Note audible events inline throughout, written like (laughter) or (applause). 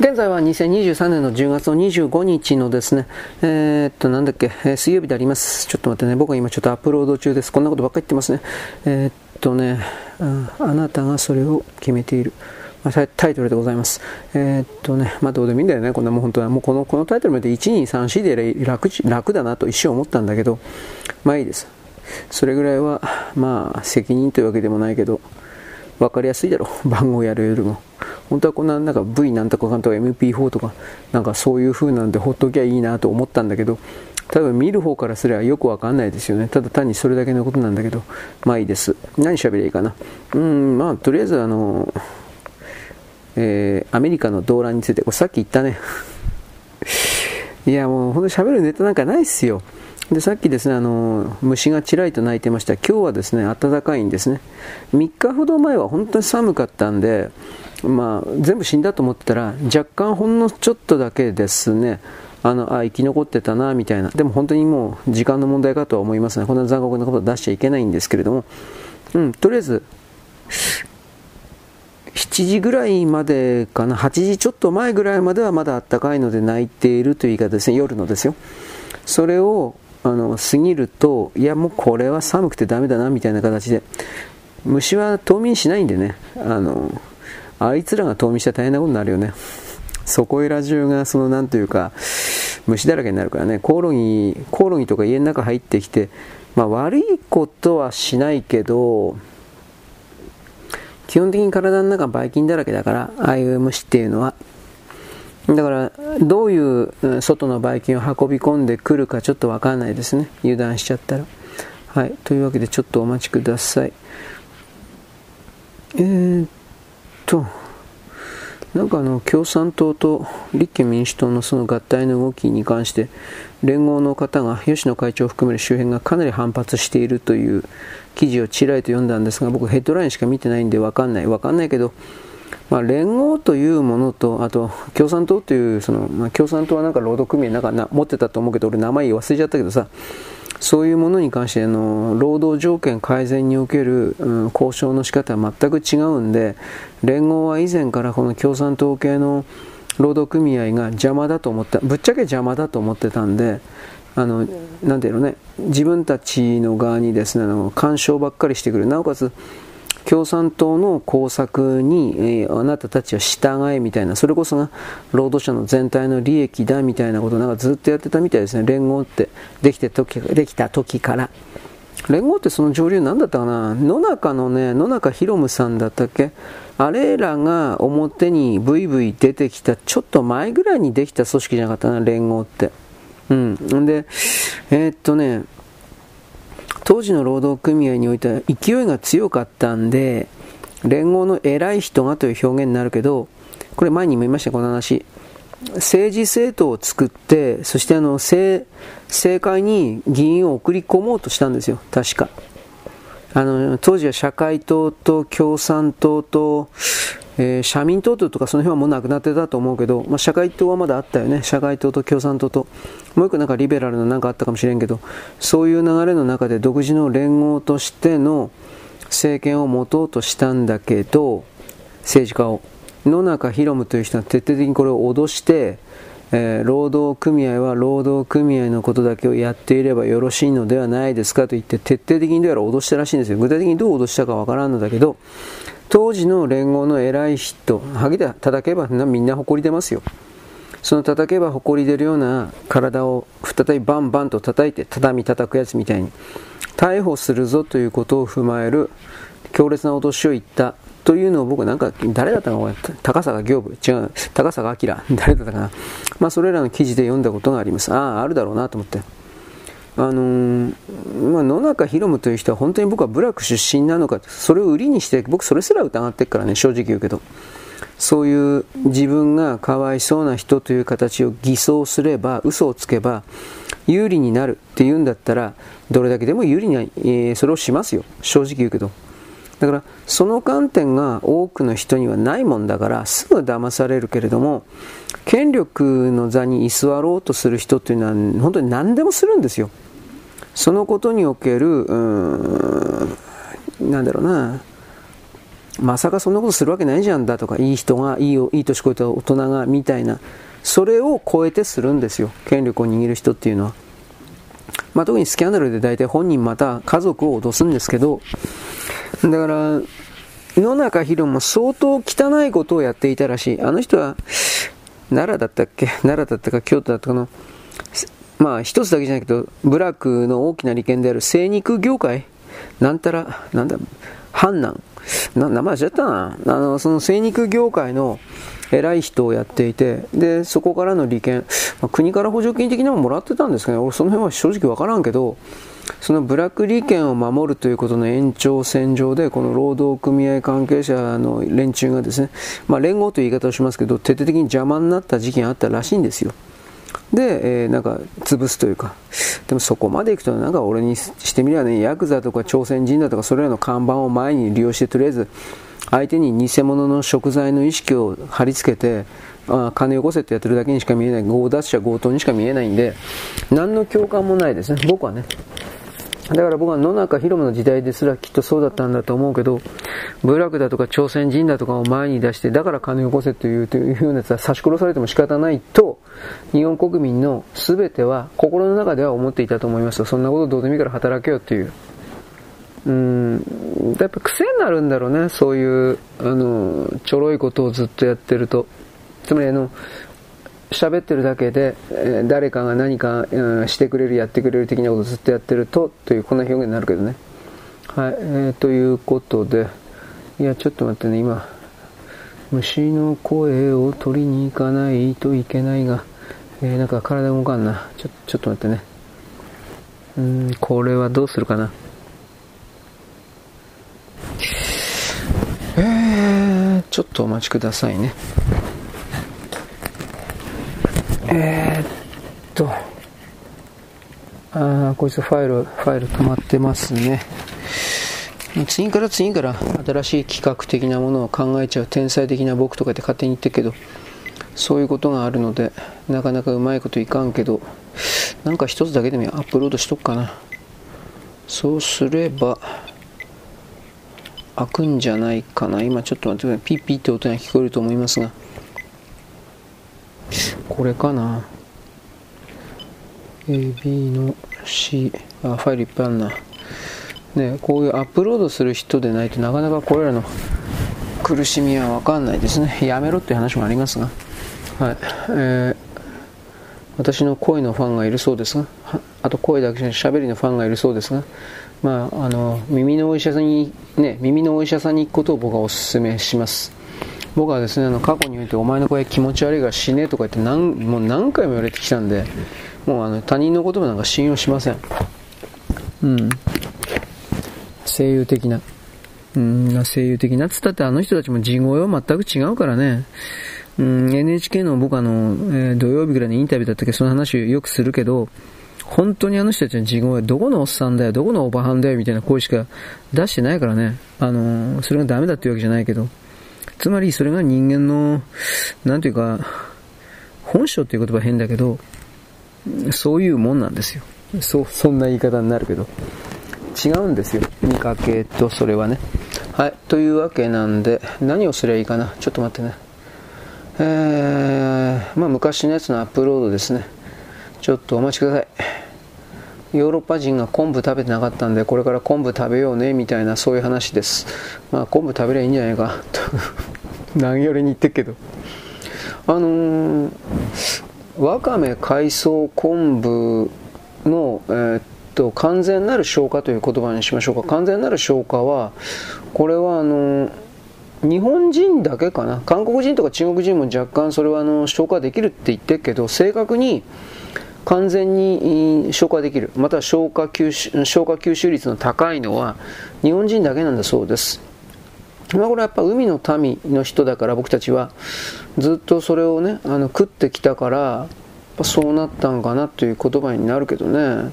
現在は2023年の10月の25日のですね、えー、っと、なんだっけ、えー、水曜日であります。ちょっと待ってね、僕は今ちょっとアップロード中です。こんなことばっかり言ってますね。えー、っとねあ、あなたがそれを決めている。まあ、タイトルでございます。えー、っとね、まあどうでもいいんだよね、こんなもん本当は。もうこのこのタイトルまで1、2、3、4で楽楽だなと一瞬思ったんだけど、まあいいです。それぐらいは、まあ責任というわけでもないけど、分かりやすいだろ、(laughs) 番号やるよりも。本当はこんななんか V なんとかかんとか MP4 とかなんかそういう風なんでほっときゃいいなと思ったんだけど多分見る方からすればよくわかんないですよね。ただ単にそれだけのことなんだけどまあいいです。何喋りゃいいかな。うんまあとりあえずあのえー、アメリカの動乱についてこれさっき言ったね。いやもうほんと喋るネタなんかないっすよ。でさっきですねあの虫がちらりと鳴いてました。今日はですね暖かいんですね。3日ほど前は本当に寒かったんでまあ、全部死んだと思ってたら若干ほんのちょっとだけですね。あのあ生き残ってたなみたいな。でも本当にもう時間の問題かとは思いますね。こんな残酷なことを出しちゃいけないんですけれども、うん、とりあえず7時ぐらいまでかな。8時ちょっと前ぐらいまではまだ暖かいので泣いているという言い方ですね。夜のですよ。それをあの過ぎるといやもうこれは寒くてダメだなみたいな形で虫は冬眠しないんでねあのあいつらが冬眠したら大変なことになるよね。そこいら中が、そのなんというか、虫だらけになるからね、コオロギ、コオロギとか家の中入ってきて、まあ悪いことはしないけど、基本的に体の中ばい菌だらけだから、ああいう虫っていうのは。だから、どういう外のばい菌を運び込んでくるかちょっとわかんないですね。油断しちゃったら。はい。というわけでちょっとお待ちください。えー、と、なんかあの共産党と立憲民主党のその合体の動きに関して連合の方が吉野会長を含める周辺がかなり反発しているという記事をちらりと読んだんですが僕ヘッドラインしか見てないんで分かんない分かんないけど、まあ、連合というものとあと共産党というその、まあ、共産党はなんか労働組合なんかな持ってたと思うけど俺名前忘れちゃったけどさそういうものに関しての労働条件改善における、うん、交渉の仕方は全く違うんで連合は以前からこの共産党系の労働組合が邪魔だと思ったぶっちゃけ邪魔だと思ってたんであのなんていうのね自分たちの側にですねあの干渉ばっかりしてくる。なおかつ共産党の工作に、えー、あなたたちは従えみたいな、それこそが労働者の全体の利益だみたいなことをなんかずっとやってたみたいですね、連合ってできて時できた時から。連合ってその上流何だったかな？野中のね、野中博夢さんだったっけ？あれらが表にブイブイ出てきたちょっと前ぐらいにできた組織じゃなかったな、連合って。うん。んで、えー、っとね、当時の労働組合においては勢いが強かったんで、連合の偉い人がという表現になるけど、これ前にも言いました、この話。政治政党を作って、そしてあの政政界に議員を送り込もうとしたんですよ、確か。あの当時は社会党と共産党と、えー、社民党とかその辺はもうなくなってたと思うけど、まあ、社会党はまだあったよね。社会党と共産党と。もう一個なんかリベラルのなんかあったかもしれんけど、そういう流れの中で独自の連合としての政権を持とうとしたんだけど、政治家を。野中博夢という人は徹底的にこれを脅して、えー、労働組合は労働組合のことだけをやっていればよろしいのではないですかと言って徹底的にどうやら脅したらしいんですよ。具体的にどう脅したかわからんのだけど、当時の連合の偉い人、ハゲで叩けばみんな誇り出ますよ。その叩けば誇り出るような体を再びバンバンと叩いて畳叩くやつみたいに逮捕するぞということを踏まえる強烈な脅しを言ったというのを僕なんか誰だったか高坂行部違う高坂明誰だったかな。まあそれらの記事で読んだことがあります。あああるだろうなと思って。あの、まあ、野中博夢という人は本当に僕は部落出身なのかそれを売りにして僕それすら疑ってるからね正直言うけど。そういう自分がかわいそうな人という形を偽装すれば嘘をつけば有利になるっていうんだったらどれだけでも有利に、えー、それをしますよ。正直言うけど。だからその観点が多くの人にはないもんだからすぐ騙されるけれども権力の座に居座ろうとする人というのは本当に何でもするんですよ。そのことにおける、うん、なんだろうな、まさかそんなことするわけないじゃんだとか、いい人が、いい、いい年越えた大人が、みたいな、それを超えてするんですよ。権力を握る人っていうのは。まあ、特にスキャンダルで大体本人また家族を脅すんですけど、だから、野中宏も相当汚いことをやっていたらしい。あの人は、奈良だったっけ？奈良だったか京都だったかの、まあ一つだけじゃないけど、ブラックの大きな利権である精肉業界？なんたら、なんだ、阪南。な名前忘れたな。あの、その精肉業界の偉い人をやっていて、で、そこからの利権、まあ、国から補助金的なのももらってたんですけど、俺その辺は正直わからんけど、そのブラック利権を守るということの延長線上で、この労働組合関係者の連中がですね、まあ、連合という言い方をしますけど、徹底的に邪魔になった時期があったらしいんですよ。で、えー、なんか潰すというか、でもそこまでいくと、なんか俺にしてみればね、ヤクザとか朝鮮人だとか、それらの看板を前に利用して、とりあえず相手に偽物の食材の意識を貼り付けて、あ金よこせってやってるだけにしか見えない、強奪者強盗にしか見えないんで、何の共感もないですね、僕はね。だから僕は野中広夢の時代ですらきっとそうだったんだと思うけど、部落だとか朝鮮人だとかを前に出して、だから金をよこせというというようなやつは刺し殺されても仕方ないと、日本国民の全ては心の中では思っていたと思いますそんなことどうでもいいから働けよっていう。うん、やっぱ癖になるんだろうね、そういう、あの、ちょろいことをずっとやってると。つまりあの、喋ってるだけで、えー、誰かが何か、うん、してくれる、やってくれる的なことをずっとやってると、という、こんな表現になるけどね。はい、えー、ということで、いや、ちょっと待ってね、今、虫の声を取りに行かないといけないが、えー、なんか体動かんな。ちょ、ちょっと待ってね。うん、これはどうするかな？えー、ちょっとお待ちくださいね。えー、っと、あーこいつファイル、ファイル止まってますね。次から次から新しい企画的なものを考えちゃう天才的な僕とかって勝手に言ってるけど、そういうことがあるので、なかなかうまいこといかんけど、なんか一つだけでもアップロードしとくかな。そうすれば、開くんじゃないかな。今ちょっと待って。ピッピッって音が聞こえると思いますが。これかな AB の C あファイルいっぱいあるなねこういうアップロードする人でないとなかなかこれらの苦しみは分かんないですね。やめろっていう話もありますが。はい。えー、私の声のファンがいるそうですが。あと声だけじゃなくて喋りのファンがいるそうですが。まあの耳のお医者さんにね耳のお医者さんに行くことを僕はお勧めします。僕はですねあの過去においてお前の声気持ち悪いが死ねとか言って何もう何回も言われてきたんでもうあの他人の言葉なんか信用しません。うん。声優的なうん声優的なっつったってあの人たちも地声は全く違うからねうん NHK の僕あの、えー、土曜日ぐらいのインタビューだったけどその話をよくするけど本当にあの人たちの地声はどこのおっさんだよ、どこのおばはんだよみたいな声しか出してないからね。あのー、それがダメだっていうわけじゃないけど。つまりそれが人間の、なんていうか、本性っていう言葉変だけど、そういうもんなんですよ。そう、そんな言い方になるけど。違うんですよ。見かけとそれはね。はい。というわけなんで、何をすればいいかな。ちょっと待ってね。えー、まあ昔のやつのアップロードですね。ちょっとお待ちください。ヨーロッパ人が昆布食べてなかったんでこれから昆布食べようねみたいなそういう話ですまあ昆布食べりゃいいんじゃないかと (laughs) 何よりに言ってっけどあのー、わかめ海藻昆布の、えー、っと完全なる消化という言葉にしましょうか。完全なる消化はこれはあの日本人だけかな。韓国人とか中国人も若干それはあの消化できるって言ってるけど正確に完全に消化できる、また消化吸収消化吸収率の高いのは日本人だけなんだそうです。まあ、これやっぱ海の民の人だから僕たちはずっとそれをねあの食ってきたからそうなったんかなという言葉になるけどね。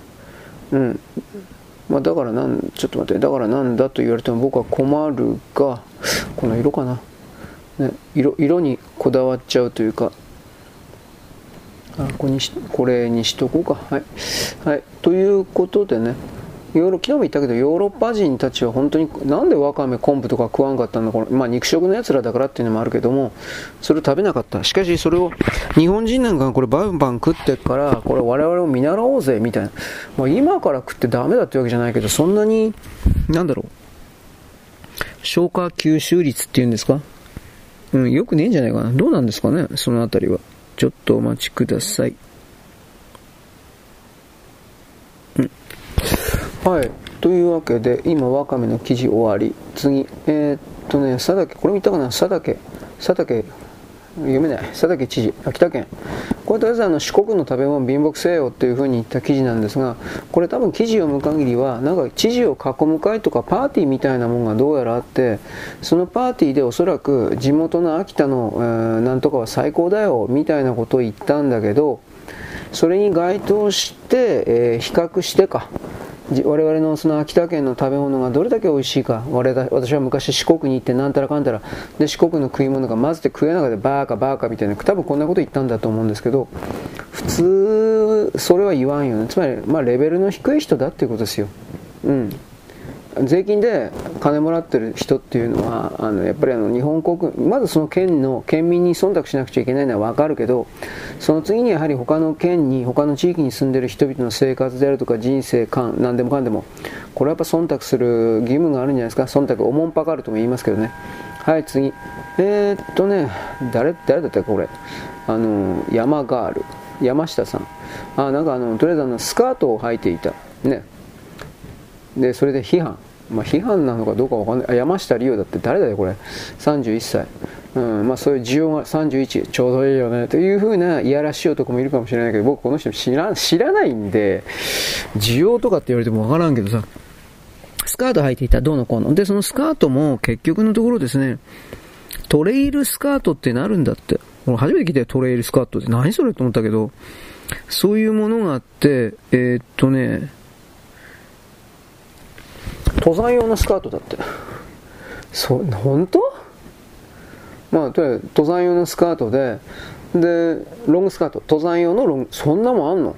うん。まあ、だからなんちょっと待ってだからなんだと言われても僕は困るがこの色かな、ね、色色にこだわっちゃうというか。あここにしこれにしとこうか。はい、はい、ということでね。ヨーロ昨日も言ったけどヨーロッパ人たちは本当になんでわかめ昆布とか食わんかったんだこの、まあ、肉食のやつらだからっていうのもあるけどもそれを食べなかったしかしそれを日本人なんかがこれバンバン食ってっからこれ我々を見習おうぜみたいな、まあ、今から食ってダメだってわけじゃないけどそんなになんだろう消化吸収率っていうんですか？うん、よくねえんじゃないかな。どうなんですかね、そのあたりは。ちょっとお待ちください。うん。はい。というわけで、今、わかめの記事終わり。次、えー、っとね、佐竹、これ見たかな？佐竹、佐竹、読めない。佐竹知事。秋田県。これとりあえずあの四国の食べ物貧乏せよっていうふうに言った記事なんですがこれ多分記事を読む限りはなんか知事を囲む会とかパーティーみたいなものがどうやらあってそのパーティーでおそらく地元の秋田の、えー、なんとかは最高だよみたいなことを言ったんだけどそれに該当して、えー、比較してか。我々のその秋田県の食べ物がどれだけ美味しいか。我私は昔四国に行ってなんたらかんたらで四国の食い物が混ぜて食えなかったバーカバーカみたいな多分こんなこと言ったんだと思うんですけど普通それは言わんよね。つまり、まあ、レベルの低い人だっていうことですよ。うん。税金で金もらってる人っていうのはあのやっぱりあの日本国まずその県の県民に忖度しなくちゃいけないのは分かるけどその次にやはり他の県に他の地域に住んでる人々の生活であるとか人生観何でもかんでもこれはやっぱ忖度する義務があるんじゃないですか？忖度おもんぱかるとも言いますけどね。はい次。えー、っとね誰誰だったかこれ？あの山ガール。山下さん。あなんかあのとりあえずあのスカートを履いていた。ね。でそれで批判。まあ、批判なのかどうかわかんない。山下理央だって誰だよこれ。31歳、うんまあ、そういう需要が31ちょうどいいよね。というふうないやらしい男もいるかもしれないけど僕この人知ら知らないんで需要とかって言われてもわからんけどさスカート履いていた。どうのこうの。でそのスカートも結局のところですねトレイルスカートってなるんだって。俺初めて聞いたよトレイルスカートって。何それと思ったけどそういうものがあってえー、っとね登山用のスカートだって。そ本当？まあとりあえず登山用のスカートででロングスカート。登山用のロングそんなもんあんの？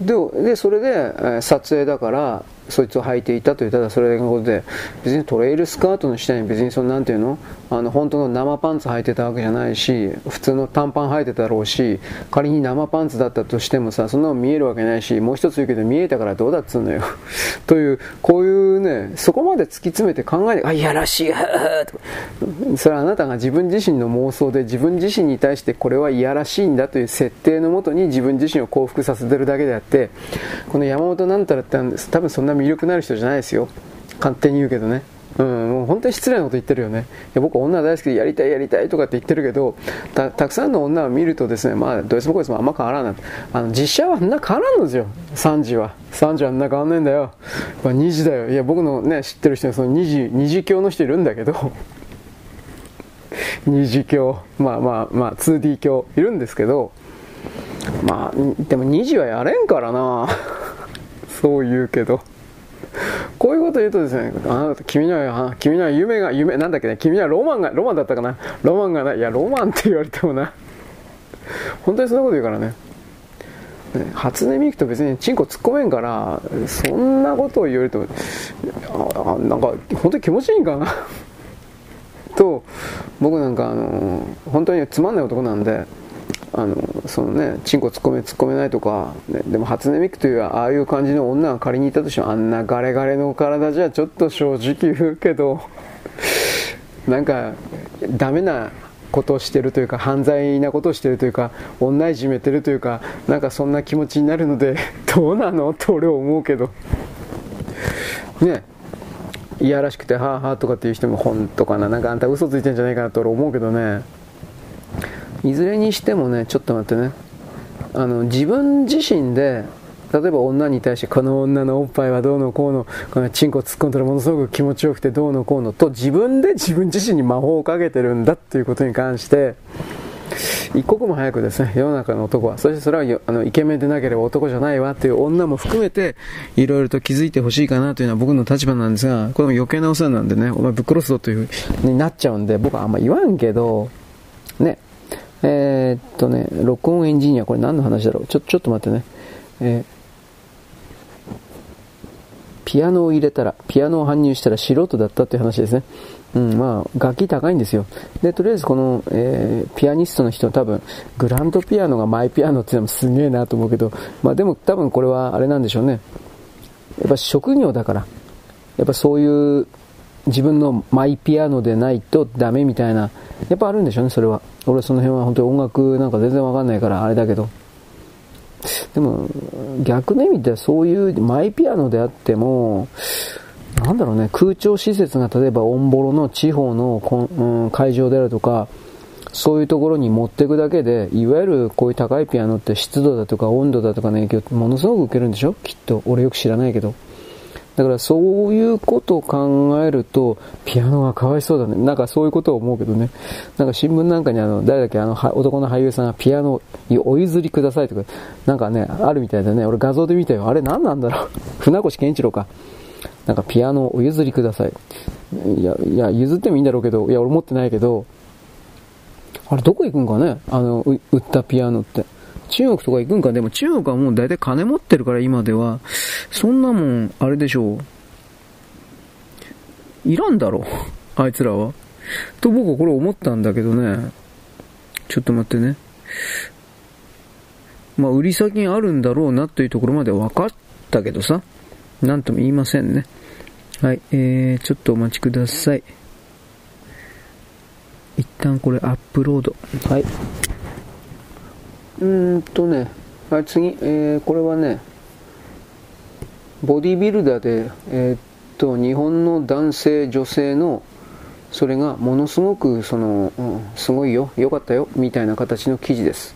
ででそれで、えー、撮影だからそいつを履いていたというただそれだけのことで別にトレイルスカートの下に別にそのなんていうの？あの本当の生パンツ履いてたわけじゃないし普通の短パン履いてたろうし仮に生パンツだったとしてもさそんなの見えるわけないしもう一つ言うけど見えたからどうだっつうのよ。(laughs) というこういうねそこまで突き詰めて考えてあいやらしいと。それはあなたが自分自身の妄想で自分自身に対してこれはいやらしいんだという設定のもとに自分自身を幸福させてるだけであってこの山本なんたらって多分そんな魅力のある人じゃないですよ。勝手に言うけどね。うん、もう本当に失礼なこと言ってるよね。いや僕女大好きでやりたいやりたいとかって言ってるけど、たくさんの女を見るとですね、まあ、どいつもこいつもあんま変わらない。あの、実写はあんな変わらんのですよ。3時は。3時はあんな変わんないんだよ。まあ、2時だよ。いや、僕のね、知ってる人はその2時、2時教の人いるんだけど、2次教、まあまあまあ、2D 教いるんですけど、まあ、でも2時はやれんからな (laughs) そう言うけど。(laughs) こういうこと言うとですね、あなた、君には、君には夢が、夢、なんだっけね、君にはロマンが、ロマンだったかなロマンがない。いや、ロマンって言われてもな。本当にそんなこと言うからね。ね初音ミクと別にチンコ突っ込めんから、そんなことを言われても、あなんか、本当に気持ちいいんかな？(laughs) と、僕なんか、あの、本当につまんない男なんで、あのそのねチンコ突っ込め突っ込めないとか、ね、でも初音ミクというああいう感じの女が仮にいたとしてもあんなガレガレの体じゃちょっと正直言うけど (laughs) なんかダメなことをしてるというか犯罪なことをしてるというか女いじめてるというかなんかそんな気持ちになるので (laughs) どうなの？と俺は思うけど。ねいやらしくてはあはあとかっていう人も本当かな。なんかあんた嘘ついてんじゃないかなと俺思うけどね。いずれにしてもねちょっと待ってね。あの自分自身で例えば女に対してこの女のおっぱいはどうのこうのこのチンコ突っ込んだらものすごく気持ちよくてどうのこうのと自分で (laughs) 自分自身に魔法をかけてるんだっていうことに関して一刻も早くですね世の中の男はそしてそれはあのイケメンでなければ男じゃないわっていう女も含めていろいろと気づいてほしいかなというのは僕の立場なんですがこれも余計なお世話なんでねお前ぶっ殺すぞという風になっちゃうんで僕はあんま言わんけどねえー、っとね、録音エンジニア、これ何の話だろう？ちょ、ちょっと待ってね。えピアノを入れたら、ピアノを搬入したら素人だったっていう話ですね。うん、まあ、楽器高いんですよ。で、とりあえずこの、えー、ピアニストの人は多分、グランドピアノがマイピアノっていうのもすげえなと思うけど、まあでも多分これはあれなんでしょうね。やっぱ職業だから、やっぱそういう自分のマイピアノでないとダメみたいな、やっぱあるんでしょうね、それは。俺その辺は本当に音楽なんか全然わかんないからあれだけど。でも、逆の意味でそういうマイピアノであっても、なんだろうね、空調施設が例えばオンボロの地方のうん、会場であるとか、そういうところに持っていくだけで、いわゆるこういう高いピアノって湿度だとか温度だとかの影響ってものすごく受けるんでしょ？きっと。俺よく知らないけど。だからそういうことを考えると、ピアノがかわいそうだね。なんかそういうことを思うけどね。なんか新聞なんかにあの、誰だっけ、あの、男の俳優さんがピアノをお譲りくださいとか、なんかね、あるみたいだね。俺画像で見たよ。あれ何なんだろう。(laughs) 船越健一郎か。なんかピアノをお譲りください。いや、いや、譲ってもいいんだろうけど、いや、俺持ってないけど、あれどこ行くんかねあの、売ったピアノって。中国とか行くんかでも中国はもう大体金持ってるから今では。そんなもん、あれでしょう。いらんだろう。(laughs) あいつらは。と僕はこれ思ったんだけどね。ちょっと待ってね。まあ、売り先あるんだろうなというところまで分かったけどさ。なんとも言いませんね。はい、えー、ちょっとお待ちください。一旦これアップロード。はい。うんとね、はい、次、えー、これはね、ボディビルダーで、えー、っと、日本の男性、女性の、それがものすごく、その、うん、すごいよ、よかったよ、みたいな形の記事です。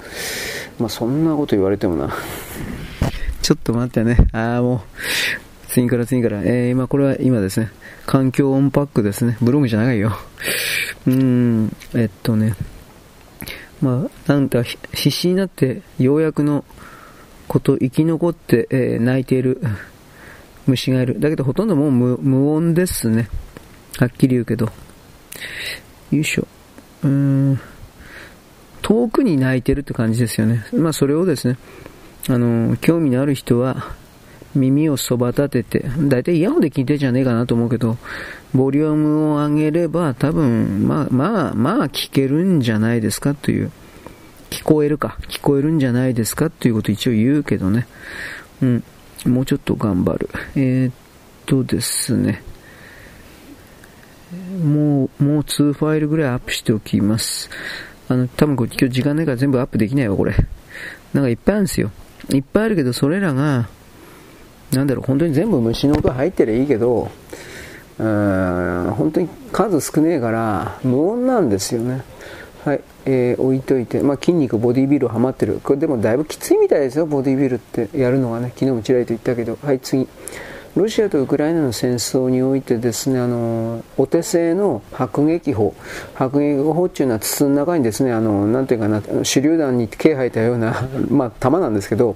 まあ、そんなこと言われてもな。(laughs) ちょっと待ってね。ああ、もう、次から次から。えー、今、これは今ですね、環境音パックですね。ブログじゃないよ。うーん、えっとね、まあ、なんか必死になってようやくのこと生き残って、えー、泣いている虫がいる。だけどほとんどもう無音ですね。はっきり言うけど。よいしょ。うーん。遠くに泣いてるって感じですよね。まあそれをですね、あの、興味のある人は耳をそば立てて、だいたいイヤホンで聞いてんじゃねえかなと思うけど、ボリュームを上げれば多分、まあ、まあ、まあ聞けるんじゃないですかという、聞こえるか、聞こえるんじゃないですかということ一応言うけどね。うん。もうちょっと頑張る。えー、っとですね。もう、もう2ファイルぐらいアップしておきます。あの、多分これ今日時間ないから全部アップできないわ、これ。なんかいっぱいあるんですよ。いっぱいあるけど、それらが、なんだろう、本当に全部虫の音入ってりゃいいけど、うん、本当に数少ねえから無音なんですよね。はい、えー、置いといて、まあ、筋肉、ボディビルハマってる。これでもだいぶきついみたいですよ、ボディビルってやるのがね。昨日もちらりと言ったけど。はい、次。ロシアとウクライナの戦争においてですね、あの、お手製の迫撃砲。迫撃砲っていうのは筒の中にですね、あの、なんていうかな、手榴弾に毛生えたような、(laughs) まあ、弾なんですけど、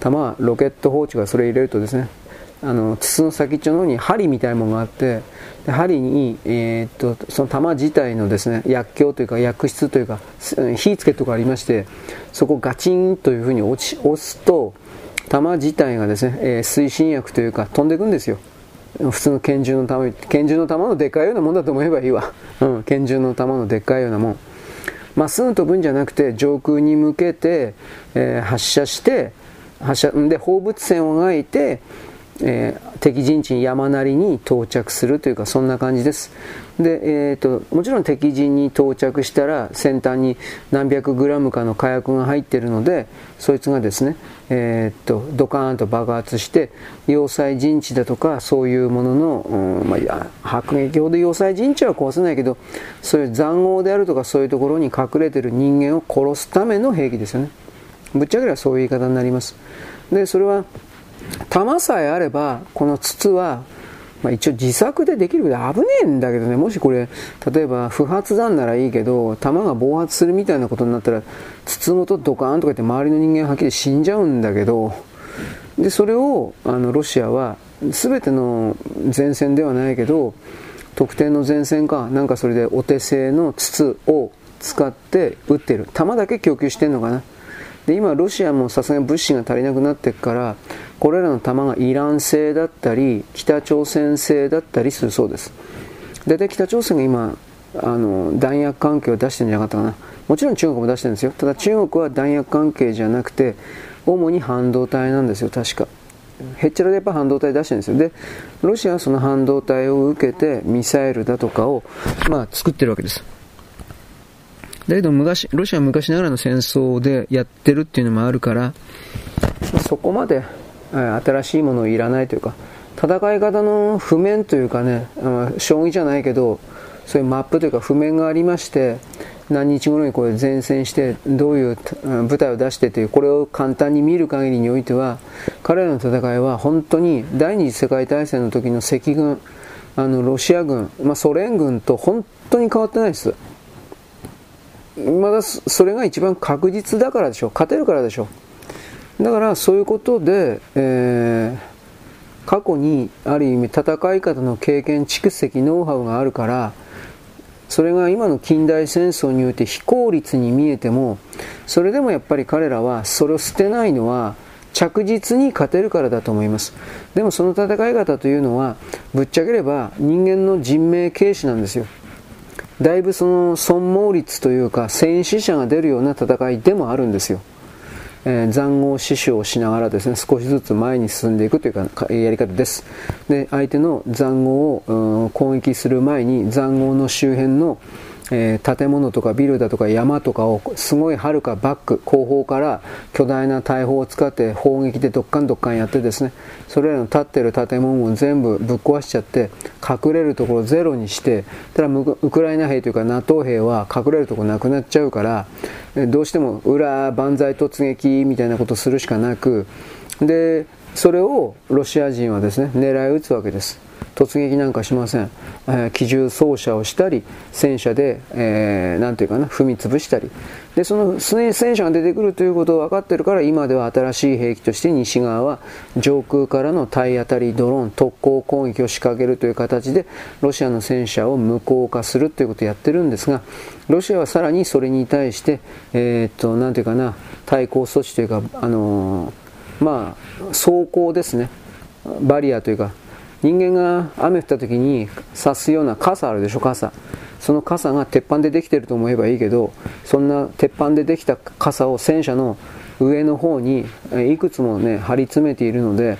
弾、ロケット砲っていうかそれ入れるとですね、あの筒の先っちょの方に針みたいなものがあってで針に、えー、っとその弾自体のですね薬莢というか薬質というか火つけとかありましてそこをガチンというふうに押し押すと弾自体がですね、えー、推進薬というか飛んでいくんですよ。普通の拳銃の弾拳銃の弾のでっかいようなもんだと思えばいいわ、(laughs) うん、拳銃の弾のでっかいようなもん。まっすぐ飛ぶんじゃなくて上空に向けて、えー、発射して発射で放物線を描いてえー、敵陣地に山なりに到着するというかそんな感じです。で、えーと、もちろん敵陣に到着したら先端に何百グラムかの火薬が入っているのでそいつがですね、えーと、ドカーンと爆発して要塞陣地だとかそういうものの、うんまあ、迫撃砲で要塞陣地は壊せないけどそういう塹壕であるとかそういうところに隠れている人間を殺すための兵器ですよね。ぶっちゃけはそういう言い方になります。でそれは弾さえあれば、この筒は、まあ、一応自作でできるけど危ねえんだけどね、もしこれ、例えば不発弾ならいいけど、弾が暴発するみたいなことになったら、筒ごとドカーンとか言って周りの人間はっきり死んじゃうんだけど、で、それを、あの、ロシアは、全ての前線ではないけど、特定の前線か、なんかそれでお手製の筒を使って撃ってる。弾だけ供給してんのかな。で今ロシアもさすがに物資が足りなくなっていからこれらの弾がイラン製だったり北朝鮮製だったりするそうです。大体北朝鮮が今あの弾薬関係を出してるんじゃなかったかな。もちろん中国も出してるんですよ。ただ中国は弾薬関係じゃなくて主に半導体なんですよ確か。へっちゃらでやっぱ半導体出してるんですよ。でロシアはその半導体を受けてミサイルだとかを、まあ、作ってるわけです。だけど昔ロシアは昔ながらの戦争でやってるっていうのもあるからそこまで新しいものをいらないというか戦い方の譜面というかね将棋じゃないけどそういうマップというか譜面がありまして何日後にこれ前線してどういう部隊を出してというこれを簡単に見る限りにおいては彼らの戦いは本当に第二次世界大戦の時の赤軍あのロシア軍、まあ、ソ連軍と本当に変わってないです。まだそれが一番確実だからでしょう。勝てるからでしょう。だからそういうことで、えー、過去にある意味戦い方の経験蓄積ノウハウがあるからそれが今の近代戦争において非効率に見えてもそれでもやっぱり彼らはそれを捨てないのは着実に勝てるからだと思います。でもその戦い方というのはぶっちゃければ人間の人命軽視なんですよ。だいぶその損耗率というか戦死者が出るような戦いでもあるんですよ。えー、残壕死守をしながらですね少しずつ前に進んでいくというかやり方です。で相手の塹壕を攻撃する前に塹壕の周辺のえー、建物とかビルだとか山とかをすごいはるかバック後方から巨大な大砲を使って砲撃でどっかんどっかんやってですねそれらの立ってる建物を全部ぶっ壊しちゃって隠れるところゼロにしてただウクライナ兵というか NATO 兵は隠れるところなくなっちゃうからどうしても裏万歳突撃みたいなことするしかなくでそれをロシア人はですね狙い撃つわけです。突撃なんかしません、えー、機銃操作をしたり戦車で、えー、なんていうかな踏み潰したり。でその戦車が出てくるということを分かっているから今では新しい兵器として西側は上空からの体当たりドローン特攻攻撃を仕掛けるという形でロシアの戦車を無効化するということをやっているんですがロシアはさらにそれに対して、えー、っとなんていうかな対抗措置というか、あのー、まあ走行ですね。バリアというか人間が雨降った時に刺すような傘あるでしょ傘。その傘が鉄板でできてると思えばいいけどそんな鉄板でできた傘を戦車の上の方にいくつもね張り詰めているので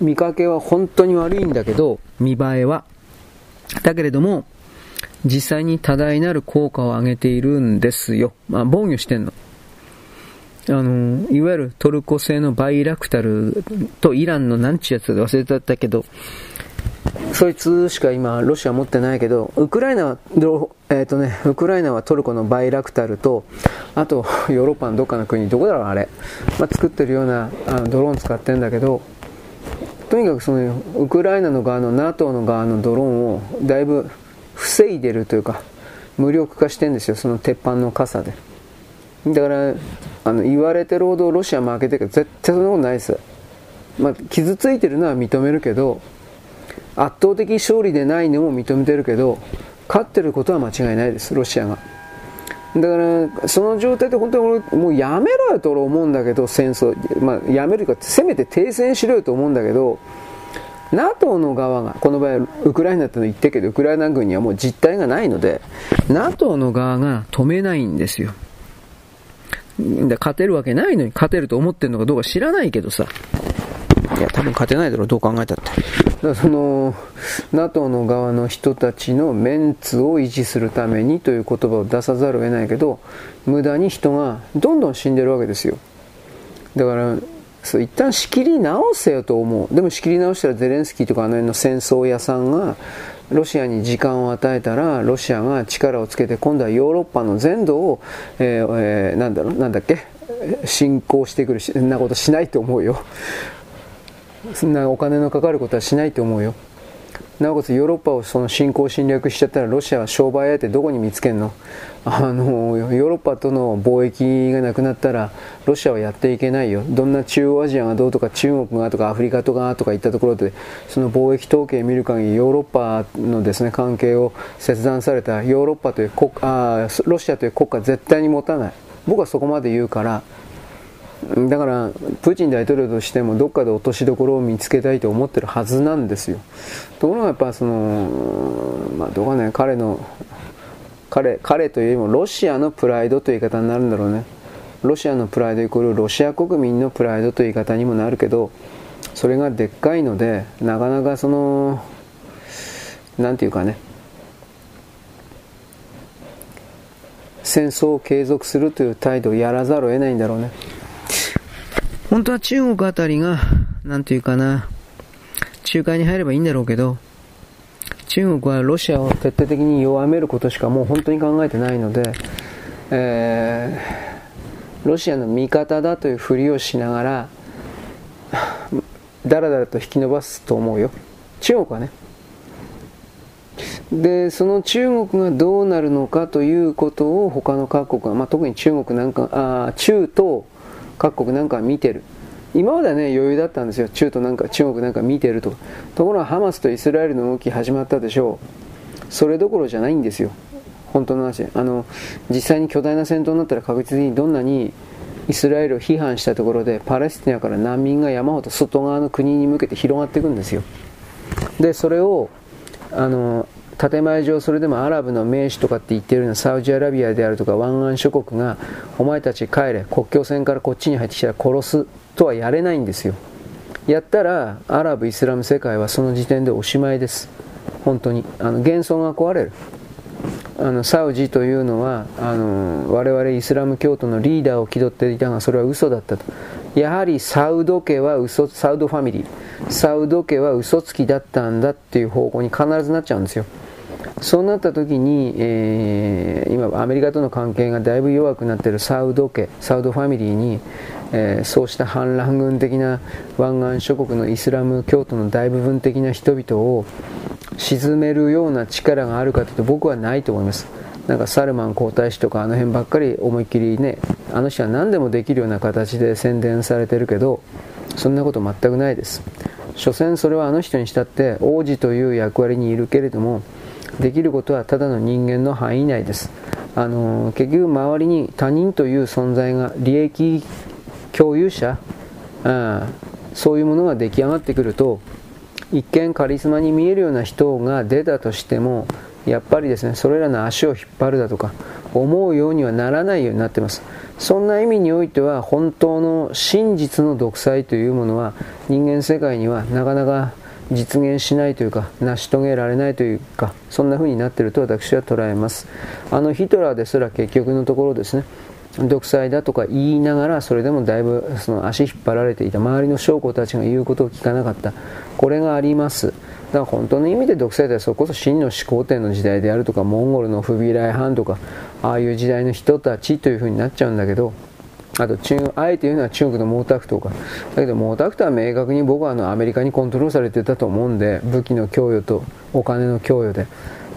見かけは本当に悪いんだけど見栄えは。だけれども実際に多大なる効果を上げているんですよ。まあ防御してんの。あの、いわゆるトルコ製のバイラクタルとイランのなんちゅうやつ忘れてたけど、そいつしか今ロシア持ってないけど、ウクライナは、えっ、ー、とね、ウクライナはトルコのバイラクタルと、あとヨーロッパのどっかの国、どこだろうあれ、まあ、作ってるようなあのドローン使ってんだけど、とにかくそのウクライナの側の NATO の側のドローンをだいぶ防いでるというか、無力化してんですよ、その鉄板の傘で。だからあの言われてるほどロシア負けてるけど絶対そんなことないです、まあ、傷ついてるのは認めるけど圧倒的勝利でないのも認めてるけど勝ってることは間違いないですロシアが。だからその状態で本当に俺もうやめろよと俺思うんだけど戦争、まあ、やめるかせめて停戦しろよと思うんだけど NATO の側がこの場合ウクライナっての言ってるけどウクライナ軍にはもう実態がないので NATO の側が止めないんですよ。勝てるわけないのに勝てると思ってるのかどうか知らないけどさ。いや、多分勝てないだろう、どう考えたって。だからその、NATO の側の人たちのメンツを維持するためにという言葉を出さざるを得ないけど、無駄に人がどんどん死んでるわけですよ。だから、そう一旦仕切り直せよと思う。でも仕切り直したらゼレンスキーとかあの辺の戦争屋さんがロシアに時間を与えたらロシアが力をつけて今度はヨーロッパの全土を、えーえー、なんだろうなんだっけ侵攻してくるそんなことしないと思うよ。そんなお金のかかることはしないと思うよ。なおかつヨーロッパをその侵攻侵略しちゃったらロシアは商売相手どこに見つけんの？(laughs) あのヨーロッパとの貿易がなくなったらロシアはやっていけないよ。どんな中央アジアがどうとか中国がとかアフリカとかとかいったところでその貿易統計を見る限りヨーロッパのですね関係を切断されたヨーロッパという国あロシアという国家絶対に持たない。僕はそこまで言うからだからプーチン大統領としてもどっかで落としどころを見つけたいと思ってるはずなんですよ。ところがやっぱそのまあどうかね彼の彼彼というよりもロシアのプライドという言い方になるんだろうね。ロシアのプライドイコールロシア国民のプライドという言い方にもなるけどそれがでっかいのでなかなかその何て言うかね戦争を継続するという態度をやらざるを得ないんだろうね。本当は中国あたりが何て言うかな仲介に入ればいいんだろうけど中国はロシアを徹底的に弱めることしかもう本当に考えてないので、えー、ロシアの味方だというふりをしながらだらだらと引き伸ばすと思うよ。中国はね。でその中国がどうなるのかということを他の各国は、まあ、特に中国なんかあ中東各国なんか見てる。今まではね余裕だったんですよ。中東なんか中国なんか見てると。ところがハマスとイスラエルの動き始まったでしょう。それどころじゃないんですよ。本当の話。あの実際に巨大な戦闘になったら確実にどんなにイスラエルを批判したところでパレスチナから難民が山ほど外側の国に向けて広がっていくんですよ。でそれをあの建前上それでもアラブの名手とかって言ってるようなサウジアラビアであるとか湾岸諸国がお前たち帰れ国境線からこっちに入ってきたら殺すとはやれないんですよ。やったらアラブイスラム世界はその時点でおしまいです。本当に。あの幻想が壊れる。あのサウジというのはあの我々イスラム教徒のリーダーを気取っていたがそれは嘘だったと。やはりサウド家は嘘サウドファミリー。サウド家は嘘つきだったんだっていう方向に必ずなっちゃうんですよ。そうなった時に、えー、今アメリカとの関係がだいぶ弱くなっているサウド家サウドファミリーに、えー、そうした反乱軍的な湾岸諸国のイスラム教徒の大部分的な人々を沈めるような力があるかというと僕はないと思います。なんかサルマン皇太子とかあの辺ばっかり思いっきりねあの人は何でもできるような形で宣伝されてるけどそんなこと全くないです。所詮それはあの人にしたって王子という役割にいるけれどもできることはただの人間の範囲内です。あの結局周りに他人という存在が利益共有者、うん、そういうものが出来上がってくると一見カリスマに見えるような人が出たとしてもやっぱりですねそれらの足を引っ張るだとか思うようにはならないようになってます。そんな意味においては本当の真実の独裁というものは人間世界にはなかなか実現しないというか成し遂げられないというかそんな風になっていると私は捉えます。あのヒトラーですら結局のところですね独裁だとか言いながらそれでもだいぶその足引っ張られていた周りの将校たちが言うことを聞かなかった。これがあります。だから本当の意味で独裁とはそれこそ真の始皇帝の時代であるとかモンゴルの不備来藩とかああいう時代の人たちという風になっちゃうんだけどあと中あえて言うのは中国の毛沢東かだけど毛沢東は明確に僕はあのアメリカにコントロールされてたと思うんで武器の供与とお金の供与で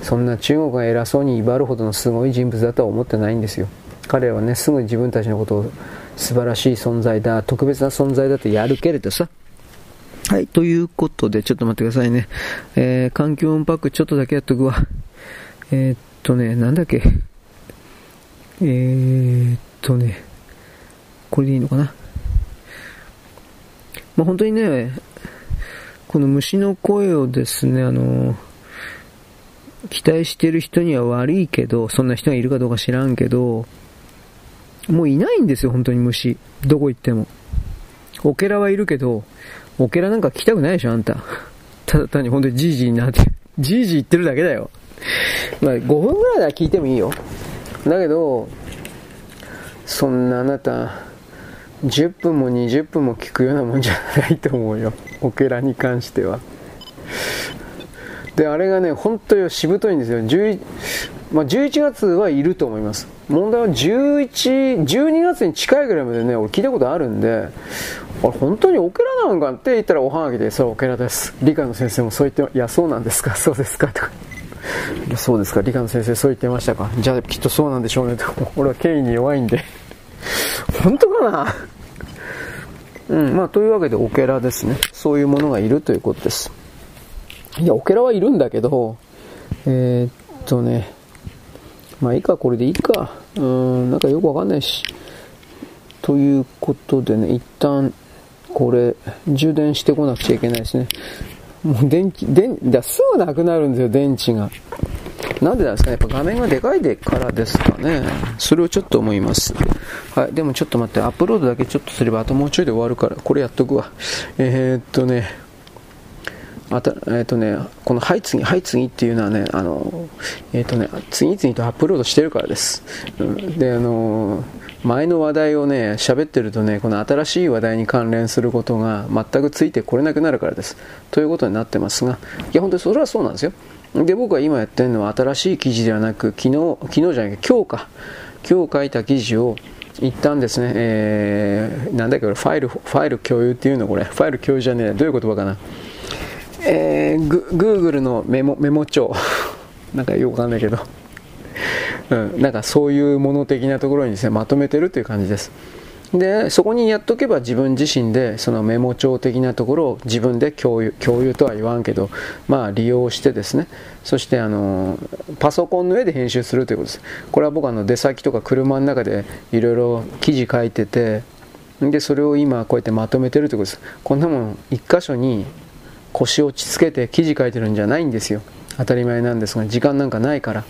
そんな中国が偉そうに威張るほどのすごい人物だとは思ってないんですよ彼らはねすぐ自分たちのことを素晴らしい存在だ特別な存在だとやるけれどさはい、ということで、ちょっと待ってくださいね。えー、環境音パックちょっとだけやっとくわ。えー、っとね、なんだっけ。えー、っとね、これでいいのかな？まあ、本当にね、この虫の声をですね、あの期待してる人には悪いけど、そんな人がいるかどうか知らんけど、もういないんですよ、本当に虫。どこ行っても。オケラはいるけど、オケラなんか聞きたくないでしょ、あんた。ただ単に本当にじいじになって、じいじ言ってるだけだよ。まあ、5分ぐらいなら聞いてもいいよ。だけど、そんなあなた、10分も20分も聞くようなもんじゃないと思うよ。(laughs) オケラに関しては。で、あれがね、本当にしぶといんですよ。11, まあ、11月はいると思います。問題は11、12月に近いぐらいまでね、俺聞いたことあるんで、あれ本当にオケラなのかって言ったらおはがきで、それはオケラです。理科の先生もそう言って、いや、そうなんですか、そうですか、とか。(laughs) そうですか、理科の先生そう言ってましたか？じゃあきっとそうなんでしょうね、と俺は権威に弱いんで。本当かな？うん、まあ、というわけでオケラですね。そういうものがいるということです。いや、オケラはいるんだけど、えー、っとね、まあいいか、これでいいか。うん、なんかよくわかんないし。ということでね、一旦、これ、充電してこなくちゃいけないですね。もう電気、電、だすぐなくなるんですよ、電池が。なんでなんですかねやっぱ画面がでかいでからですかね。それをちょっと思います。はい。でもちょっと待って、アップロードだけちょっとすれば、あともうちょいで終わるから、これやっとくわ。えー、っとね、あた、えー、っとね、この、はい、次、はい、次っていうのはね、あの、えー、っとね、次々とアップロードしてるからです。うん、で、あの前の話題をね、喋ってるとね、この新しい話題に関連することが全くついてこれなくなるからです。ということになってますが、いや、本当にそれはそうなんですよ。で、僕は今やってるのは新しい記事ではなく、昨日、昨日じゃないけど今日か。今日書いた記事を、一旦ですね、えー、なんだっけこれ、ファイル、ファイル共有っていうのこれ。ファイル共有じゃねえ。どういう言葉かな。えー、グ、Google のメモ、メモ帳。(laughs) なんかよくわかんないけど。うん、なんかそういうもの的なところにですね、まとめてるという感じです。でそこにやっとけば自分自身でそのメモ帳的なところを自分で共有共有とは言わんけど、まあ、利用してですね。そしてあのパソコンの上で編集するということです。これは僕あの出先とか車の中でいろいろ記事書いててでそれを今こうやってまとめてるということです。こんなもん一箇所に腰を落ち着けて記事書いてるんじゃないんですよ。当たり前なんですが時間なんかないから。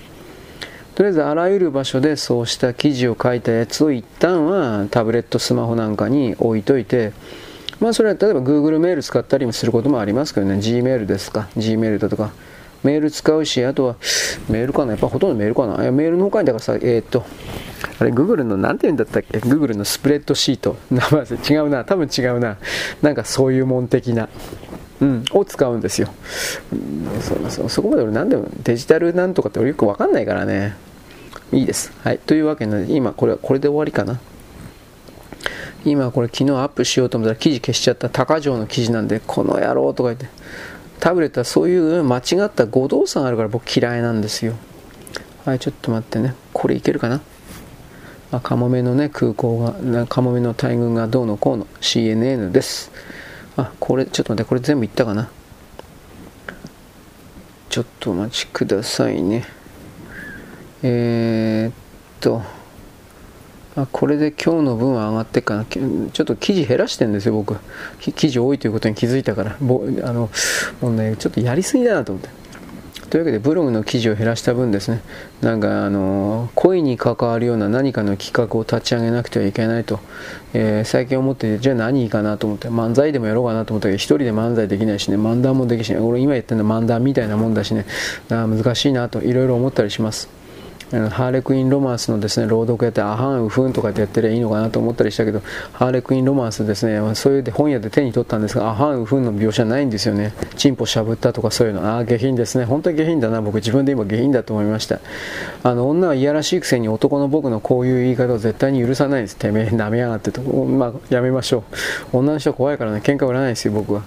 とりあえずあらゆる場所でそうした記事を書いたやつを一旦はタブレット、スマホなんかに置いといて、まあそれは例えば Google メール使ったりもすることもありますけどね、Gmail ですか、Gmail だとか、メール使うし、あとはメールかな、やっぱほとんどメールかな、いやメールの他にだからさ、えー、っと、あれ、Google の何て言うんだったっけ ?Google のスプレッドシート。違うな、多分違うな。なんかそういうもん的な。うん、を使うんですよ、うん、そそそこまで俺何でもデジタルなんとかって俺よく分かんないからね。いいです。はい。というわけで、今これはこれで終わりかな。今これ昨日アップしようと思ったら記事消しちゃった高城の記事なんで、この野郎とか言って。タブレットはそういう間違った誤動作があるから僕嫌いなんですよ。はい、ちょっと待ってね。これいけるかな？あ、カモメのね、空港が、カモメの大群がどうのこうの CNN です。あ、これ、ちょっと待って、これ全部いったかな？ちょっとお待ちくださいね。えー、っと、あこれで今日の分は上がってっかな。ちょっと記事減らしてんですよ、僕。記事多いということに気づいたから。ぼあのもうね、ちょっとやりすぎだなと思って。というわけで、ブログの記事を減らした分ですね、なんか、あの、恋に関わるような何かの企画を立ち上げなくてはいけないと、えー、最近思って、じゃあ何いいかなと思って、漫才でもやろうかなと思ったけど、一人で漫才できないしね、漫談もできない。俺今言ってるのは漫談みたいなもんだしね、難しいなと、いろいろ思ったりします。ハーレクインロマンスのですね朗読やってアハンウフンとかってやってりゃいいのかなと思ったりしたけどハーレクインロマンスですねそういう本屋で手に取ったんですがアハンウフンの描写ないんですよね。チンポしゃぶったとかそういうの。ああ下品ですね。本当に下品だな。僕自分で今下品だと思いました。あの女はいやらしいくせに男の僕のこういう言い方を絶対に許さないんです。てめえ舐めやがってと。まあやめましょう。女の人は怖いからね。喧嘩売らないですよ僕は。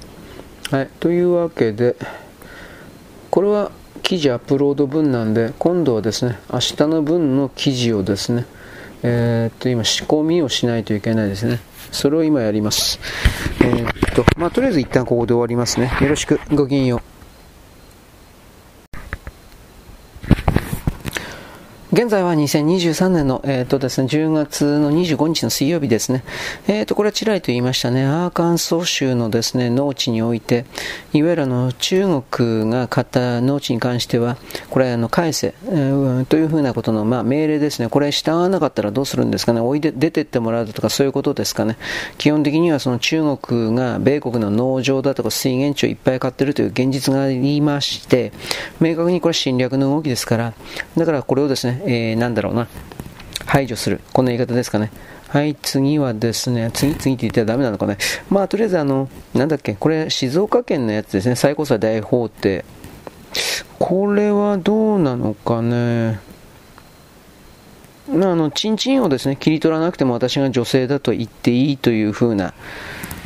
はい。というわけでこれは記事アップロード分なんで、今度はですね、明日の分の記事をですね、えー、っと、今仕込みをしないといけないですね。それを今やります。えー、っと、まあ、とりあえず一旦ここで終わりますね。よろしく、ごきげんよう。現在は2023年の、えーとですね、10月の25日の水曜日ですね。えーと、これはちらりと言いましたね。アーカンソー州のですね、農地において、いわゆるの中国が買った農地に関しては、これあの返せ、えー、というふうなことの、まあ、命令ですね。これ従わなかったらどうするんですかね。おいで、出てってもらうとかそういうことですかね。基本的にはその中国が米国の農場だとか水源地をいっぱい買ってるという現実がありまして、明確にこれ侵略の動きですから、だからこれをですね、えー、なんだろうな、排除する。こんな言い方ですかね。はい、次はですね、次、次って言ったらダメなのかね。まあ、とりあえずあの、なんだっけ、これ、静岡県のやつですね、最高裁大法廷。これはどうなのかね。まあ、あの、チンチンをですね、切り取らなくても私が女性だと言っていいというふうな、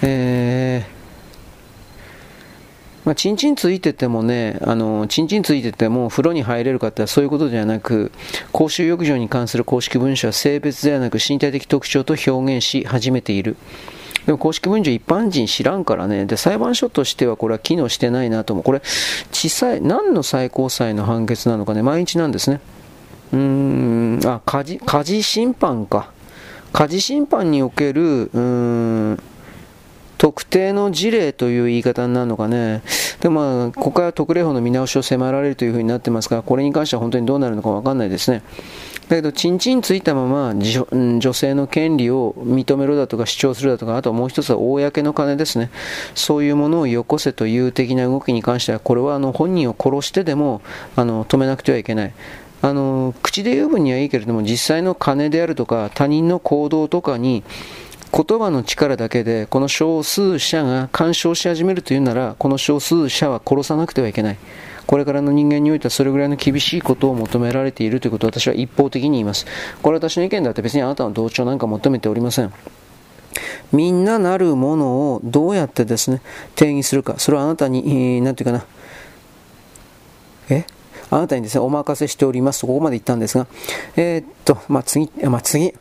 えー、まあ、チンチンついててもね、あの、チンチンついてても風呂に入れるかってそういうことではなく、公衆浴場に関する公式文書は性別ではなく身体的特徴と表現し始めている。でも公式文書一般人知らんからね。で、裁判所としてはこれは機能してないなと思う。これ、小さい、何の最高裁の判決なのかね、毎日なんですね。うーん、あ、家事、家事審判か。家事審判における、うーん特定の事例という言い方になるのかね。でもまあ、ここは特例法の見直しを迫られるというふうになってますから、これに関しては本当にどうなるのかわかんないですね。だけど、ちんちんついたまま女性の権利を認めろだとか主張するだとか、あともう一つは公の金ですね。そういうものをよこせという的な動きに関しては、これはあの本人を殺してでもあの止めなくてはいけない。あの口で言う分にはいいけれども、実際の金であるとか、他人の行動とかに、言葉の力だけでこの少数者が干渉し始めるというならこの少数者は殺さなくてはいけない。これからの人間においてはそれぐらいの厳しいことを求められているということを私は一方的に言います。これは私の意見だって別にあなたの同調なんか求めておりません。みんななるものをどうやってですね定義するか。それはあなたに何て言うかな。え？あなたにですねお任せしております。とここまで言ったんですが。えー、っとまあ次まあ次。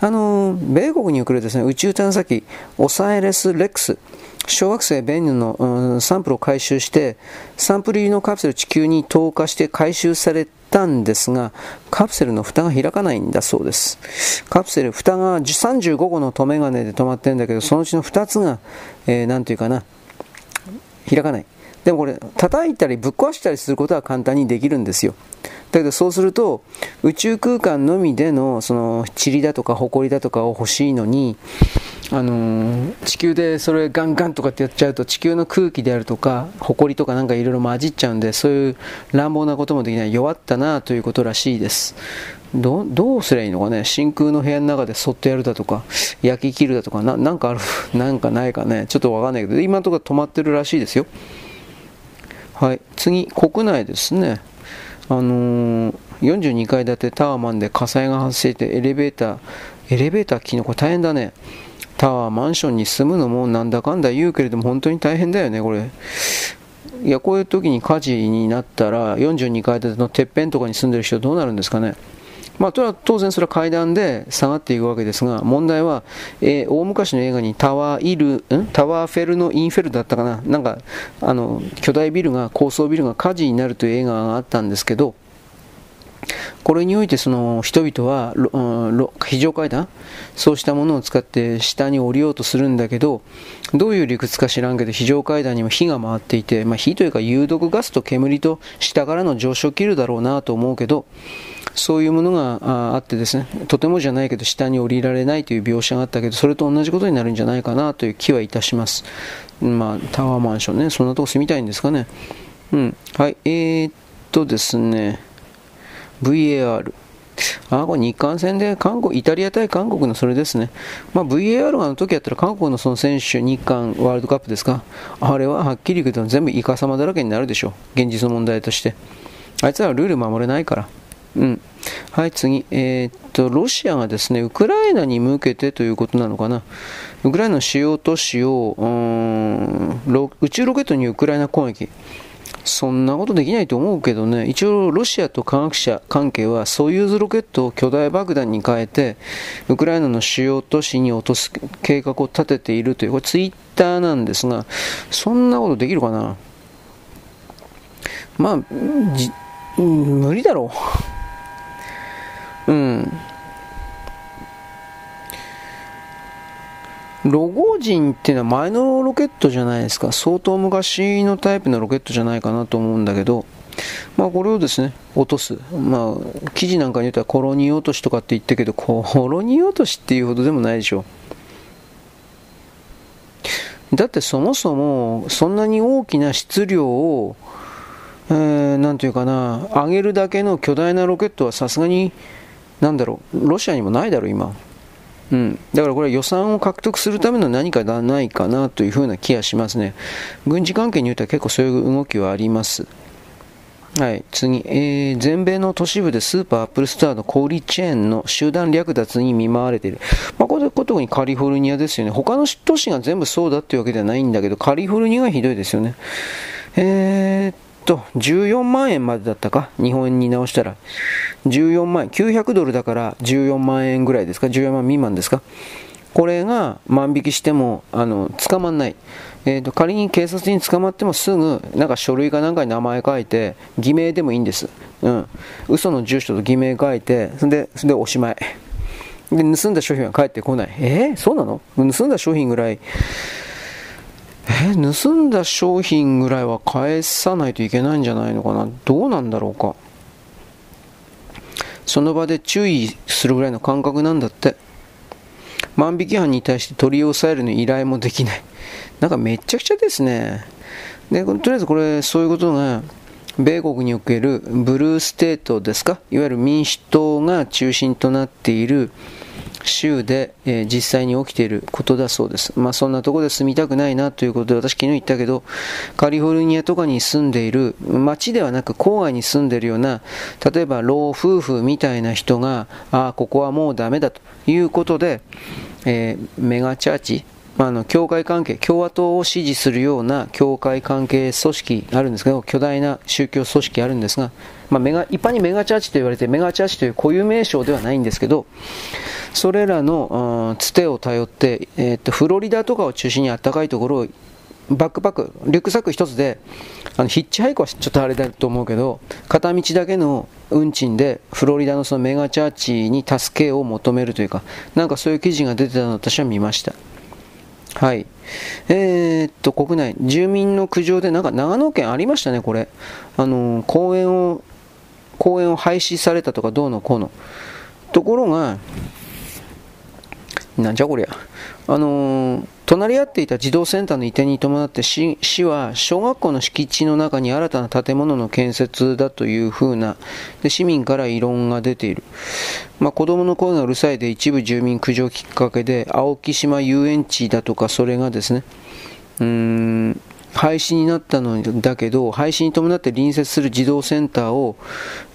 あの米国に送るですね宇宙探査機オサイレス・レックス小惑星ベンヌの、うん、サンプルを回収してサンプル入りのカプセル地球に投下して回収されたんですがカプセルの蓋が開かないんだそうです。カプセル蓋が35個の留め金で止まってるんだけどそのうちの2つが、えー、ていうかな開かない。でもこれ叩いたりぶっ壊したりすることは簡単にできるんですよ。だけどそうすると宇宙空間のみでのその塵だとか埃だとかを欲しいのにあの、地球でそれガンガンとかってやっちゃうと地球の空気であるとか埃とかなんかいろいろ混じっちゃうんでそういう乱暴なこともできない。弱ったなということらしいです。どどうすりゃいいのかね。真空の部屋の中でそっとやるだとか焼き切るだとかななんかある？(laughs) なんかないかね。ちょっとわかんないけど。今のところ止まってるらしいですよ。はい。次国内ですね。あのー、42階建てタワーマンで火災が発生してエレベーターエレベーター機能これ大変だね。タワーマンションに住むのもなんだかんだ言うけれども本当に大変だよねこれ。いやこういう時に火事になったら42階建てのてっぺんとかに住んでる人どうなるんですかね。まあ、当然それは階段で下がっていくわけですが、問題は、えー、大昔の映画にタワーイル、ん？タワーフェルのインフェルだったかな、なんか、あの、巨大ビルが、高層ビルが火事になるという映画があったんですけど、これにおいてその人々は、非常階段？そうしたものを使って下に降りようとするんだけど、どういう理屈か知らんけど、非常階段にも火が回っていて、まあ、火というか有毒ガスと煙と下からの上昇を切るだろうなと思うけど、そういうものがあってですね、とてもじゃないけど下に降りられないという描写があったけど、それと同じことになるんじゃないかなという気はいたします。まあ、タワーマンションね、そんなとこ住みたいんですかね。うん。はい、えー、っとですね、VAR。あ、これ日韓戦で韓国、イタリア対韓国のそれですね。まあ、VAR があの時やったら韓国のその選手、日韓ワールドカップですか。あれははっきり言うと全部イカ様だらけになるでしょう。現実の問題として。あいつらはルール守れないから。うん。はい、次。えー、っと、ロシアがですね、ウクライナに向けてということなのかな。ウクライナの主要都市を、うん、宇宙ロケットにウクライナ攻撃。そんなことできないと思うけどね、一応ロシアと科学者関係はソユーズロケットを巨大爆弾に変えて、ウクライナの主要都市に落とす計画を立てているという、これツイッターなんですが、そんなことできるかなまあ、無理だろう。うん。ロゴ人っていうのは前のロケットじゃないですか。相当昔のタイプのロケットじゃないかなと思うんだけど、まあこれをですね、落とす。まあ、記事なんかに言ったらコロニー落としとかって言ったけど、コロニー落としっていうほどでもないでしょ。だってそもそもそんなに大きな質量を、えー、ていうかな、上げるだけの巨大なロケットはさすがになんだろう、ロシアにもないだろう、今。うん、だからこれは予算を獲得するための何かがないかなというふうな気がしますね。軍事関係においては結構そういう動きはあります。はい、次、えー、全米の都市部でスーパーアップルストアの小売チェーンの集団略奪に見舞われている。まあ、これ特にカリフォルニアですよね。他の都市が全部そうだっていうわけではないんだけど、カリフォルニアがひどいですよね。えーと、14万円までだったか？日本円に直したら。14万円。900ドルだから14万円ぐらいですか ?14 万未満ですか？これが万引きしても、あの、捕まんない。えーと、仮に警察に捕まってもすぐなんか書類かなんかに名前書いて偽名でもいいんです、うん、嘘の住所と偽名書いてそれでそれでおしまいで、盗んだ商品は返ってこない。えー、そうなの？盗んだ商品ぐらい、え、盗んだ商品ぐらいは返さないといけないんじゃないのかな？どうなんだろうか？その場で注意するぐらいの感覚なんだって。万引き犯に対して取り押さえるの依頼もできない。なんかめっちゃくちゃですね。で、とりあえずこれ、そういうことが、米国におけるブルーステートですか、いわゆる民主党が中心となっている州で、えー、実際に起きていることだそうです。まあそんなとこで住みたくないなということで私昨日言ったけど、カリフォルニアとかに住んでいる、町ではなく郊外に住んでいるような、例えば老夫婦みたいな人が、ああ、ここはもうダメだということで、えー、メガチャーチ、まあ、あの教会関係、共和党を支持するような教会関係組織あるんですけど、巨大な宗教組織あるんですが、まあ、メガ一般にメガチャーチと言われて、メガチャーチという固有名称ではないんですけど、それらのつてを頼って、えー、っとフロリダとかを中心に暖かいところをバックパック、リュックサック一つで、あのヒッチハイクはちょっとあれだと思うけど、片道だけの運賃でフロリダのそのメガチャーチに助けを求めるというか、なんかそういう記事が出てたのを私は見ました。はい。えー、っと、国内、住民の苦情で、なんか長野県ありましたね、これ。あの、公園を、公園を廃止されたとか、どうのこうの。ところが、なんじゃこりゃ。あのー、隣り合っていた児童センターの移転に伴って市は小学校の敷地の中に新たな建物の建設だというふうなで市民から異論が出ている、まあ、子供の声がうるさいで一部住民苦情きっかけで青木島遊園地だとかそれがですねうーん廃止になったのだけど、廃止に伴って隣接する児童センターを、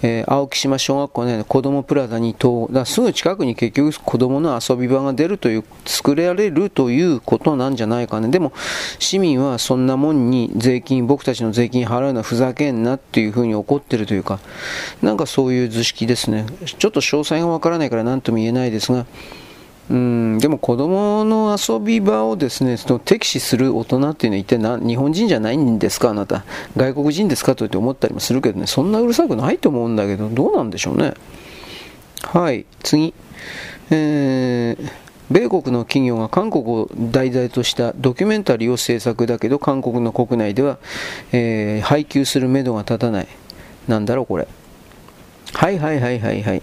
えー、青木島小学校の子供プラザにと、だすぐ近くに結局子供の遊び場が出るという、作られるということなんじゃないかね。でも、市民はそんなもんに税金、僕たちの税金払うのはふざけんなっていうふうに怒ってるというか、なんかそういう図式ですね。ちょっと詳細がわからないから何とも言えないですが、うん。でも子供の遊び場をですねその敵視する大人っていうのは一体な日本人じゃないんですか？あなた。外国人ですか？と思ったりもするけどね。そんなうるさくないと思うんだけどどうなんでしょうね。はい。次。えー米国の企業が韓国を題材としたドキュメンタリーを制作だけど韓国の国内では、えー、配給するめどが立たない。なんだろうこれ。はいはいはいはいはい。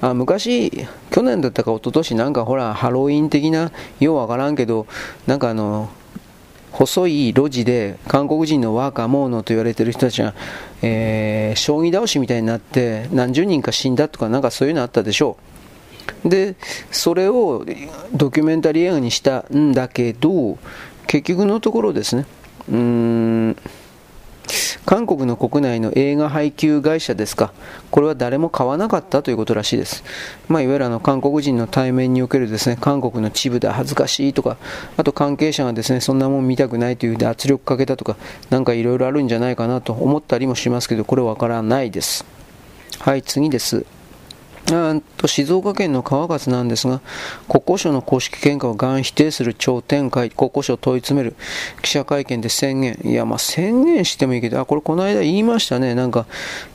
あ昔、去年だったか一昨年なんかほら、ハロウィン的な、ようわからんけど、なんかあの、細い路地で韓国人のワーカーモーノと言われてる人たちが、えー、将棋倒しみたいになって何十人か死んだとかなんかそういうのあったでしょう。で、それをドキュメンタリー映画にしたんだけど、結局のところですね、うーん、韓国の国内の映画配給会社ですか、これは誰も買わなかったということらしいです。まあ、いわゆるあの韓国人の対面におけるですね、韓国のチブだ恥ずかしいとか、あと関係者がですね、そんなもん見たくないというで圧力かけたとか、なんかいろいろあるんじゃないかなと思ったりもしますけど、これわからないです。はい、次です。と静岡県の川勝なんですが、国交省の公式見解をがん否定する超展開、国交省を問い詰める記者会見で宣言。いや、まあ宣言してもいいけど、あ、これこの間言いましたね。なんか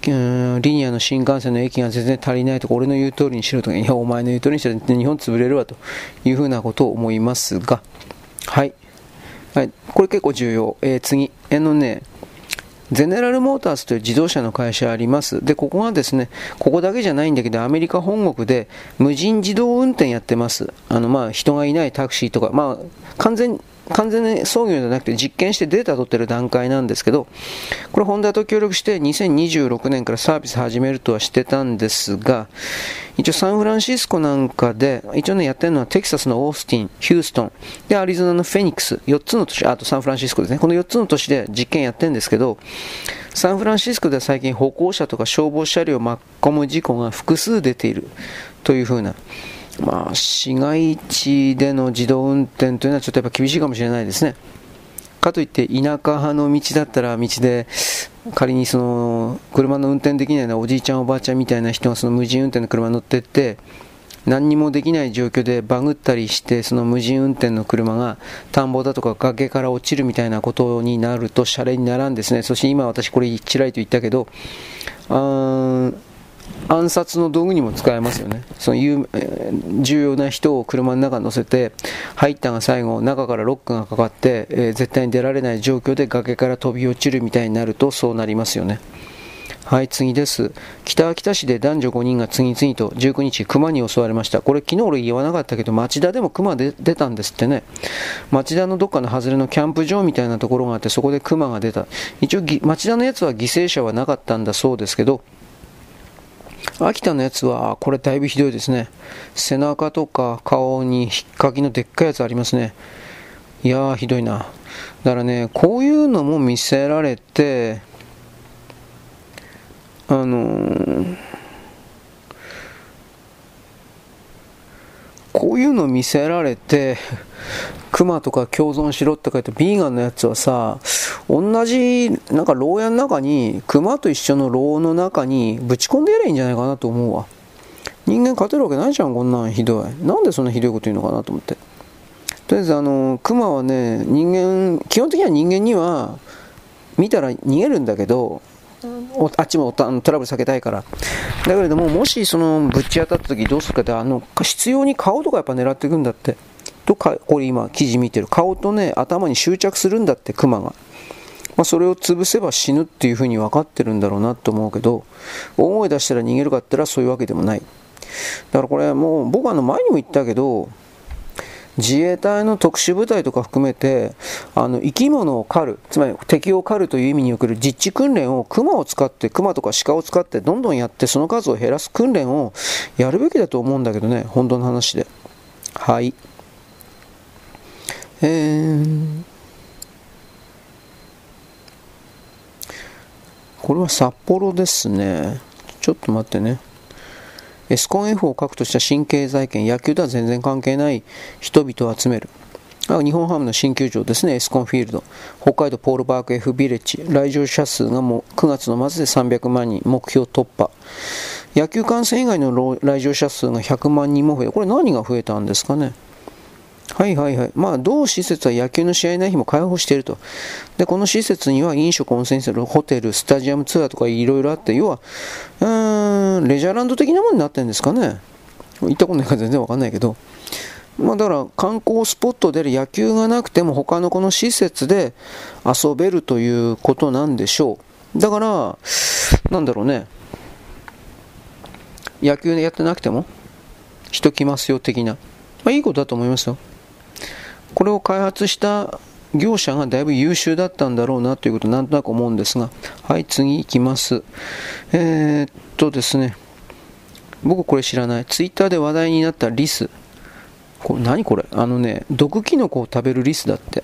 ん、リニアの新幹線の駅が全然足りないとか、俺の言う通りにしろとか、いや、お前の言う通りにしろ日本潰れるわというふうなことを思いますが、はい。はい、これ結構重要。えー、次。えのね、ゼネラルモーターズという自動車の会社あります。で、ここがですね、ここだけじゃないんだけど、アメリカ本国で無人自動運転やってます。あの、まあ、人がいないタクシーとか、まあ、完全完全に操業じゃなくて実験してデータを取ってる段階なんですけど、これホンダと協力して2026年からサービス始めるとはしてたんですが、一応サンフランシスコなんかで、一応ね、やってるのはテキサスのオースティン、ヒューストン、で、アリゾナのフェニックス、4つの都市、あとサンフランシスコですね。この4つの都市で実験やってるんですけど、サンフランシスコでは最近歩行者とか消防車両を巻き込む事故が複数出ているというふうな、まあ、市街地での自動運転というのはちょっとやっぱ厳しいかもしれないですね。かといって田舎派の道だったら道で仮にその車の運転できないようなおじいちゃんおばあちゃんみたいな人がその無人運転の車に乗ってって何にもできない状況でバグったりしてその無人運転の車が田んぼだとか崖から落ちるみたいなことになるとシャレにならんですねそして今私これちらりと言ったけどあ暗殺の道具にも使えますよね。その有重要な人を車の中に乗せて、入ったが最後、中からロックがかかって、えー、絶対に出られない状況で崖から飛び落ちるみたいになるとそうなりますよね。はい、次です。北秋田市で男女5人が次々と19日、熊に襲われました。これ昨日俺言わなかったけど、町田でも熊で出たんですってね。町田のどっかの外れのキャンプ場みたいなところがあって、そこで熊が出た。一応、町田のやつは犠牲者はなかったんだそうですけど、秋田のやつは、これだいぶひどいですね。背中とか顔に引っかきのでっかいやつありますね。いやー、ひどいな。だからね、こういうのも見せられて、あのー、こういうの見せられて、クマとか共存しろって書いて、ビーガンのやつはさ、同じ、なんか牢屋の中に、クマと一緒の牢の中にぶち込んでやればいいんじゃないかなと思うわ。人間勝てるわけないじゃん、こんなんひどい。なんでそんなひどいこと言うのかなと思って。とりあえず、あの、クマはね、人間、基本的には人間には、見たら逃げるんだけど、あっちもトラブル避けたいから。だけれども、もしそのぶち当たった時どうするかって、あの、必要に顔とかやっぱ狙っていくんだって。とか、これ今記事見てる。顔とね、頭に執着するんだって、クマが。まあ、それを潰せば死ぬっていうふうに分かってるんだろうなと思うけど、大声出したら逃げるかって言ったらそういうわけでもない。だからこれもう僕あの前にも言ったけど、自衛隊の特殊部隊とか含めてあの生き物を狩るつまり敵を狩るという意味における実地訓練を熊を使って熊とか鹿を使ってどんどんやってその数を減らす訓練をやるべきだと思うんだけどね本当の話で。はい。えー、これは札幌ですね。ちょっと待ってね。エスコン F を核とした新経済圏、野球とは全然関係ない人々を集める。日本ハムの新球場ですね、エスコンフィールド。北海道ポールパーク F ビレッジ。来場者数がもう9月の末で300万人、目標突破。野球観戦以外の来場者数が100万人も増えこれ何が増えたんですかね？はいはいはい。まあ、同施設は野球の試合ない日も開放していると。で、この施設には飲食、温泉施設、ホテル、スタジアムツアーとかいろいろあって、要は、うーん、レジャーランド的なものになってるんですかね。行ったことないから全然わかんないけど。まあ、だから観光スポットで野球がなくても他のこの施設で遊べるということなんでしょう。だから、なんだろうね。野球でやってなくても人来ますよ的な。まあ、いいことだと思いますよ。これを開発した業者がだいぶ優秀だったんだろうなということなんとなく思うんですが、はい、次行きます。えー、っとですね、僕これ知らない。ツイッターで話題になったリス。これ何これ？あのね、毒キノコを食べるリスだって。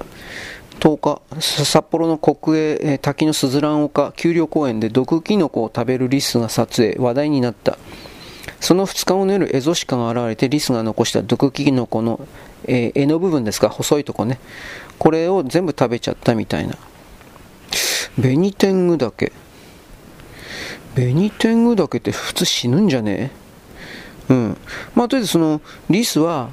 10日、札幌の国営滝のすずらん丘丘陵公園で毒キノコを食べるリスが撮影、話題になった。その2日後の夜、エゾシカが現れてリスが残した毒キノコのえ、柄の部分ですか、細いとこね。これを全部食べちゃったみたいな。ベニテングダケ。ベニテングダケって普通死ぬんじゃね？えうん。まあ、とりあえずその、リスは、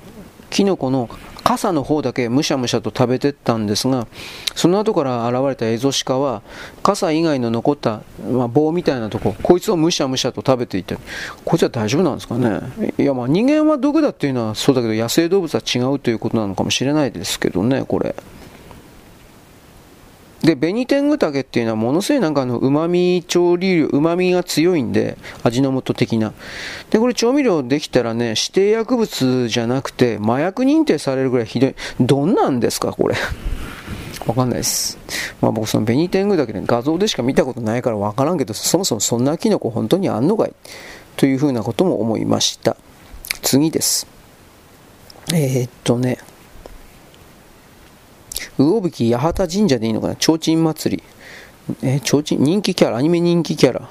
キノコの傘の方だけむしゃむしゃと食べてったんですが、その後から現れたエゾシカは、傘以外の残った、まあ、棒みたいなとこ、こいつをむしゃむしゃと食べていて、こいつは大丈夫なんですかね？いや、まあ人間は毒だっていうのはそうだけど、野生動物は違うということなのかもしれないですけどね、これ。で、ベニテングタケっていうのはものすごいなんかあの、旨味調理料、旨味が強いんで、味の素的な。で、これ調味料できたらね、指定薬物じゃなくて、麻薬認定されるぐらいひどい。どんなんですか、これ。わかんないです。まあ僕そのベニテングだけで画像でしか見たことないからわからんけど、そもそもそんなキノコ本当にあんのかい？というふうなことも思いました。次です。えー、っとね。魚引八幡神社でいいのかな？提灯祭り。え、提灯？人気キャラ？アニメ人気キャラ？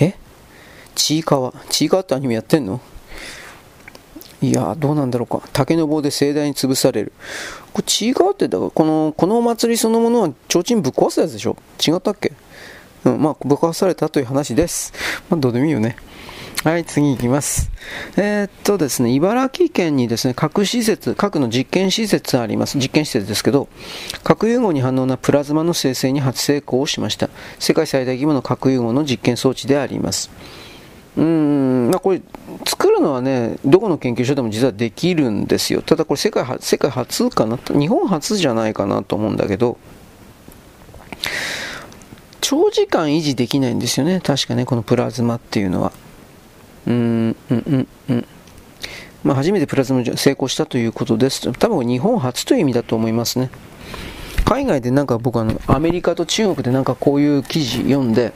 え？ちいかわ？ちいかわってアニメやってんの？いやどうなんだろうか。竹の棒で盛大に潰される。これちいかわって、だからこの、このお祭りそのものは提灯ぶっ壊すやつでしょ？違ったっけ？うん、まあ、ぶっ壊されたという話です。まあ、どうでもいいよね。はい、次行きます。えー、っとですね、茨城県にですね、核施設、核の実験施設あります。実験施設ですけど、核融合に反応なプラズマの生成に初成功をしました。世界最大規模の核融合の実験装置であります。うん、まあこれ、作るのはね、どこの研究所でも実はできるんですよ。ただこれ世界世界初かな？日本初じゃないかなと思うんだけど、長時間維持できないんですよね。確かね、このプラズマっていうのは。うん、うん、うん、うん。まあ、初めてプラズマ成功したということです。多分日本初という意味だと思いますね。海外でなんか僕あの、アメリカと中国でなんかこういう記事読んで、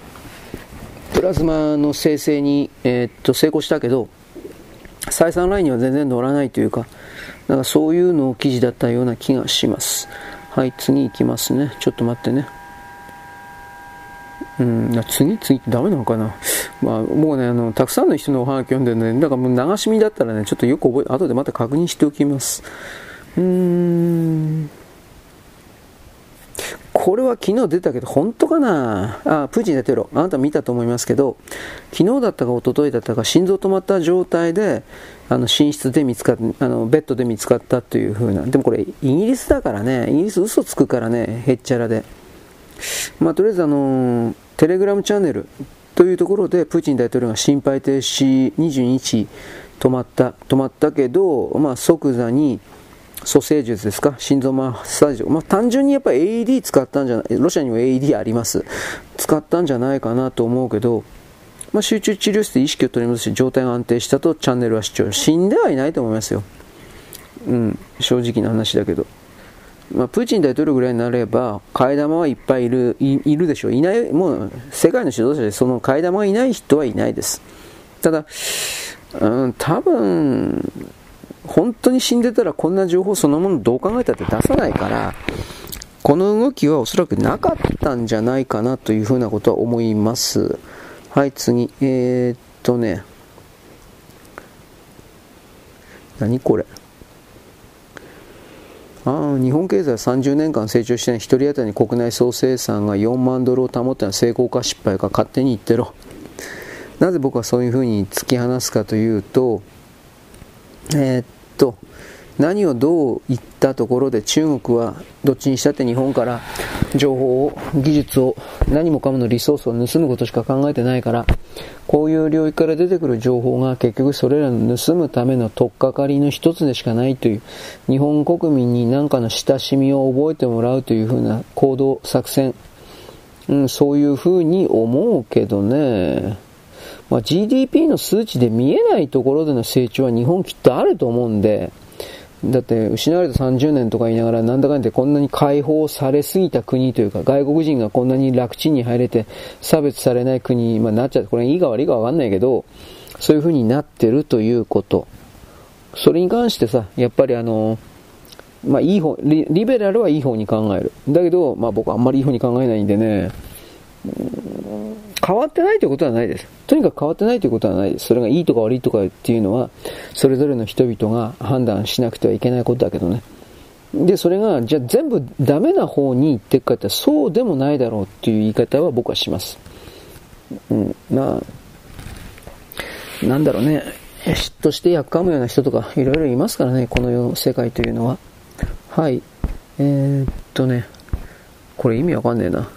プラズマの生成に、えー、っと成功したけど、採算ラインには全然乗らないというか、なんかそういうのを記事だったような気がします。はい、次行きますね。ちょっと待ってね。うん、次、次ってダメなのかな？まあ、もうね、あの、たくさんの人のおはがき読んでるね、だからもう流し見だったらね、ちょっとよく覚え、後でまた確認しておきます。うーん。これは昨日出たけど、本当かな？あ、プーチン大統領、あなた見たと思いますけど、昨日だったか一昨日だったか、心臓止まった状態で、あの、寝室で見つかっあの、ベッドで見つかったという風な。でもこれ、イギリスだからね、イギリス嘘つくからね、へっちゃらで。まあ、とりあえずあの、テレグラムチャンネルというところで、プーチン大統領が心肺停止22日止まった、止まったけど、まあ、即座に、蘇生術ですか心臓マッサージ。まあ、単純にやっぱり AED 使ったんじゃない、ロシアにも AED あります。使ったんじゃないかなと思うけど、まあ、集中治療室で意識を取り戻し状態が安定したとチャンネルは主張。死んではいないと思いますよ。うん、正直な話だけど。まあ、プーチン大統領ぐらいになれば、替え玉はいっぱいいるいるでしょう。いない、もう世界の指導者でその替え玉がいない人はいないです。ただ、うん、多分、本当に死んでたらこんな情報そのものどう考えたって出さないから、この動きはおそらくなかったんじゃないかなというふうなことは思います。はい、次。えー、っとね。何これ。あ日本経済は30年間成長してない。1人当たり国内総生産が4万ドルを保ったのは成功か失敗か勝手に言ってろ。なぜ僕はそういうふうに突き放すかというとえー、っと何をどう言ったところで中国はどっちにしたって日本から情報を技術を何もかものリソースを盗むことしか考えてないからこういう領域から出てくる情報が結局それらの盗むための取っかかりの一つでしかないという日本国民に何かの親しみを覚えてもらうというふうな行動作戦、うん、そういうふうに思うけどね。まあ、GDP の数値で見えないところでの成長は日本きっとあると思うんで、だって失われた30年とか言いながらなんだかんだこんなに解放されすぎた国というか外国人がこんなに楽ちんに入れて差別されない国に、まあ、なっちゃってこれいいか悪いかわかんないけどそういう風になってるということそれに関してさやっぱりあのまあいい方リリベラルはいい方に考える。だけどまあ僕はあんまりいい方に考えないんでね。変わってないということはないです。とにかく変わってないということはないです。それがいいとか悪いとかっていうのは、それぞれの人々が判断しなくてはいけないことだけどね。で、それが、じゃあ全部ダメな方に行っていくかってそうでもないだろうっていう言い方は僕はします。うん、まあ、なんだろうね。嫉妬してやっかむような人とかいろいろいますからね、この世の世界というのは。はい。えー、っとね、これ意味わかんねえな。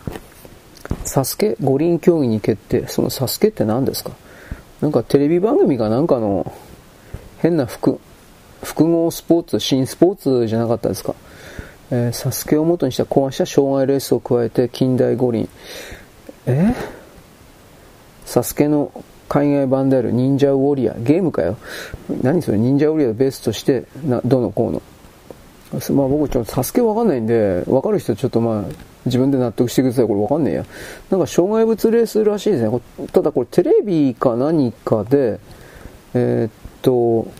サスケ五輪競技に決定。そのサスケって何ですか？なんかテレビ番組かなんかの変な複複合スポーツ、新スポーツじゃなかったですか？えー、サスケを元にした考案した障害レースを加えて近代五輪。えサスケの海外版である忍者ウォリアー。ゲームかよ？何それ？忍者ウォリアーベースとして、な、どのこうの。まあ僕ちょっとサスケわかんないんで、わかる人ちょっとまあ、自分で納得してください。これわかんねえや。なんか障害物レースらしいですね。ただこれテレビか何かで、えー、っと、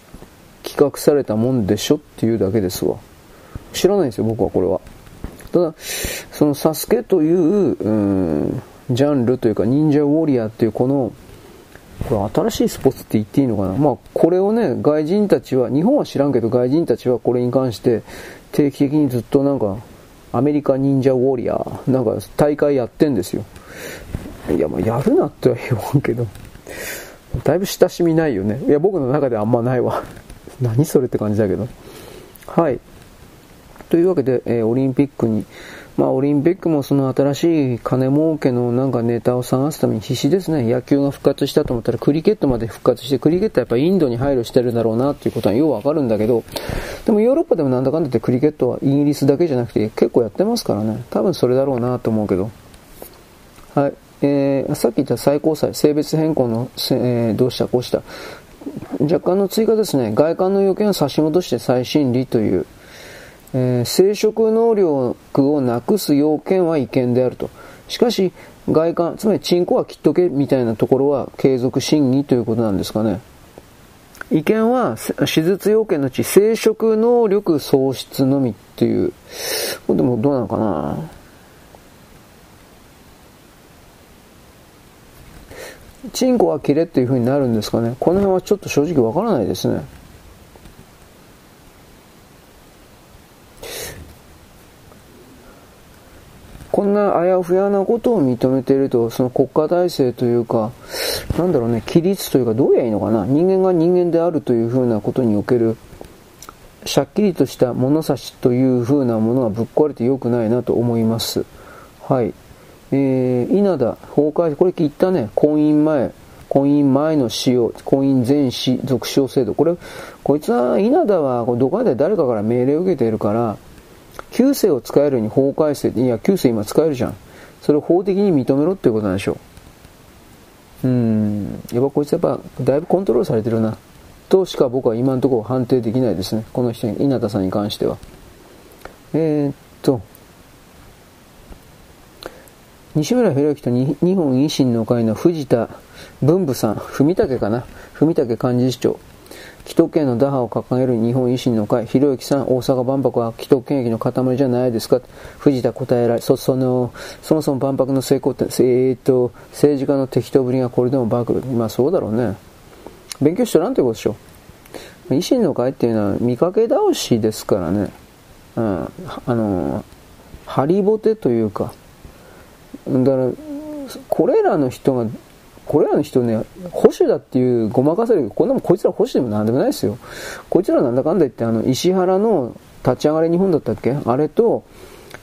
企画されたもんでしょっていうだけですわ。知らないんですよ、僕はこれは。ただ、そのサスケという、うん、ジャンルというか、忍者ウォリアーっていうこの、これ新しいスポーツって言っていいのかなまあ、これをね、外人たちは、日本は知らんけど外人たちはこれに関して定期的にずっとなんかアメリカ忍者ウォリアー、なんか大会やってんですよ。いや、まあやるなっては言わんけど、だいぶ親しみないよね。いや、僕の中であんまないわ。(laughs) 何それって感じだけど。はい。というわけで、えー、オリンピックにまあ、オリンピックもその新しい金儲けのなんかネタを探すために必死ですね。野球が復活したと思ったらクリケットまで復活して、クリケットはやっぱインドに配慮してるんだろうなっていうことはようわかるんだけど、でもヨーロッパでもなんだかんだってクリケットはイギリスだけじゃなくて結構やってますからね。多分それだろうなと思うけど。はい。えー、さっき言った最高裁、性別変更の、えー、どうしたこうした。若干の追加ですね。外観の要件を差し戻して再審理という、えー、生殖能力をなくす要件は違憲であると。しかし、外観、つまりチンコは切っとけみたいなところは継続審議ということなんですかね。違憲は手術要件のうち生殖能力喪失のみっていう。これでもどうなのかなチンコは切れっていう風になるんですかね。この辺はちょっと正直わからないですね。こんなあやふやなことを認めていると、その国家体制というか、なんだろうね、規律というか、どうやいいのかな。人間が人間であるという風なことにおける、しゃっきりとした物差しという風なものがぶっ壊れて良くないなと思います。はい。えー、稲田崩壊、これ言ったね、婚姻前、婚姻前の使用、婚姻前死続使用制度。これ、こいつは、稲田はどこかで誰かから命令を受けているから、旧世を使えるに法改正、いや、旧世今使えるじゃん。それを法的に認めろっていうことなんでしょう。うん、やっぱこいつやっぱ、だいぶコントロールされてるな。としか僕は今のところ判定できないですね。この人、稲田さんに関しては。えー、っと、西村博之と日本維新の会の藤田文武さん、文武かな文武幹事長。既得権の打破を掲げる日本維新の会、博之さん、大阪万博は既得権益の塊じゃないですか藤田答えられ、そ、その、そもそも万博の成功って、えー、っと、政治家の適当ぶりがこれでも暴露。まあそうだろうね。勉強しとらんってことでしょ。維新の会っていうのは見かけ倒しですからね。うん。あの、ハリボテというか、だから、これらの人が、これらの人ね、保守だっていうごまかせるこんなもんこいつら保守でもなんでもないですよ。こいつらなんだかんだ言って、あの、石原の立ち上がり日本だったっけ？あれと、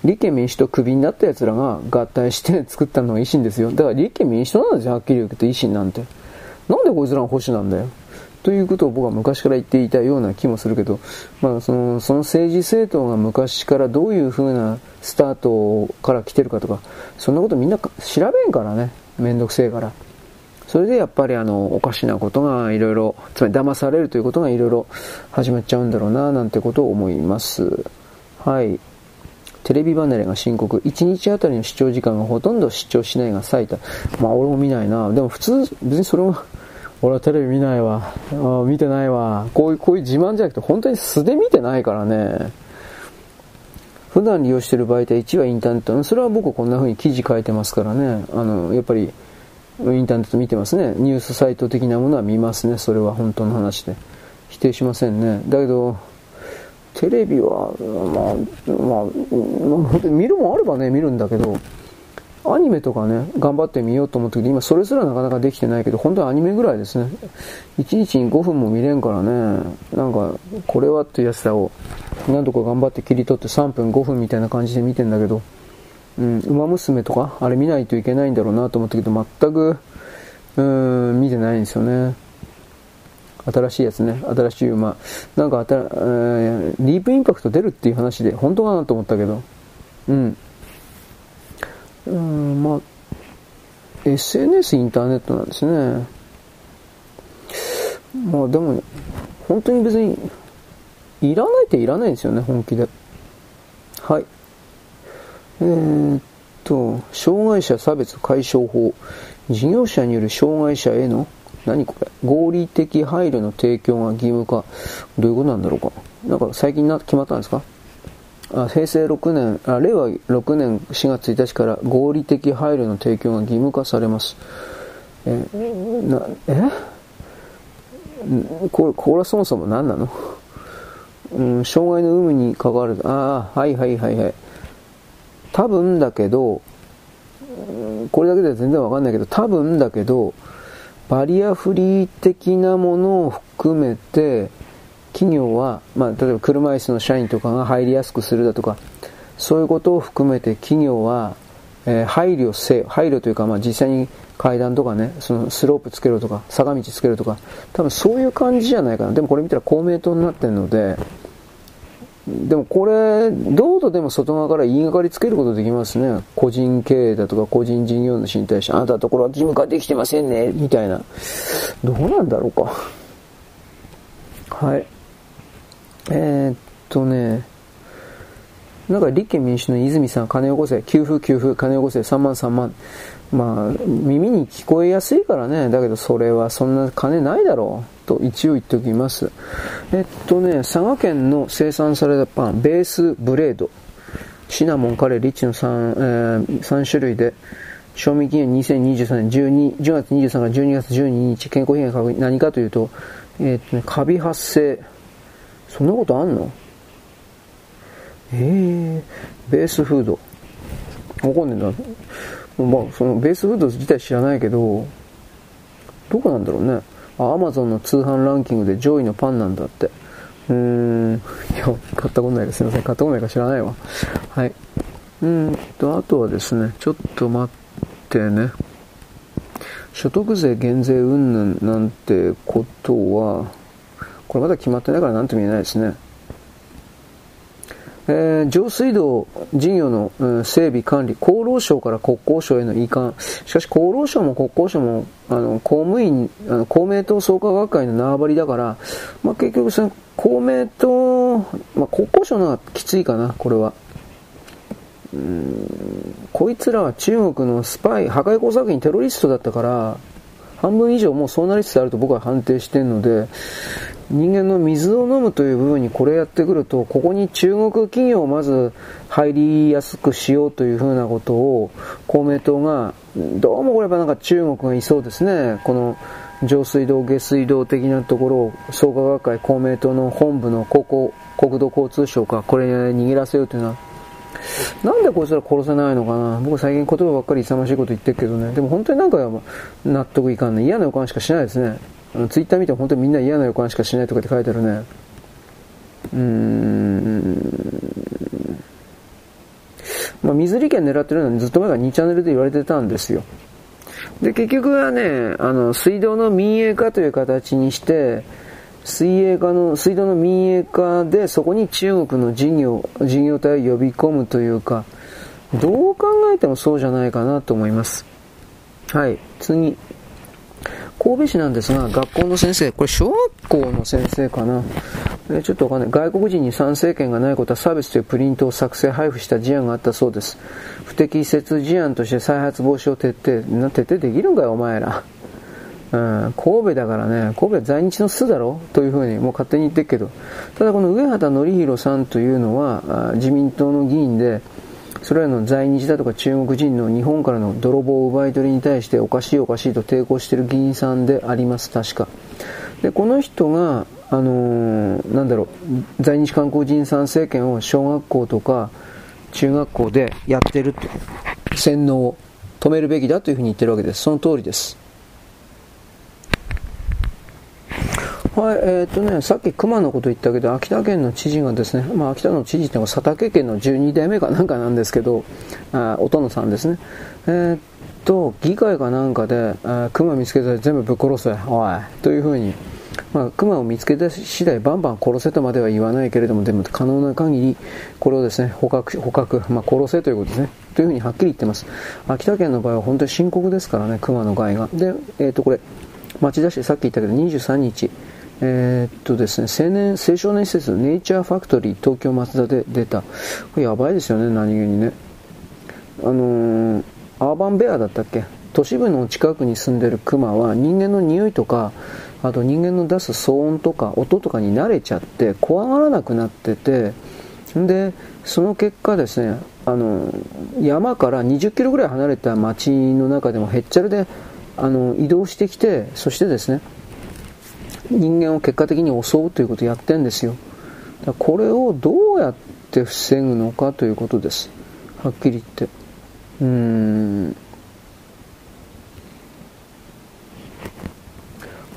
立憲民主党クビになった奴らが合体して作ったのが維新ですよ。だから立憲民主党なんですよ、はっきり言うけど維新なんて。なんでこいつらが保守なんだよ。ということを僕は昔から言っていたような気もするけど、まあ、そのその政治政党が昔からどういうふうなスタートから来てるかとか、そんなことみんな調べんからね、めんどくせえから。それでやっぱりあの、おかしなことがいろいろ、つまり騙されるということがいろいろ始まっちゃうんだろうな、なんてことを思います。はい。テレビ離れが深刻。1日あたりの視聴時間がほとんど視聴しないが最多。まあ俺も見ないな。でも普通、別にそれは (laughs) 俺はテレビ見ないわ。あ見てないわ。こういう、こういう自慢じゃなくて、本当に素で見てないからね。普段利用してる媒体1はインターネット。それは僕こんな風に記事書いてますからね。あの、やっぱり、インターネット見てますね。ニュースサイト的なものは見ますね。それは本当の話で。否定しませんね。だけど、テレビは、まあ、まあ、見るもあればね、見るんだけど、アニメとかね、頑張ってみようと思ったけど、今それすらなかなかできてないけど、本当はアニメぐらいですね。1日に5分も見れんからね、なんか、これはってやつらを、何とか頑張って切り取って3分5分みたいな感じで見てんだけど、うん、馬娘とか、あれ見ないといけないんだろうなと思ったけど、全く、うん、見てないんですよね。新しいやつね、新しい馬。なんか、えー、ディープインパクト出るっていう話で、本当かなと思ったけど、うん。うん、まあ、SNS インターネットなんですね。まあでも、本当に別に、いらないっていらないんですよね、本気で。はい。えー、っと、障害者差別解消法。事業者による障害者への、何これ合理的配慮の提供が義務化。どういうことなんだろうか。なんか最近な決まったんですか？あ平成6年あ、令和6年4月1日から合理的配慮の提供が義務化されます。え、な、え？これ、これはそもそも何なの？うん、障害の有無に関わる、ああ、はいはいはいはい。多分だけど、これだけでは全然わかんないけど、多分だけど、バリアフリー的なものを含めて、企業は、まあ、例えば車椅子の社員とかが入りやすくするだとか、そういうことを含めて企業は、えー、配慮せよ配慮というか、まあ、実際に階段とかね、そのスロープつけろとか、坂道つけるとか、多分そういう感じじゃないかな。でもこれ見たら公明党になってるので、でもこれ、どうとでも外側から言いがかりつけることできますね。個人経営だとか個人事業主に対して、あなたのところは義務化できてませんね、みたいな。どうなんだろうか。はい。えー、っとね、なんか立憲民主の泉さん、金よこせ、給付給付、金よこせ、3万3万。まあ、耳に聞こえやすいからね。だけどそれはそんな金ないだろう。と一応言っておきます。えっとね、佐賀県の生産されたパン、ベースブレード、シナモン、カレー、リッチの 3,、えー、3種類で、賞味期限2023年12 10月23から12月12日、健康被害確認、何かというと、え、っとね、カビ発生。そんなことあんの？えー、ベースフード。わかんねえな。まあ、そのベースフード自体知らないけど、どこなんだろうね。あ、アマゾンの通販ランキングで上位のパンなんだって。うーん、いや、買ったことないです。すいません。買ったことないか知らないわ。はい。うんと、あとはですね、ちょっと待ってね。所得税減税云々なんてことは、これまだ決まってないから何とも言えないですね。えー、上水道事業の、うん、整備管理、厚労省から国交省への移管。しかし厚労省も国交省も、あの、公務員、あの公明党創価学会の縄張りだから、まあ、結局その公明党、まあ、国交省の方がきついかな、これは。うんこいつらは中国のスパイ、破壊工作員テロリストだったから、半分以上もうそうなりつつあると僕は判定してるので、人間の水を飲むという部分にこれやってくると、ここに中国企業をまず入りやすくしようというふうなことを公明党が、どうもこれはなんか中国がいそうですね。この上水道、下水道的なところを創価学会公明党の本部の国国土交通省かこれに握らせようというのは、なんでこいつら殺せないのかな僕最近言葉ばっかり勇ましいこと言ってるけどね。でも本当になんか納得いかんね。嫌な予感しかしないですね。ツイッター見ても本当にみんな嫌な予感しかしないとかって書いてあるね。うーん。まあ、水利権狙ってるのはずっと前から2チャンネルで言われてたんですよ。で、結局はね、あの、水道の民営化という形にして、水泳化の、水道の民営化でそこに中国の事業、事業体を呼び込むというか、どう考えてもそうじゃないかなと思います。はい、次。神戸市なんですが、学校の先生、これ小学校の先生かな。えちょっとわかんない。外国人に賛成権がないことは差別というプリントを作成、配布した事案があったそうです。不適切事案として再発防止を徹底、な徹底できるんかよ、お前ら。うん、神戸だからね、神戸は在日の巣だろ？というふうにもう勝手に言ってるけど、ただこの上畑則弘さんというのは、自民党の議員で、それらの在日だとか中国人の日本からの泥棒奪い取りに対しておかしいおかしいと抵抗している議員さんであります、確か。で、この人が、あのー、なんだろう、在日韓国人参政権を小学校とか中学校でやってると。洗脳を止めるべきだというふうに言ってるわけです。その通りです。はい、えー、っとね、さっき熊のこと言ったけど、秋田県の知事がですね、まあ、秋田の知事ってのは佐竹県の12代目かなんかなんですけど、あお殿さんですね。えー、っと、議会かなんかで、あ熊見つけたら全部ぶっ殺せ、おい、というふうに、まあ、熊を見つけた次第バンバン殺せとまでは言わないけれども、でも可能な限り、これをですね、捕獲、捕獲、まあ、殺せということですね。というふうにはっきり言ってます。秋田県の場合は本当に深刻ですからね、熊の害が。で、えー、っと、これ、町田市さっき言ったけど23日、えー、っとですね、青年、青少年施設、ネイチャーファクトリー、東京松田で出た。これやばいですよね、何気にね。あのー、アーバンベアだったっけ？都市部の近くに住んでるクマは人間の匂いとか、あと人間の出す騒音とか音とかに慣れちゃって怖がらなくなってて、で、その結果ですね、あの、山から20キロぐらい離れた町の中でもへっちゃらで、あの、移動してきて、そしてですね、人間を結果的に襲うということをやってんですよ。これをどうやって防ぐのかということです。はっきり言って。うん。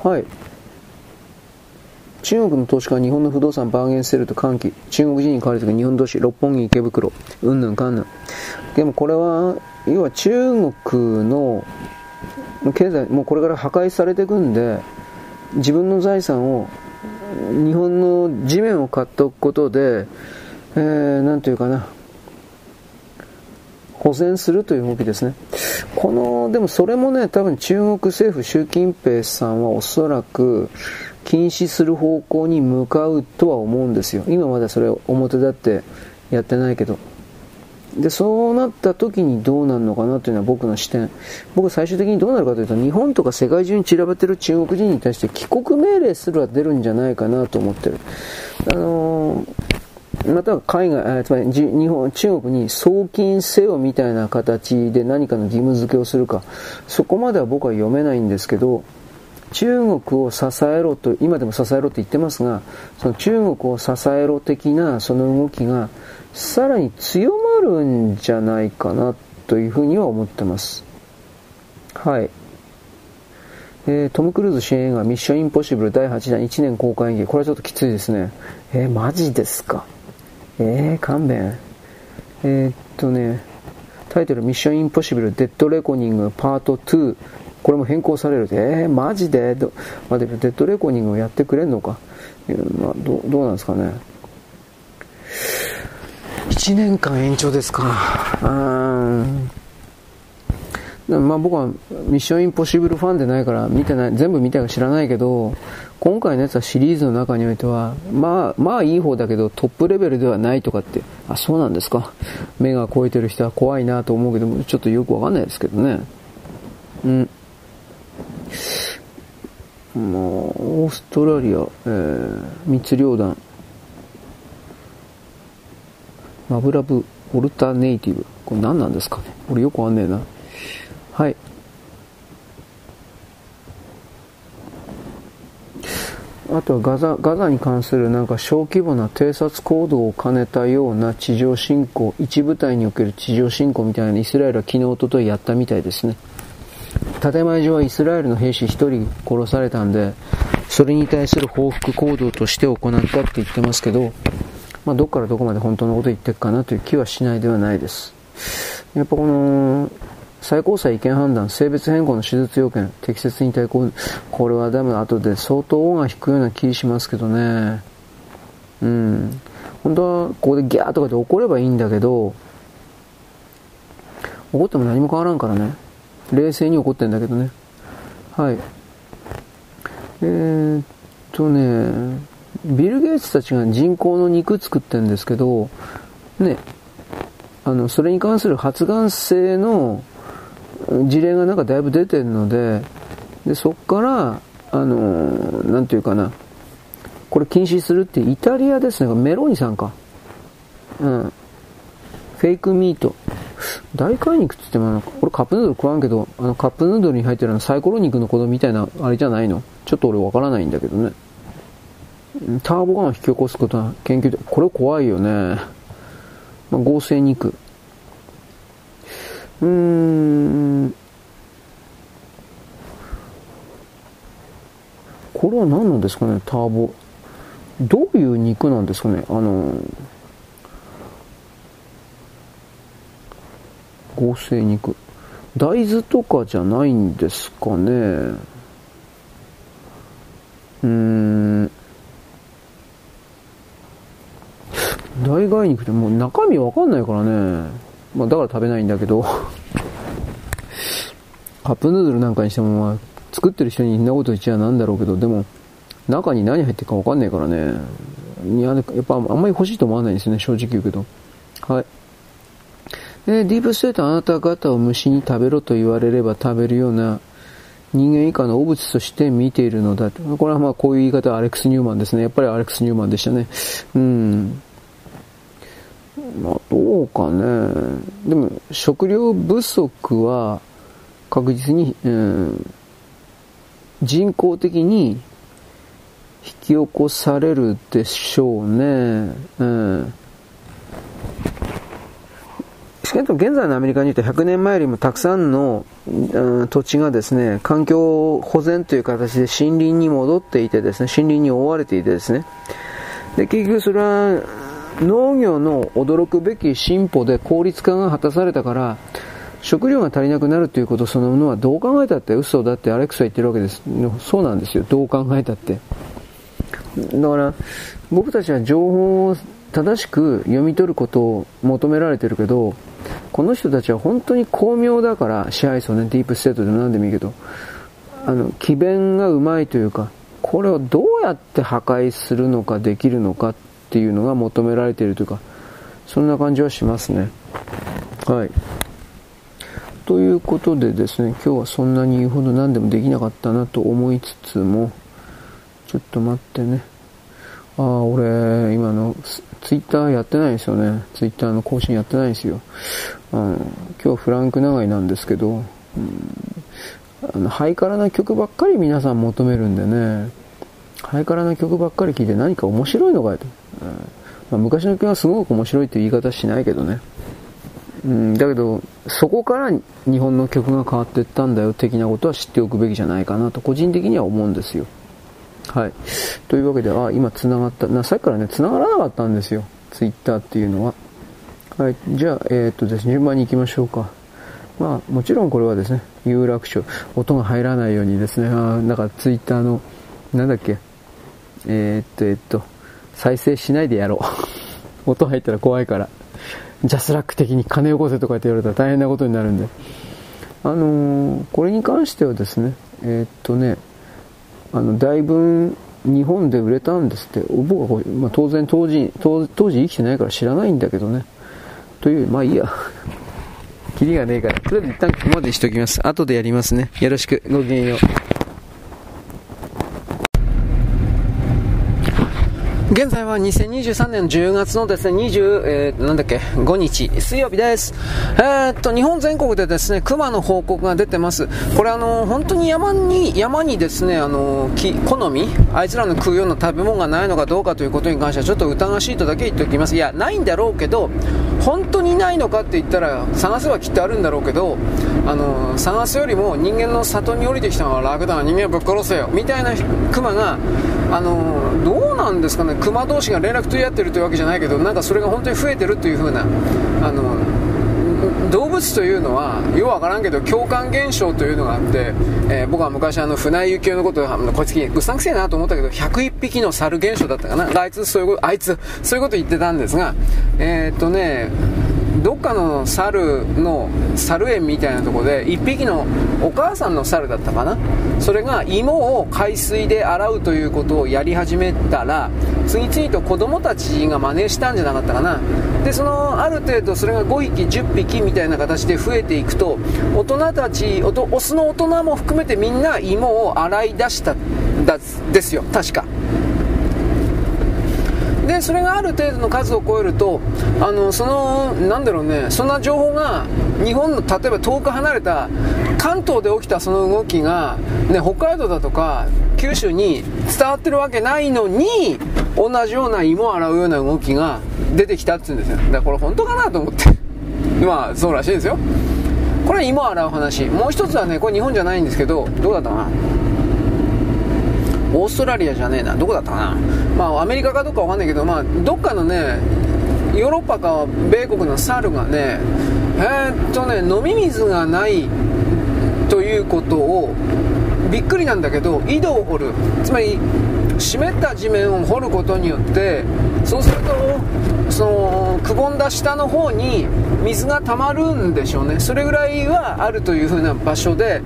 はい。中国の投資家は日本の不動産バーゲンセールと歓喜。中国人に買われて日本同士、六本木、池袋、うんぬんかんぬん。でもこれは、要は中国の経済、もうこれから破壊されていくんで、自分の財産を、日本の地面を買っておくことで、えー、なんていうかな、保全するという動きですね。この、でもそれもね、多分中国政府、習近平さんはおそらく禁止する方向に向かうとは思うんですよ。今まだそれ表立ってやってないけど。で、そうなった時にどうなるのかなというのは僕の視点。僕最終的にどうなるかというと、日本とか世界中に散らばってる中国人に対して帰国命令すら出るんじゃないかなと思ってる。あのー、または海外、つまり日本、中国に送金せよみたいな形で何かの義務付けをするか、そこまでは僕は読めないんですけど、中国を支えろと、今でも支えろと言ってますが、その中国を支えろ的なその動きが、さらに強まるんじゃないかなというふうには思ってます。はい。えー、トム・クルーズ主演映画ミッション・インポッシブル第8弾1年公開演技。これはちょっときついですね。えー、マジですか？えー、勘弁。えー、っとね、タイトルミッション・インポッシブルデッド・レコニングパート2。これも変更される。えー、マジで？まあ、でもデッド・レコニングをやってくれんのか？まあ、どどうなんですかね。1年間延長ですか。うんまあ僕はミッションインポッシブルファンでないから見てない、全部見たか知らないけど、今回のやつはシリーズの中においては、まあ、まあいい方だけどトップレベルではないとかって、あ、そうなんですか。目が超えてる人は怖いなと思うけどもちょっとよくわかんないですけどね。うん。まあ、オーストラリア、えー、密漁団。マブラブオルタネイティブ。これ何なんですかね？俺よくわかんねえな。はい。あとはガザガザに関するなんか小規模な偵察行動を兼ねたような地上侵攻、一部隊における地上侵攻みたいなイスラエルは昨日、おとといやったみたいですね。建前上はイスラエルの兵士1人殺されたんで、それに対する報復行動として行ったって言ってますけど、まあ、どこからどこまで本当のこと言っていくかなという気はしないではないです。やっぱこの、最高裁違憲判断、性別変更の手術要件、適切に対抗、これはダメ後で相当音が引くような気しますけどね。うん。本当はここでギャーとかで怒ればいいんだけど、怒っても何も変わらんからね。冷静に怒ってんだけどね。はい。えー、っとね、ビル・ゲイツたちが人工の肉作ってるんですけど、ね、あの、それに関する発がん性の事例がなんかだいぶ出てるので、で、そっから、あの、なんていうかな、これ禁止するってイタリアですね、メローニさんか。うん。フェイクミート。大海肉って言っても、俺カップヌードル食わんけど、あのカップヌードルに入ってるのサイコロ肉の子供みたいな、あれじゃないの？ちょっと俺わからないんだけどね。ターボガンを引き起こすことは研究で、これ怖いよね。まあ、合成肉。うーん。これは何なんですかね、ターボ。どういう肉なんですかね、あのー、合成肉。大豆とかじゃないんですかね。うーん。大概肉ってもう中身わかんないからね。まあだから食べないんだけど。カップヌードルなんかにしてもまあ作ってる人にんなこと言っちゃなんだろうけど、でも中に何入ってるかわかんないからね。や、っぱあんまり欲しいと思わないんですよね、正直言うけど。はい。で、ディープステートあなた方を虫に食べろと言われれば食べるような人間以下の汚物として見ているのだと。これはまあこういう言い方はアレックス・ニューマンですね。やっぱりアレックス・ニューマンでしたね。うん。まあどうかね。でも食料不足は確実に、うん、人工的に引き起こされるでしょうね。うん。現在のアメリカに言うと100年前よりもたくさんの、うん、土地がですね、環境保全という形で森林に戻っていてですね、森林に覆われていてですね、で、結局それは農業の驚くべき進歩で効率化が果たされたから、食料が足りなくなるということそのものはどう考えたって嘘だってアレックスは言ってるわけです。そうなんですよ。どう考えたって。だから、僕たちは情報を正しく読み取ることを求められてるけど、この人たちは本当に巧妙だから支配層ね、ディープステートでも何でもいいけど、あの、詭弁がうまいというか、これをどうやって破壊するのかできるのかっていうのが求められているというか、そんな感じはしますね。はい。ということでですね、今日はそんなに言うほど何でもできなかったなと思いつつも、ちょっと待ってね。ああ、俺、今の、ツイッターやってないですよね。ツイッターの更新やってないんですよ。あの今日フランク長いなんですけど、うん、あのハイカラな曲ばっかり皆さん求めるんでね、ハイカラな曲ばっかり聴いて何か面白いのかよと。うんまあ、昔の曲はすごく面白いっていう言い方しないけどね。うん、だけど、そこから日本の曲が変わっていったんだよ的なことは知っておくべきじゃないかなと個人的には思うんですよ。はい。というわけで、あ、今繋がった。な、さっきからね、繋がらなかったんですよ。ツイッターっていうのは。はい。じゃあ、えー、っとですね、順番に行きましょうか。まあ、もちろんこれはですね、有楽町、音が入らないようにですね、あなんかツイッターの、なんだっけ、えー、っと、えー、っと、再生しないでやろう。(laughs) 音入ったら怖いから。ジャスラック的に金よこせとかって言われたら大変なことになるんで。あのー、これに関してはですね、え、っとね、あの、だいぶ日本で売れたんですって。僕はまあ、当然当時当、当時生きてないから知らないんだけどね。という、まあいいや。(laughs) キリがねえから。とりあえず一旦ここまでにしておきます。後でやりますね。よろしく。ごきげんよう。現在は2023年10月のですね、20、えー、なんだっけ、5日、水曜日です。えー、っと、日本全国でですね、熊の報告が出てます。これあの、本当に山に、山にですね、あの、木、好みあいつらの食うような食べ物がないのかどうかということに関してはちょっと疑わしいとだけ言っておきます。いや、ないんだろうけど、本当にないのかって言ったら、探せばきっとあるんだろうけど、あの、探すよりも人間の里に降りてきたのは楽だな、人間ぶっ殺せよ、みたいな熊が、あの、どうなんですかね、熊同士が連絡取り合ってるというわけじゃないけどなんかそれが本当に増えてるという風なあの動物というのはようわからんけど共感現象というのがあって、えー、僕は昔あの船井幸雄のことをこいつうさんくせえなと思ったけど101匹の猿現象だったかな。あいつそういうことあいつそういうこと言ってたんですがえー、っとねどっかの猿の猿園みたいなとこで1匹のお母さんの猿だったかな？それが芋を海水で洗うということをやり始めたら次々と子供たちが真似したんじゃなかったかな？でそのある程度それが5匹10匹みたいな形で増えていくと大人たちオスの大人も含めてみんな芋を洗い出したんですよ。確か。でそれがある程度の数を超えるとあのそのなんだろうねそんな情報が日本の例えば遠く離れた関東で起きたその動きが、ね、北海道だとか九州に伝わってるわけないのに同じような芋を洗うような動きが出てきたって言うんですよ。だからこれ本当かなと思って。(laughs) まあそうらしいですよ。これは芋を洗う話。もう一つはねこれ日本じゃないんですけどどうだったかな？オーストラリアじゃねえな。どこだったかな。まあアメリカかどうかわかんないけどまあどっかのねヨーロッパか米国の猿がねえー、っとね飲み水がないということをびっくりなんだけど井戸を掘る。つまり湿った地面を掘ることによってそうするとそのくぼんだ下の方に水が溜まるんでしょうね。それぐらいはあるという風な場所で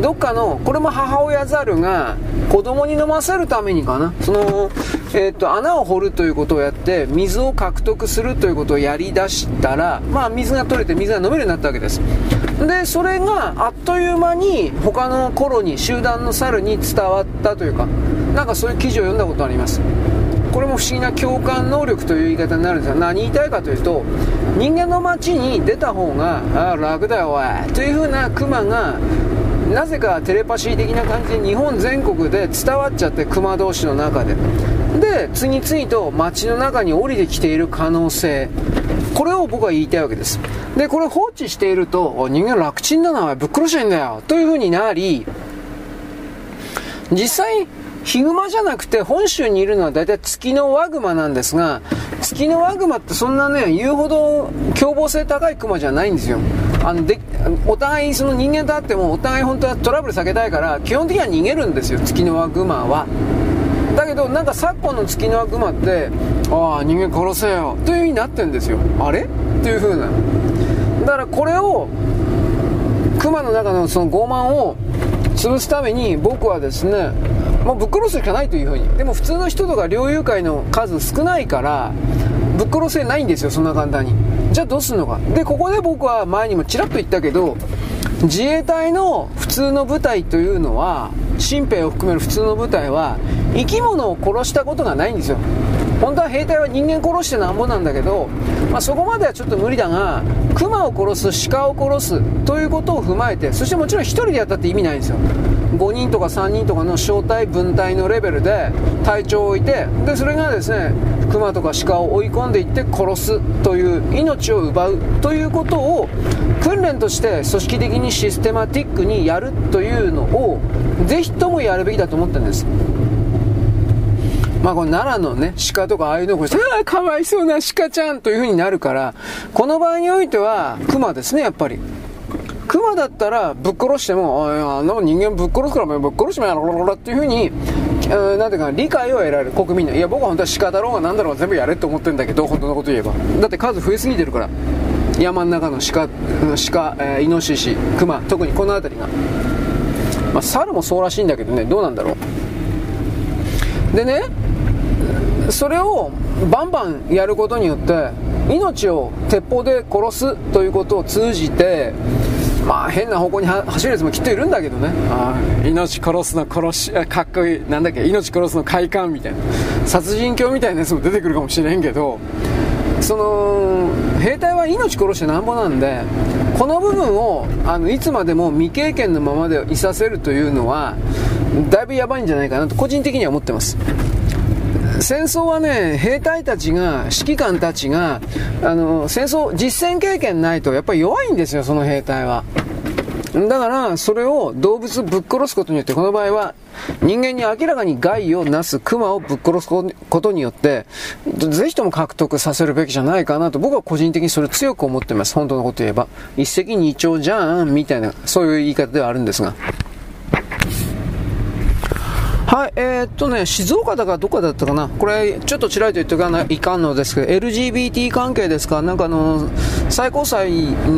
どっかのこれも母親ザルが子供に飲ませるためにかな。その、えー、っと穴を掘るということをやって水を獲得するということをやりだしたらまあ水が取れて水が飲めるようになったわけです。でそれがあっという間に他の頃に集団の猿に伝わったというかなんかそういう記事を読んだことあります。これも不思議な共感能力という言い方になるんですが何言いたいかというと人間の街に出た方があ楽だよおい。というふうなクマがなぜかテレパシー的な感じで日本全国で伝わっちゃって熊同士の中で。で次々と街の中に降りてきている可能性。これを僕は言いたいわけです。でこれ放置していると人間楽ちんだなぶっ殺してんだよ。という風になり実際ヒグマじゃなくて本州にいるのは大体月のワグマなんですが月のワグマってそんなね言うほど凶暴性高いクマじゃないんですよ。あのでお互いその人間と会ってもお互い本当はトラブル避けたいから基本的には逃げるんですよ月のワグマは。だけどなんか昨今の月のワグマってああ人間殺せよという風になってるんですよ。あれ？っていう風な。だからこれをクマの中のその傲慢を潰すために僕はですねもうぶっ殺すしかないというふうに。でも普通の人とか猟友会の数少ないからぶっ殺せないんですよそんな簡単に。じゃあどうすんのか。でここで僕は前にもちらっと言ったけど自衛隊の普通の部隊というのは新兵を含める普通の部隊は生き物を殺したことがないんですよ。本当は兵隊は人間殺してなんぼなんだけど、まあ、そこまではちょっと無理だが熊を殺す鹿を殺すということを踏まえてそしてもちろん1人でやったって意味ないんですよ。5人とか3人とかの小隊分隊のレベルで隊長を置いてでそれがですね熊とか鹿を追い込んでいって殺すという命を奪うということを訓練として組織的にシステマティックにやるというのをぜひともやるべきだと思ってるんです。まあ、この奈良のね、鹿とかああいうのをして、ああ、かわいそうな鹿ちゃんという風になるから、この場合においては、熊ですね、やっぱり。熊だったらぶっ殺しても、ああんな人間ぶっ殺すからぶっ殺してもやろろっていう風に、なんていうか、理解を得られる、国民の。いや、僕は本当は鹿だろうが何だろうが全部やれって思ってるんだけど、本当のこと言えば。だって数増えすぎてるから。山の中の鹿、鹿、えー、イノシシ、熊、特にこの辺りが。まあ、猿もそうらしいんだけどね、どうなんだろう。でね、それをバンバンやることによって命を鉄砲で殺すということを通じてまあ変な方向に走るやつもきっといるんだけどね。あ命殺すの殺しかっこいいなんだっけ命殺すの快感みたいな殺人狂みたいなやつも出てくるかもしれんけどその兵隊は命殺してなんぼなんでこの部分をあのいつまでも未経験のままでいさせるというのはだいぶやばいんじゃないかなと個人的には思ってます。戦争はね、兵隊たちが、指揮官たちが、あの、戦争、実戦経験ないと、やっぱり弱いんですよ、その兵隊は。だから、それを動物ぶっ殺すことによって、この場合は、人間に明らかに害をなす熊をぶっ殺すことによって、ぜひとも獲得させるべきじゃないかなと、僕は個人的にそれ強く思ってます。本当のこと言えば。一石二鳥じゃん、みたいな、そういう言い方ではあるんですが。はい、えー、っとね、静岡だかどこだったかな、これ、ちょっとちらりと言っておかないかんのですけど、LGBT 関係ですか、なんかあの、最高裁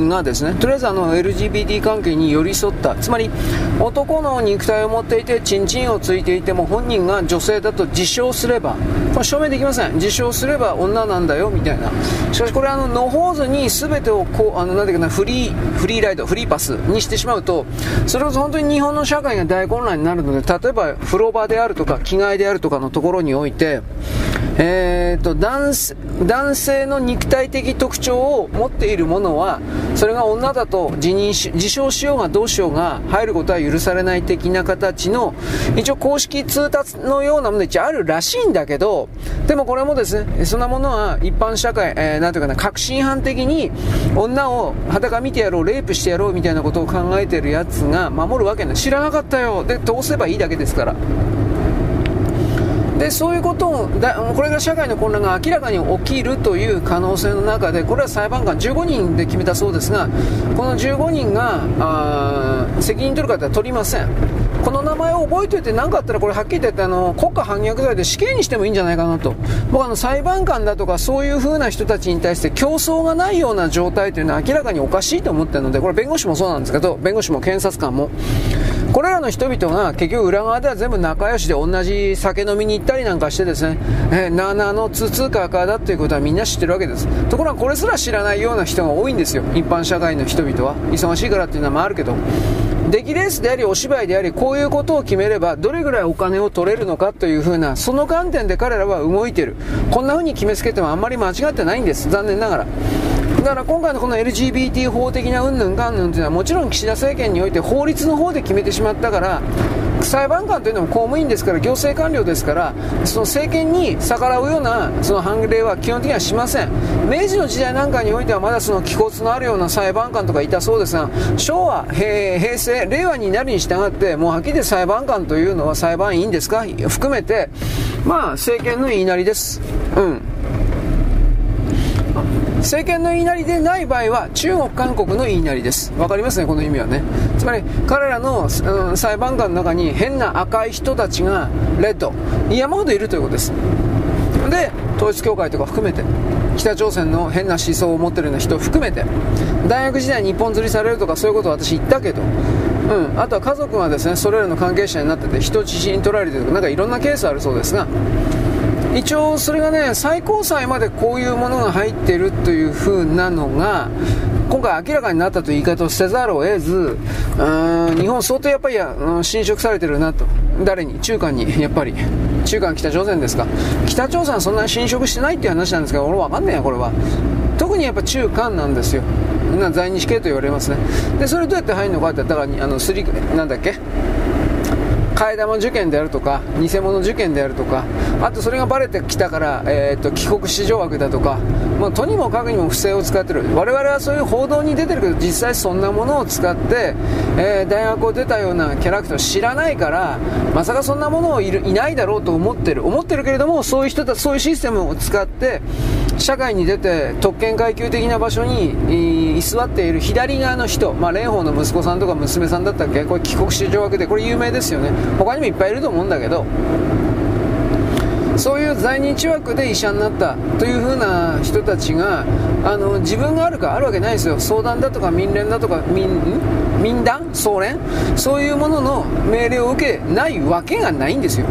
がですね、とりあえずあの、LGBT 関係に寄り添った、つまり、男の肉体を持っていて、チンチンをついていても、本人が女性だと自称すれば、これ証明できません。自称すれば女なんだよ、みたいな。しかしこれあの、野放図に全てをこう、あの、なんていうかな、フリー、フリーライド、フリーパスにしてしまうと、それこそ本当に日本の社会が大混乱になるので、例えば、風呂場であるとか着替えであるとかのところにおいて、えーと、男男性の肉体的特徴を持っているものはそれが女だと自認し自称しようがどうしようが入ることは許されない的な形の一応公式通達のようなもの一応あるらしいんだけどでもこれもですねそんなものは一般社会、えー、なんていうかな革新犯的に女を裸見てやろうレイプしてやろうみたいなことを考えてるやつが守るわけない。知らなかったよ。で通せばいいだけですから。でそういうことをだこれが社会の混乱が明らかに起きるという可能性の中でこれは裁判官15人で決めたそうですがこの15人が責任取る方は取りません。この名前を覚えておいて何かあったらこれはっきり言ってあの国家反逆罪で死刑にしてもいいんじゃないかなと。僕あの裁判官だとかそういう風な人たちに対して競争がないような状態というのは明らかにおかしいと思ってるのでこれ弁護士もそうなんですけど弁護士も検察官も。これらの人々が結局裏側では全部仲良しで同じ酒飲みに行ったりなんかしてですね、えー、なあなあのつつかかだっていうことはみんな知ってるわけです。ところがこれすら知らないような人が多いんですよ。一般社会の人々は。忙しいからっていうのもあるけど。出来レースでありお芝居でありこういうことを決めればどれぐらいお金を取れるのかというふうなその観点で彼らは動いてるこんな風に決めつけてもあんまり間違ってないんです残念ながらだから今回のこの LGBT 法的な云々かんぬんというのはもちろん岸田政権において法律の方で決めてしまったから裁判官というのも公務員ですから行政官僚ですからその政権に逆らうようなその判例は基本的にはしません。明治の時代なんかにおいてはまだその気骨のあるような裁判官とかいたそうですが昭和平平成令和になるに従ってもうはっきり裁判官というのは裁判員ですか？含めてまあ政権の言いなりです。うん。政権の言いなりでない場合は中国、韓国の言いなりです。わかりますね、この意味はね。つまり彼らの、うん、裁判官の中に変な赤い人たちがレッド、山ほどいるということです。で、統一教会とか含めて、北朝鮮の変な思想を持っているような人を含めて、大学時代に日本釣りされるとかそういうことを私言ったけど、うん、あとは家族がですねそれらの関係者になってて人質に取られてるとかなんかいろんなケースあるそうですが一応それがね最高裁までこういうものが入ってるという風なのが今回明らかになったという言い方をせざるを得ずうん日本相当やっぱり侵食されてるなと。誰に？中間に。やっぱり。中間北朝鮮ですか。北朝鮮はそんなに侵食してないっていう話なんですけど俺分かんねえやこれは。特にやっぱ中間なんですよ。な在日系と言われますね。でそれどうやって入るのかって言ったらあのスリなんだっけ？替え玉受験であるとか偽物受験であるとかあとそれがバレてきたから、えーと、帰国子女枠だとか、まあ、とにもかくにも不正を使ってる。我々はそういう報道に出てるけど実際そんなものを使って、えー、大学を出たようなキャラクターを知らないからまさかそんなものをいるいないだろうと思ってる。思ってるけれどもそういう人たちそういうシステムを使って社会に出て特権階級的な場所に居座っている左側の人、まあ、蓮舫の息子さんとか娘さんだったっけ？これ帰国子女枠でこれ有名ですよね。他にもいっぱいいると思うんだけどそういう在日枠で医者になったという風な人たちがあの自分があるかあるわけないですよ。相談だとか民連だとか民民団？総連？そういうものの命令を受けないわけがないんですよ。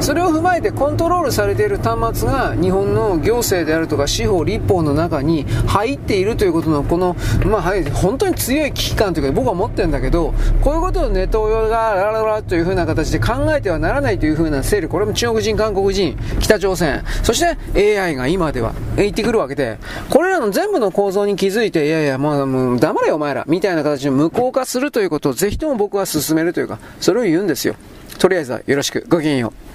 それを踏まえてコントロールされている端末が日本の行政であるとか司法立法の中に入っているということのこの、まあ、本当に強い危機感というか僕は持ってるんだけどこういうことをネトウヨがラララというふうな形で考えてはならないというふうな勢力これも中国人韓国人北朝鮮そして AI が今では言ってくるわけでこれらの全部の構造に気づいていやいやもうもう黙れよお前らみたいな形で無効化するということをぜひとも僕は進めるというかそれを言うんですよ。とりあえずはよろしく。ごきげんよう。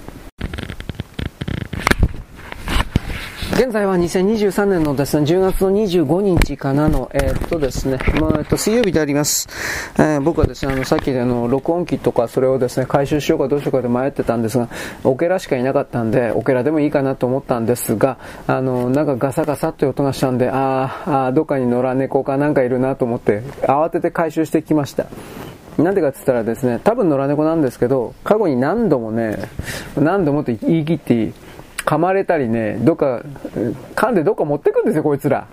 現在は2023年のですね、10月の25日かなの、えー、っとですね、まあ、えっと、水曜日であります。えー、僕はですね、あの、さっきあの、録音機とかそれをですね、回収しようかどうしようかで迷ってたんですが、オケラしかいなかったんで、オケラでもいいかなと思ったんですが、あの、なんかガサガサという音がしたんで、ああ、どっかに野良猫かなんかいるなと思って、慌てて回収してきました。なんでかって言ったらですね、多分野良猫なんですけど、過去に何度もね、何度もって言い切っていい。噛まれたりね、どっか、噛んでどっか持ってくんですよ、こいつら。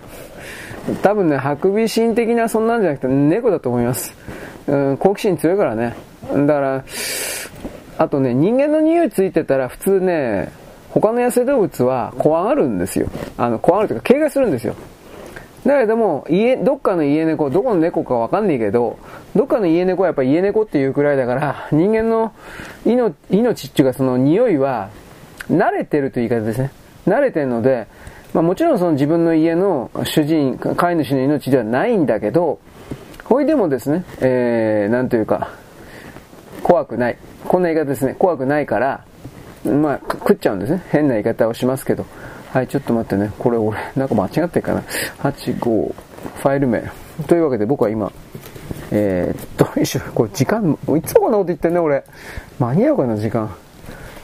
多分ね、ハクビシン的なそんなんじゃなくて猫だと思います。うん、好奇心強いからね。だから、あとね、人間の匂いついてたら普通ね、他の野生動物は怖がるんですよ。あの、怖がるというか警戒するんですよ。だけども、家、どっかの家猫、どこの猫かわかんないけど、どっかの家猫はやっぱ家猫っていうくらいだから、人間の命、命っていうかその匂いは、慣れてるという言い方ですね。慣れてるので、まあもちろんその自分の家の主人、飼い主の命ではないんだけど、ほいでもですね、えー、なんというか、怖くない。こんな言い方ですね。怖くないから、まあ、食っちゃうんですね。変な言い方をしますけど。はい、ちょっと待ってね。これ俺、なんか間違ってるかな。8、5、ファイル名。というわけで僕は今、えー、っと、(laughs) 一緒、これ時間、いつもこんなこと言ってんね、俺。間に合うかな、時間。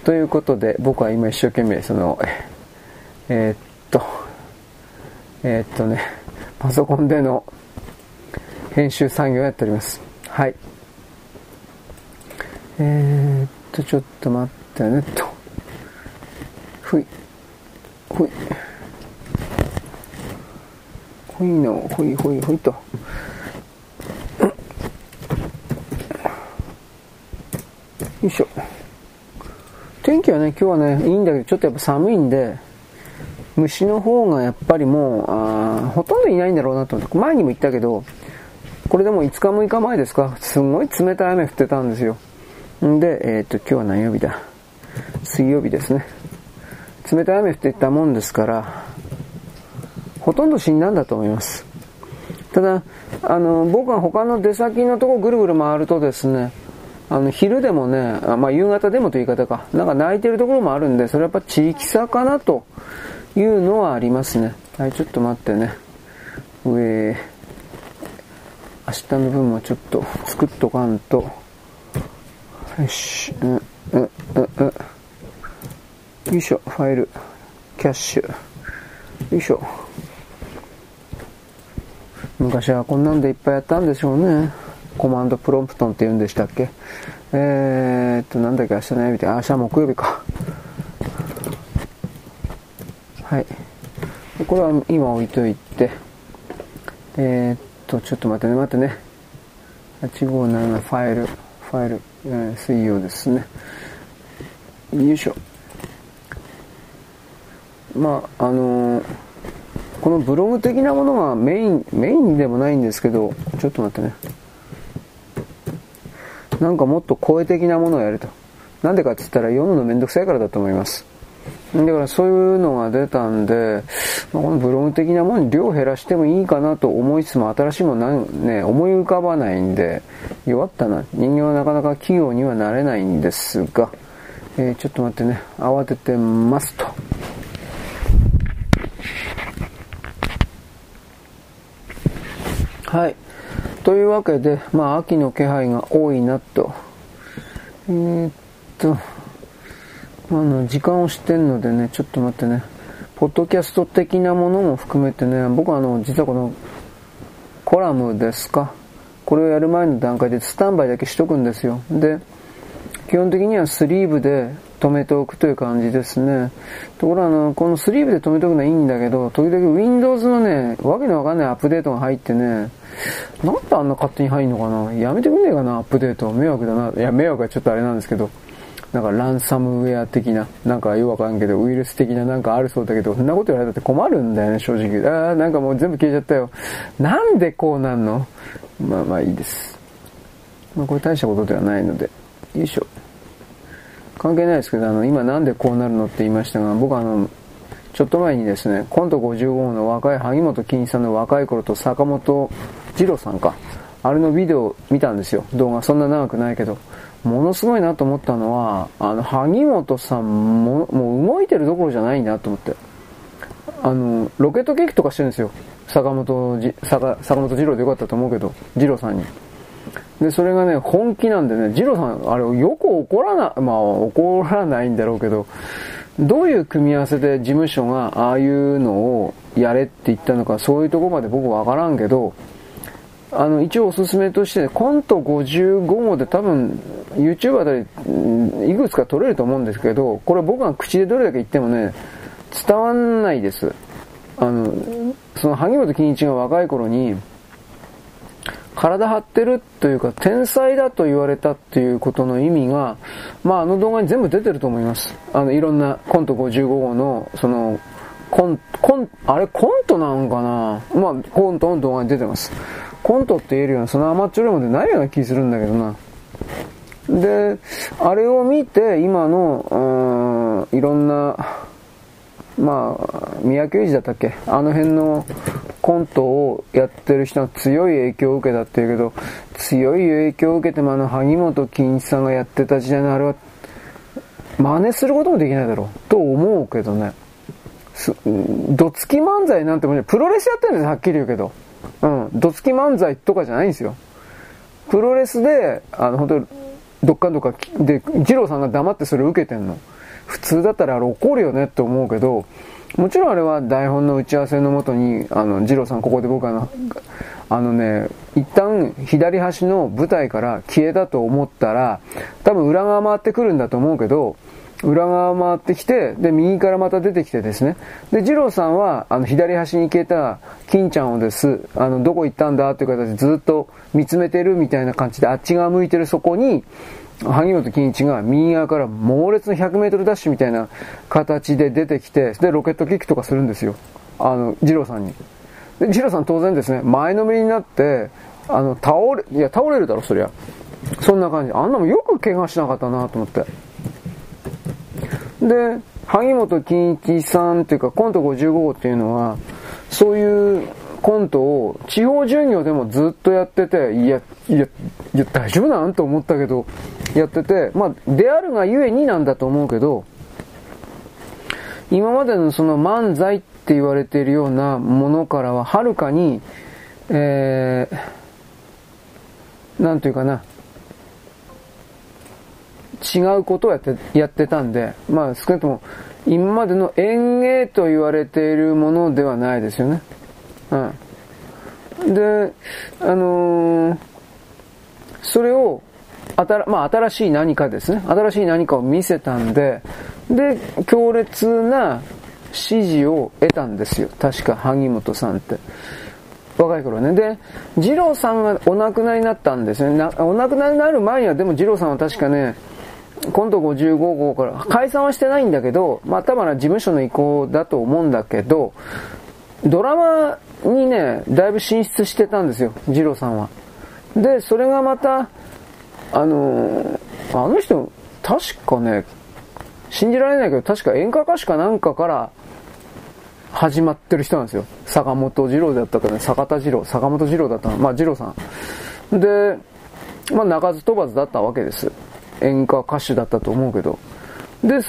ということで、僕は今一生懸命、その、えー、っと、えー、っとね、パソコンでの編集作業をやっております。はい。えー、っと、ちょっと待ってね、と。ふい。ほい。ほいの、ほいほいほいと。よいしょ。天気はね、今日はね、いいんだけど、ちょっとやっぱ寒いんで、虫の方がやっぱりもう、あほとんどいないんだろうなと思って、前にも言ったけど、これでも5日6日前ですか、すごい冷たい雨降ってたんですよ。んで、えー、っと、今日は何曜日だ？水曜日ですね。冷たい雨降っていったもんですから、ほとんど死んだんだと思います。ただ、あの、僕は他の出先のとこぐるぐる回るとですね、あの、昼でもね、まあ、夕方でもという言い方か、なんか泣いてるところもあるんで、それはやっぱ地域差かなというのはありますね。はい、ちょっと待ってね。上、明日の分もちょっと作っとかんと。よし、うん、うん、うん、うん。よいしょ、ファイル、キャッシュ。よいしょ。昔はこんなんでいっぱいやったんでしょうね。コマンドプロンプトンって言うんでしたっけ？えー、っと、なんだっけ、明日ね、みたいな。明日木曜日か。はい。これは今置いといて、えー、っと、ちょっと待ってね、待ってね。857ファイル、ファイル、えー、水曜ですね。よいしょ。まあ、あのー、このブログ的なものがメイン、メインでもないんですけど、ちょっと待ってね。なんかもっと声的なものをやると。なんでかって言ったら読むのめんどくさいからだと思います。だからそういうのが出たんで、まあ、このブログ的なものに量減らしてもいいかなと思いつつも新しいものね、思い浮かばないんで、弱ったな。人間はなかなか企業にはなれないんですが、えー、ちょっと待ってね、慌ててますと。はい。というわけで、まあ、秋の気配が多いなと。えー、っと、あの、時間を知ってるのでね、ちょっと待ってね、ポッドキャスト的なものも含めてね、僕はあの、実はこの、コラムですか。これをやる前の段階でスタンバイだけしとくんですよ。で、基本的にはスリーブで止めておくという感じですね。ところがあの、このスリーブで止めておくのはいいんだけど、時々 Windows のね、わけのわかんないアップデートが入ってね、なんであんな勝手に入んのかなやめてくんねえかな、アップデート。迷惑だな。いや、迷惑はちょっとあれなんですけど。なんかランサムウェア的な、なんかよくわかんけど、ウイルス的ななんかあるそうだけど、そんなこと言われたって困るんだよね、正直。ああ、なんかもう全部消えちゃったよ。なんでこうなんの？まあまあいいです。まあこれ大したことではないので。よいしょ。関係ないですけど、あの、今なんでこうなるのって言いましたが、僕あの、ちょっと前にですね、コント55号の若い萩本欽一さんの若い頃と坂本二郎さんか。あれのビデオ見たんですよ。動画そんな長くないけど。ものすごいなと思ったのは、あの、萩本さんも、もう動いてるどころじゃないなと思って。あの、ロケットケーキとかしてるんですよ。坂本、坂、坂本二郎でよかったと思うけど、二郎さんに。で、それがね、本気なんでね、二郎さん、あれよく怒らな、まあ怒らないんだろうけど、どういう組み合わせで事務所がああいうのをやれって言ったのか、そういうとこまで僕わからんけど、あの、一応おすすめとして、コント55号で多分、YouTube あたり、いくつか撮れると思うんですけど、これ僕が口でどれだけ言ってもね、伝わんないです。あの、その萩本欽一が若い頃に、体張ってるというか、天才だと言われたっていうことの意味が、まああの動画に全部出てると思います。あの、いろんなコント55号の、その、コン、コン、あれコントなんかな？まあ、コントの動画に出てます。コントって言えるような、その甘っちょろいものでないような気するんだけどな。で、あれを見て、今の、うん、いろんな、まあ、三宅裕二だったっけ？あの辺のコントをやってる人が強い影響を受けたって言うけど、強い影響を受けてもあの、萩本欽一さんがやってた時代のあれは、真似することもできないだろう、と思うけどね。どつき漫才なんてもね、プロレスやってるんですはっきり言うけど。うん、どつき漫才とかじゃないんですよ。プロレスで、あの、本当どっかんどっかで、二郎さんが黙ってそれ受けてんの。普通だったらあれ怒るよねって思うけど、もちろんあれは台本の打ち合わせのもとに、あの、二郎さんここで僕あの、あのね、一旦左端の舞台から消えたと思ったら、多分裏側回ってくるんだと思うけど、裏側回ってきて、で、右からまた出てきてですね。で、二郎さんは、あの、左端に消えた金ちゃんをです、あの、どこ行ったんだっていう形でずっと見つめてるみたいな感じで、あっち側向いてるそこに、萩本欽一が右側から猛烈な100メートルダッシュみたいな形で出てきて、で、ロケットキックとかするんですよ。あの、二郎さんに。で、二郎さん当然ですね、前のめりになって、あの、倒れ、いや、倒れるだろ、そりゃ。そんな感じ。あんなもよく怪我しなかったなと思って。で、萩本欽一さんっていうか、コント55号っていうのは、そういうコントを地方巡業でもずっとやってて、いや、いや、いや大丈夫なんと思ったけど、やってて、まあ、であるがゆえになんだと思うけど、今までのその漫才って言われているようなものからははるかに、えー、なんというかな、違うことをやって、やってたんで、まあ少なくとも今までの演芸と言われているものではないですよね。うん。で、あのー、それを、あた、まあ新しい何かですね。新しい何かを見せたんで、で、強烈な支持を得たんですよ。確か、萩本さんって。若い頃ね。で、二郎さんがお亡くなりになったんですね。お亡くなりになる前には、でも二郎さんは確かね、今度55号から、解散はしてないんだけど、まあ多分事務所の意向だと思うんだけど、ドラマにね、だいぶ進出してたんですよ、二郎さんは。で、それがまた、あのあの人、確かね、信じられないけど、確か演歌歌手かなんかから始まってる人なんですよ。坂本二郎だったかね、坂田二郎、坂本二郎だったの。まあ二郎さん。で、まあ鳴かず飛ばずだったわけです。演歌歌手だったと思うけど。で、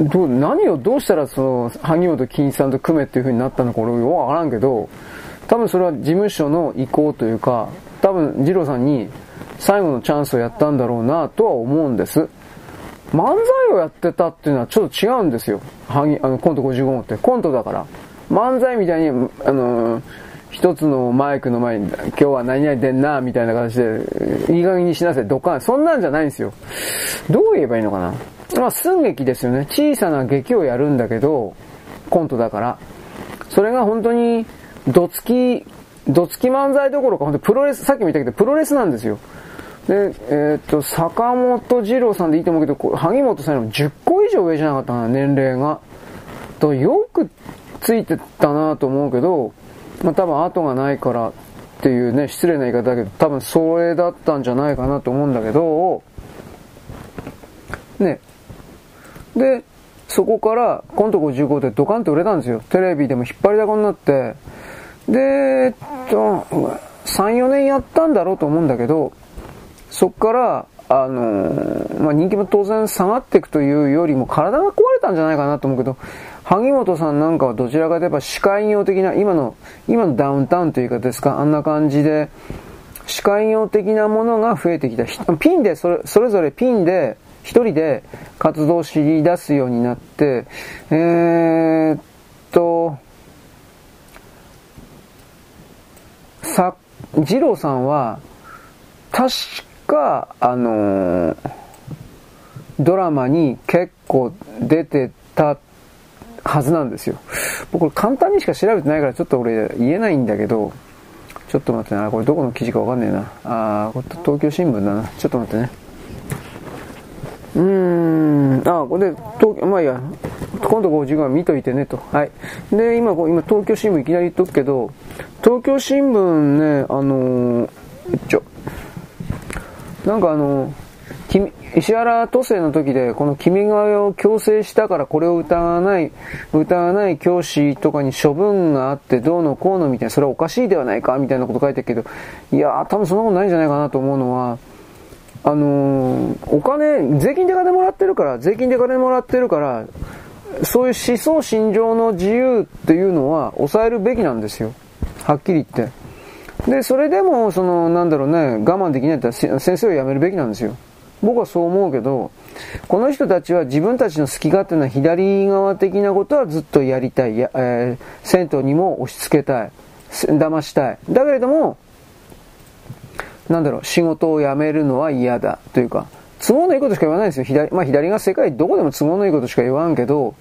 どう何をどうしたらその、萩本欽一さんと組めっていう風になったのか俺よくわからんけど、多分それは事務所の意向というか、多分二郎さんに最後のチャンスをやったんだろうなとは思うんです。漫才をやってたっていうのはちょっと違うんですよ。あの、コント55号って。コントだから。漫才みたいに、あのー、一つのマイクの前に、今日は何々でんな、みたいな形で、いい加減にしなさい、ドカン。そんなんじゃないんですよ。どう言えばいいのかな。まあ、寸劇ですよね。小さな劇をやるんだけど、コントだから。それが本当に、どつき、どつき漫才どころか、本当プロレス、さっきも言ったけど、プロレスなんですよ。で、えー、っと、坂本二郎さんでいいと思うけど、萩本さんよりも10個以上上じゃなかったな、年齢が。と、よくついてたなと思うけど、まあ多分後がないからっていうね、失礼な言い方だけど、多分それだったんじゃないかなと思うんだけど、ね。で、そこからコント55でドカンと売れたんですよ。テレビでも引っ張りだこになって。で、えっと、3、4年やったんだろうと思うんだけど、そっから、あの、まあ、人気も当然下がっていくというよりも体が壊れたんじゃないかなと思うけど、萩本さんなんかはどちらかといえば司会業的な、今の、今のダウンタウンというかですか、あんな感じで、司会業的なものが増えてきた。ピンで、それそれぞれピンで、一人で活動を知り出すようになって、えー、っと、さ、二郎さんは、確か、あのー、ドラマに結構出てたはずなんですよ。僕簡単にしか調べてないからちょっと俺言えないんだけど、ちょっと待ってな、これどこの記事かわかんねえな。あー、東京新聞だな。ちょっと待ってね。うーん、あ、これで、東まあいや、今度50は見といてねと。はい。で、今、今、東京新聞いきなり言っとくけど、東京新聞ね、あのー、ちょ、なんかあのー石原都政の時で、この君が代を強制したからこれを歌わない、歌わない教師とかに処分があってどうのこうのみたいな、それはおかしいではないかみたいなこと書いてるけど、いやー多分そんなことないんじゃないかなと思うのは、あのー、お金、税金で金もらってるから、税金で金もらってるから、そういう思想心情の自由っていうのは抑えるべきなんですよ。はっきり言って。で、それでも、その、なんだろうね、我慢できないって先生を辞めるべきなんですよ。僕はそう思うけど、この人たちは自分たちの好き勝手な左側的なことはずっとやりたい。やえー、銭湯にも押し付けたい。騙したい。だけれども、なんだろう、仕事を辞めるのは嫌だ。というか、都合のいいことしか言わないですよ。左、まあ左が世界どこでも都合のいいことしか言わんけど、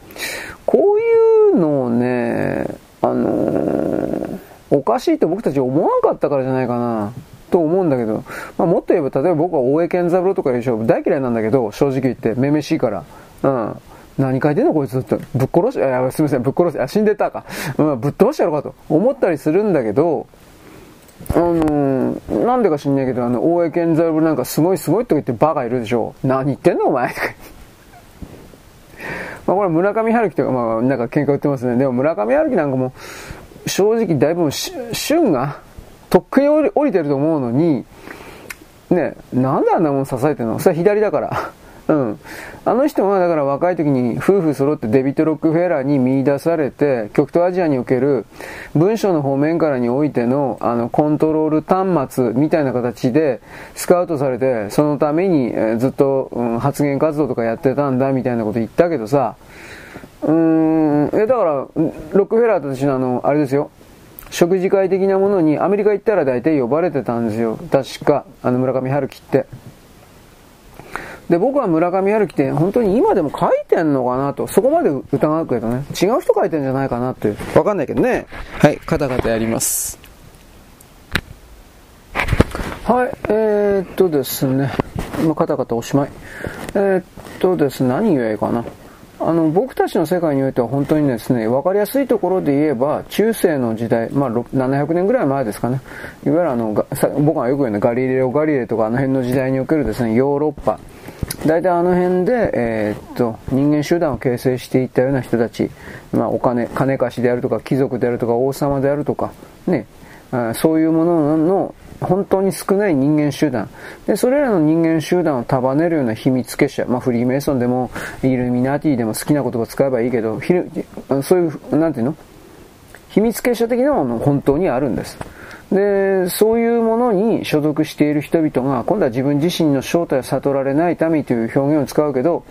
こういうのをね、あのー、おかしいと僕たち思わんかったからじゃないかな。と思うんだけど、まあ、もっと言えば、例えば僕は大江健三郎とかでしょ、大嫌いなんだけど、正直言って、めめしいから。うん。何書いてんのこいつって。ぶっ殺し、いや、すみません、ぶっ殺し、あ、死んでたか。うん、ぶっ飛ばしてやろうかと思ったりするんだけど、あのー、なんでか知んないけど、あの、大江健三郎なんかすごいすごいとか言ってバカいるでしょ。何言ってんのお前。(laughs) まあこれ村上春樹とか、まあなんか喧嘩売ってますね。でも村上春樹なんかも、正直だいぶ旬がとっくに降りてると思うのに、ね、なんであんなもん支えてるのそれは左だから。うん。あの人はだから若い時に夫婦揃ってデビット・ロックフェラーに見出されて、極東アジアにおける文書の方面からにおいてのあのコントロール端末みたいな形でスカウトされて、そのためにずっと、うん、発言活動とかやってたんだみたいなこと言ったけどさ、うーん、え、だから、ロックフェラーたちのあの、あれですよ。食事会的なものにアメリカ行ったら大体呼ばれてたんですよ。確か、あの村上春樹って。で、僕は村上春樹って本当に今でも書いてんのかなと、そこまで疑うけどね、違う人書いてんじゃないかなってわかんないけどね。はい、カタカタやります。はい、えー、っとですね、今カタカタおしまい。えー、っとですね、何言えばいいかな。あの、僕たちの世界においては本当にですね、わかりやすいところで言えば、中世の時代、まあ、700年ぐらい前ですかね。いわゆるあの、僕がよく言うのガリレオ・ガリレイとかあの辺の時代におけるですね、ヨーロッパ。大体あの辺で、えー、っと、人間集団を形成していったような人たち、まあ、お金、金貸しであるとか、貴族であるとか、王様であるとか、ね、そういうものの本当に少ない人間集団。で、それらの人間集団を束ねるような秘密結社、まあフリーメイソンでも、イルミナティでも好きな言葉使えばいいけど、そういう、なんていうの？秘密結社的なもの本当にあるんです。で、そういうものに所属している人々が、今度は自分自身の正体を悟られないためという表現を使うけど、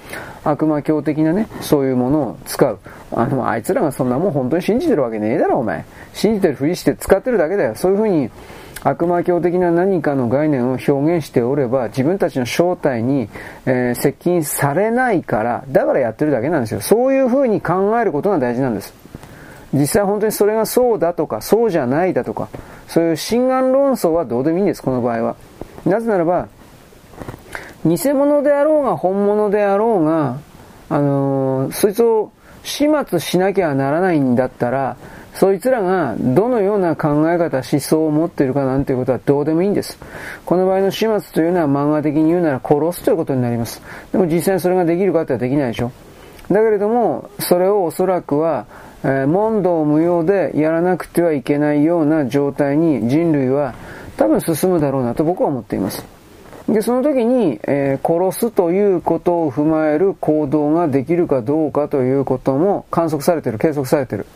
悪魔教的なね、そういうものを使う。あの、あいつらがそんなもん本当に信じてるわけねえだろ、お前。信じてるふりして使ってるだけだよ。そういうふうに、悪魔教的な何かの概念を表現しておれば、自分たちの正体に、えー、接近されないから、だからやってるだけなんですよ。そういう風に考えることが大事なんです。実際本当にそれがそうだとか、そうじゃないだとか、そういう心眼論争はどうでもいいんです、この場合は。なぜならば、偽物であろうが本物であろうが、あのー、そいつを始末しなきゃならないんだったら、そいつらがどのような考え方、思想を持っているかなんていうことはどうでもいいんです。この場合の始末というのは漫画的に言うなら殺すということになります。でも実際それができるかってはできないでしょ。だけれども、それをおそらくは、問答無用でやらなくてはいけないような状態に人類は多分進むだろうなと僕は思っています。で、その時に、えー、殺すということを踏まえる行動ができるかどうかということも観測されてる、計測されてる。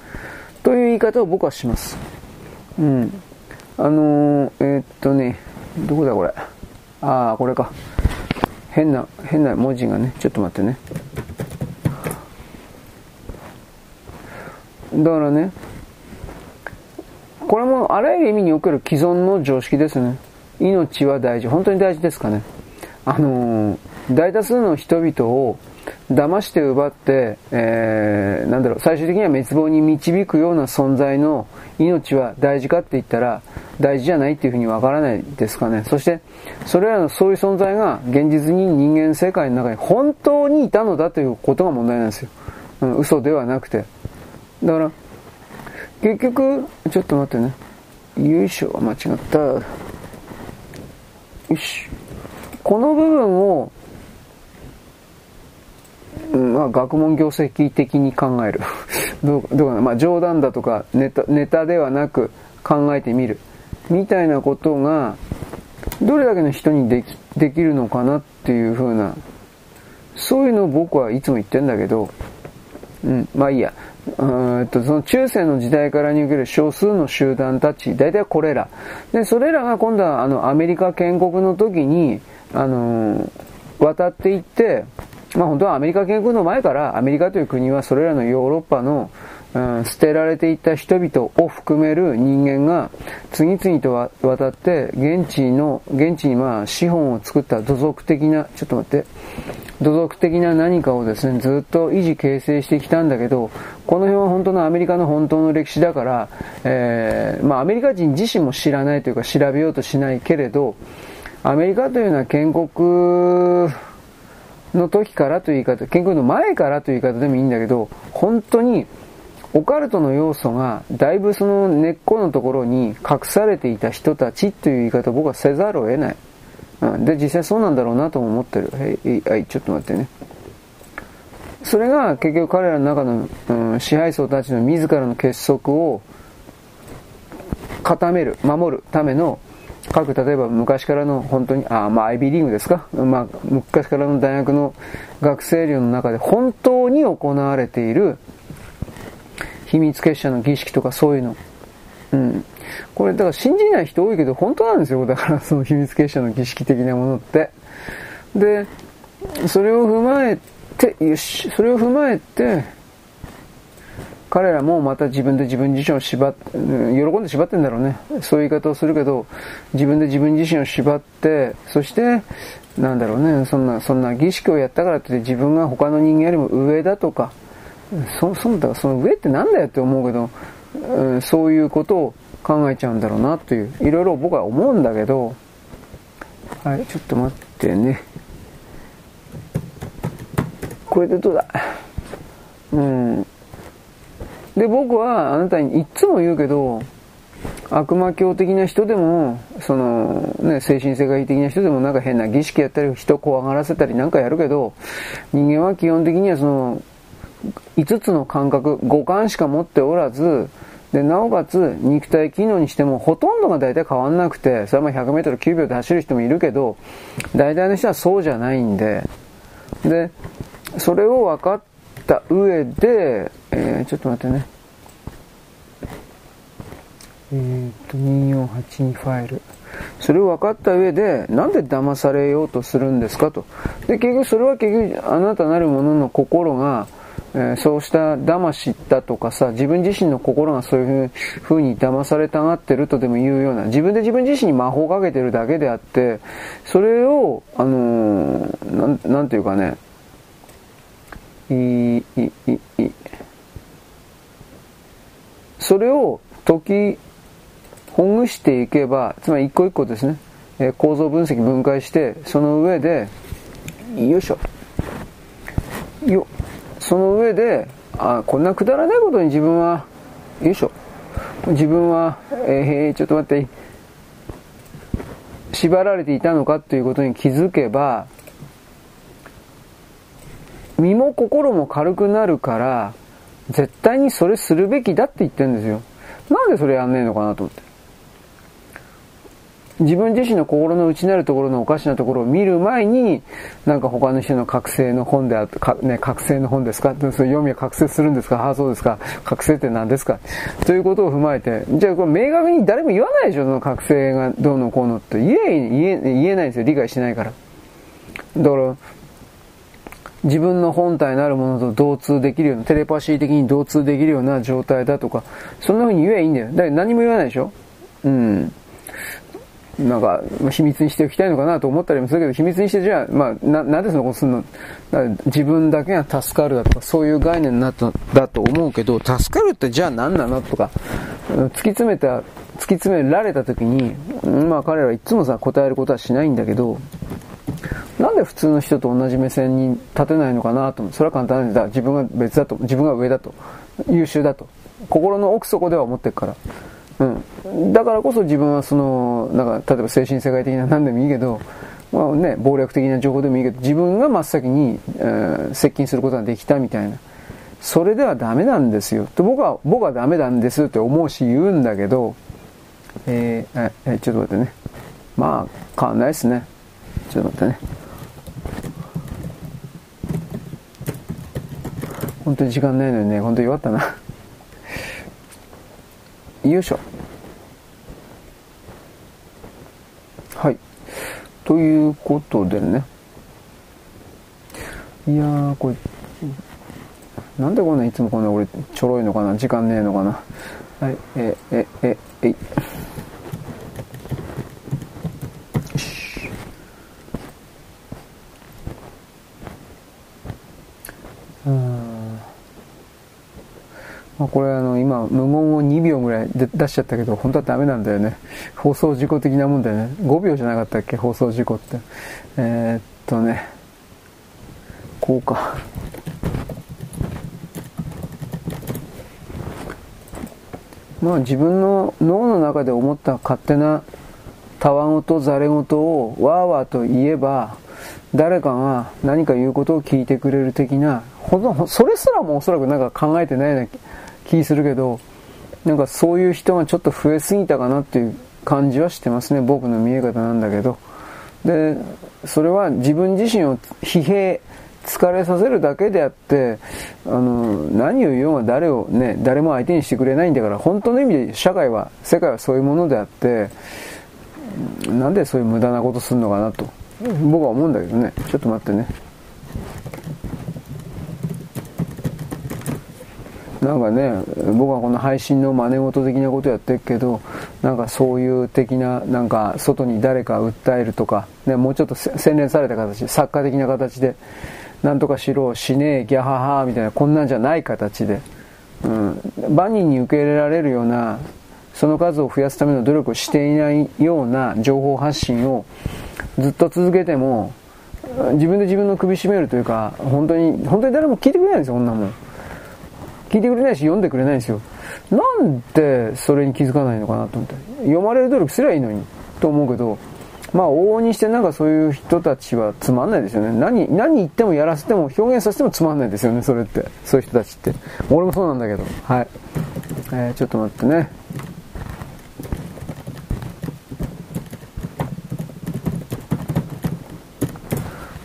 という言い方を僕はします。うん。あのー、えー、っとね、どこだこれ？ああ、これか。変な、変な文字がね、ちょっと待ってね。だからね、これもあらゆる意味における既存の常識ですね。命は大事。本当に大事ですかね。あのー、大多数の人々を騙して奪って、えー、なんだろう、最終的には滅亡に導くような存在の命は大事かって言ったら、大事じゃないっていうふうにわからないですかね。そして、それらのそういう存在が現実に人間世界の中に本当にいたのだということが問題なんですよ。うん、嘘ではなくて。だから、結局、ちょっと待ってね。よいしょ、間違った。よし。この部分をまあ、学問業績的に考える (laughs) どうどうかな、まあ、冗談だとかネタネタではなく考えてみるみたいなことがどれだけの人にできできるのかなっていうふうなそういうのを僕はいつも言ってんだけど、うん、まあいいや。うんとその中世の時代からにおける少数の集団たち、大体これら。で、それらが今度はあのアメリカ建国の時に、あのー、渡っていって、まあ本当はアメリカ建国の前からアメリカという国はそれらのヨーロッパの、捨てられていった人々を含める人間が次々と渡って現地の、現地にまあ資本を作った土俗的な、ちょっと待って、土俗的な何かをですね、ずっと維持形成してきたんだけど、この辺は本当のアメリカの本当の歴史だから、えー、まあアメリカ人自身も知らないというか調べようとしないけれど、アメリカというのは建国の時からという言い方、健康の前からという言い方でもいいんだけど、本当にオカルトの要素がだいぶその根っこのところに隠されていた人たちという言い方を僕はせざるを得ない。うん、で、実際そうなんだろうなとも思ってる。はい、ちょっと待ってね。それが結局彼らの中の、うん、支配層たちの自らの結束を固める、守るための各、例えば昔からの本当に、あ、まあ、アイビーリーグですか？まあ、昔からの大学の学生寮の中で本当に行われている秘密結社の儀式とかそういうの。うん。これ、だから信じない人多いけど、本当なんですよ。だから、その秘密結社の儀式的なものって。で、それを踏まえて、よし、それを踏まえて、彼らもまた自分で自分自身を縛っ、喜んで縛ってんだろうね。そういう言い方をするけど、自分で自分自身を縛って、そして、なんだろうね、そんな、そんな儀式をやったからって自分が他の人間よりも上だとか、そ、そだその上ってなんだよって思うけど、うん、そういうことを考えちゃうんだろうなという、いろいろ僕は思うんだけど、はい、ちょっと待ってね。これでどうだ？うん。で、僕はあなたにいつも言うけど、悪魔教的な人でも、その、ね、精神世界的な人でもなんか変な儀式やったり、人怖がらせたりなんかやるけど、人間は基本的にはその、5つの感覚、五感しか持っておらず、で、なおかつ、肉体機能にしても、ほとんどが大体変わんなくて、それは100メートル9秒で走る人もいるけど、大体の人はそうじゃないんで、で、それを分かった上で、えー、ちょっと待ってね。えー、っと、2482ファイル。それを分かった上で、なんで騙されようとするんですかと。で、結局それは結局、あなたなるものの心が、え、そうした騙しだとかさ、自分自身の心がそういうふうに騙されたがってるとでも言うような、自分で自分自身に魔法をかけてるだけであって、それを、あのー、なん、なんていうかね、い、い、い、い、それを解きほぐしていけば、つまり一個一個ですね、え構造分析分解して、その上で、よいしょ。よっ、その上で、あ、こんなくだらないことに自分は、よいしょ。自分は、えー、ちょっと待って、縛られていたのかということに気づけば、身も心も軽くなるから、絶対にそれするべきだって言ってるんですよ。なんでそれやんねえのかなと思って。自分自身の心の内なるところのおかしなところを見る前に、なんか他の人の覚醒の本であか、ね、覚醒の本ですか？そ読みは覚醒するんですか？ああ、そうですか。覚醒って何ですか？ということを踏まえて、じゃあこれ明確に誰も言わないでしょ？その覚醒がどうのこうのって。言え、言え、言えないんですよ。理解しないから。だから、自分の本体なるものと同通できるような、テレパシー的に同通できるような状態だとか、そんな風に言えばいいんだよ。だから何も言わないでしょ？うん。なんか、秘密にしておきたいのかなと思ったりもするけど、秘密にしてじゃあ、まあ、な、なんでそのことするの？自分だけが助かるだとか、そういう概念だと、だと思うけど、助かるってじゃあ何なの？とか、突き詰めた、突き詰められた時に、まあ彼らはいつもさ、答えることはしないんだけど、なんで普通の人と同じ目線に立てないのかなと思う。それは簡単だ。自分が別だと。自分が上だと。優秀だと。心の奥底では思ってるから。うん。だからこそ自分はその、なんか、例えば精神世界的な何でもいいけど、まあね、暴力的な情報でもいいけど、自分が真っ先に、えー、接近することができたみたいな。それではダメなんですよ。と僕は、僕はダメなんですって思うし言うんだけど、えー、えー、ちょっと待ってね。まあ、変わんないですね。ちょっと待ってね。本当に時間ないのにね、本当に弱ったな。よいしょ。はい。ということでね。いやー、これ、なんでこんないつもこんな俺ちょろいのかな？時間ねえのかな？はい、え、え、え、えい。まあ、これあの今無言を2秒ぐらいで出しちゃったけど本当はダメなんだよね。放送事故的なもんだよね。5秒じゃなかったっけ？放送事故って。えー、っとね。こうか。まあ自分の脳の中で思った勝手なたわごとざれ言をわーわーと言えば誰かが何か言うことを聞いてくれる的なほそれすらもおそらくなんか考えてないような気するけど、なんかそういう人がちょっと増えすぎたかなっていう感じはしてますね。僕の見え方なんだけど。で、それは自分自身を疲弊、疲れさせるだけであって、あの、何を言おうが誰をね、誰も相手にしてくれないんだから、本当の意味で社会は、世界はそういうものであって、なんでそういう無駄なことするのかなと、僕は思うんだけどね。ちょっと待ってね。なんかね、僕はこの配信の真似事的なことやってるけど、なんかそういう的な、なんか外に誰か訴えるとか、ね、もうちょっと洗練された形、作家的な形で、なんとかしろ、しねえ、ギャハハみたいな、こんなんじゃない形で、うん、万人に受け入れられるような、その数を増やすための努力をしていないような情報発信をずっと続けても、自分で自分の首絞めるというか、本当に、本当に誰も聞いてくれないんですよ、こんなもん。聞いてくれないし読んでくれないんですよ。なんでそれに気づかないのかなと思って。読まれる努力すりゃいいのに、と思うけど、まあ往々にしてなんかそういう人たちはつまんないですよね。何、何言ってもやらせても表現させてもつまんないですよね、それって。そういう人たちって。俺もそうなんだけど。はい。えー、ちょっと待ってね。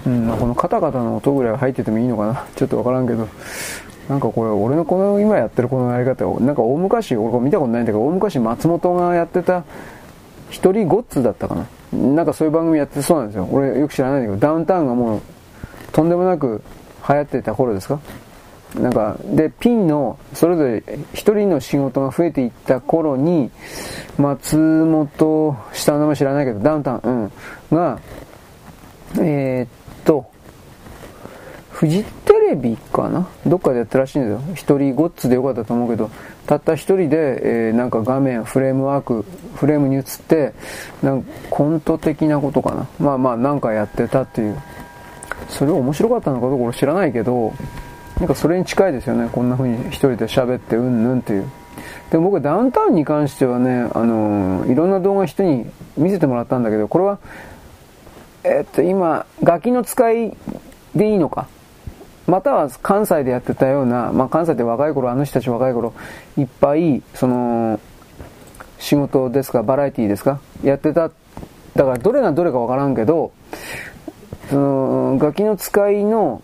うん、まあこのカタカタの音ぐらい入っててもいいのかな。ちょっとわからんけど。なんかこれ、俺のこの今やってるこのやり方を、なんか大昔、俺見たことないんだけど、大昔松本がやってた、一人ごっつだったかな。なんかそういう番組やってそうなんですよ。俺よく知らないんだけど、ダウンタウンがもう、とんでもなく流行ってた頃ですか？なんか、で、ピンの、それぞれ一人の仕事が増えていった頃に、松本、下の名前知らないけど、ダウンタウン、うん、が、えー、っと、フジテレビかな？どっかでやってらしいんですよ。一人ごっつでよかったと思うけど、たった一人で、えー、なんか画面、フレームワーク、フレームに映って、なんかコント的なことかな？まあまあなんかやってたっていう。それ面白かったのかどうか俺知らないけど、なんかそれに近いですよね。こんな風に一人で喋ってうんぬんっていう。でも僕ダウンタウンに関してはね、あのー、いろんな動画人に見せてもらったんだけど、これは、えー、っと今、ガキの使いでいいのか？または関西でやってたような、まあ、関西で若い頃、あの人たち若い頃、いっぱい、その、仕事ですか、バラエティーですか、やってた。だからどれがどれかわからんけど、その、ガキの使いの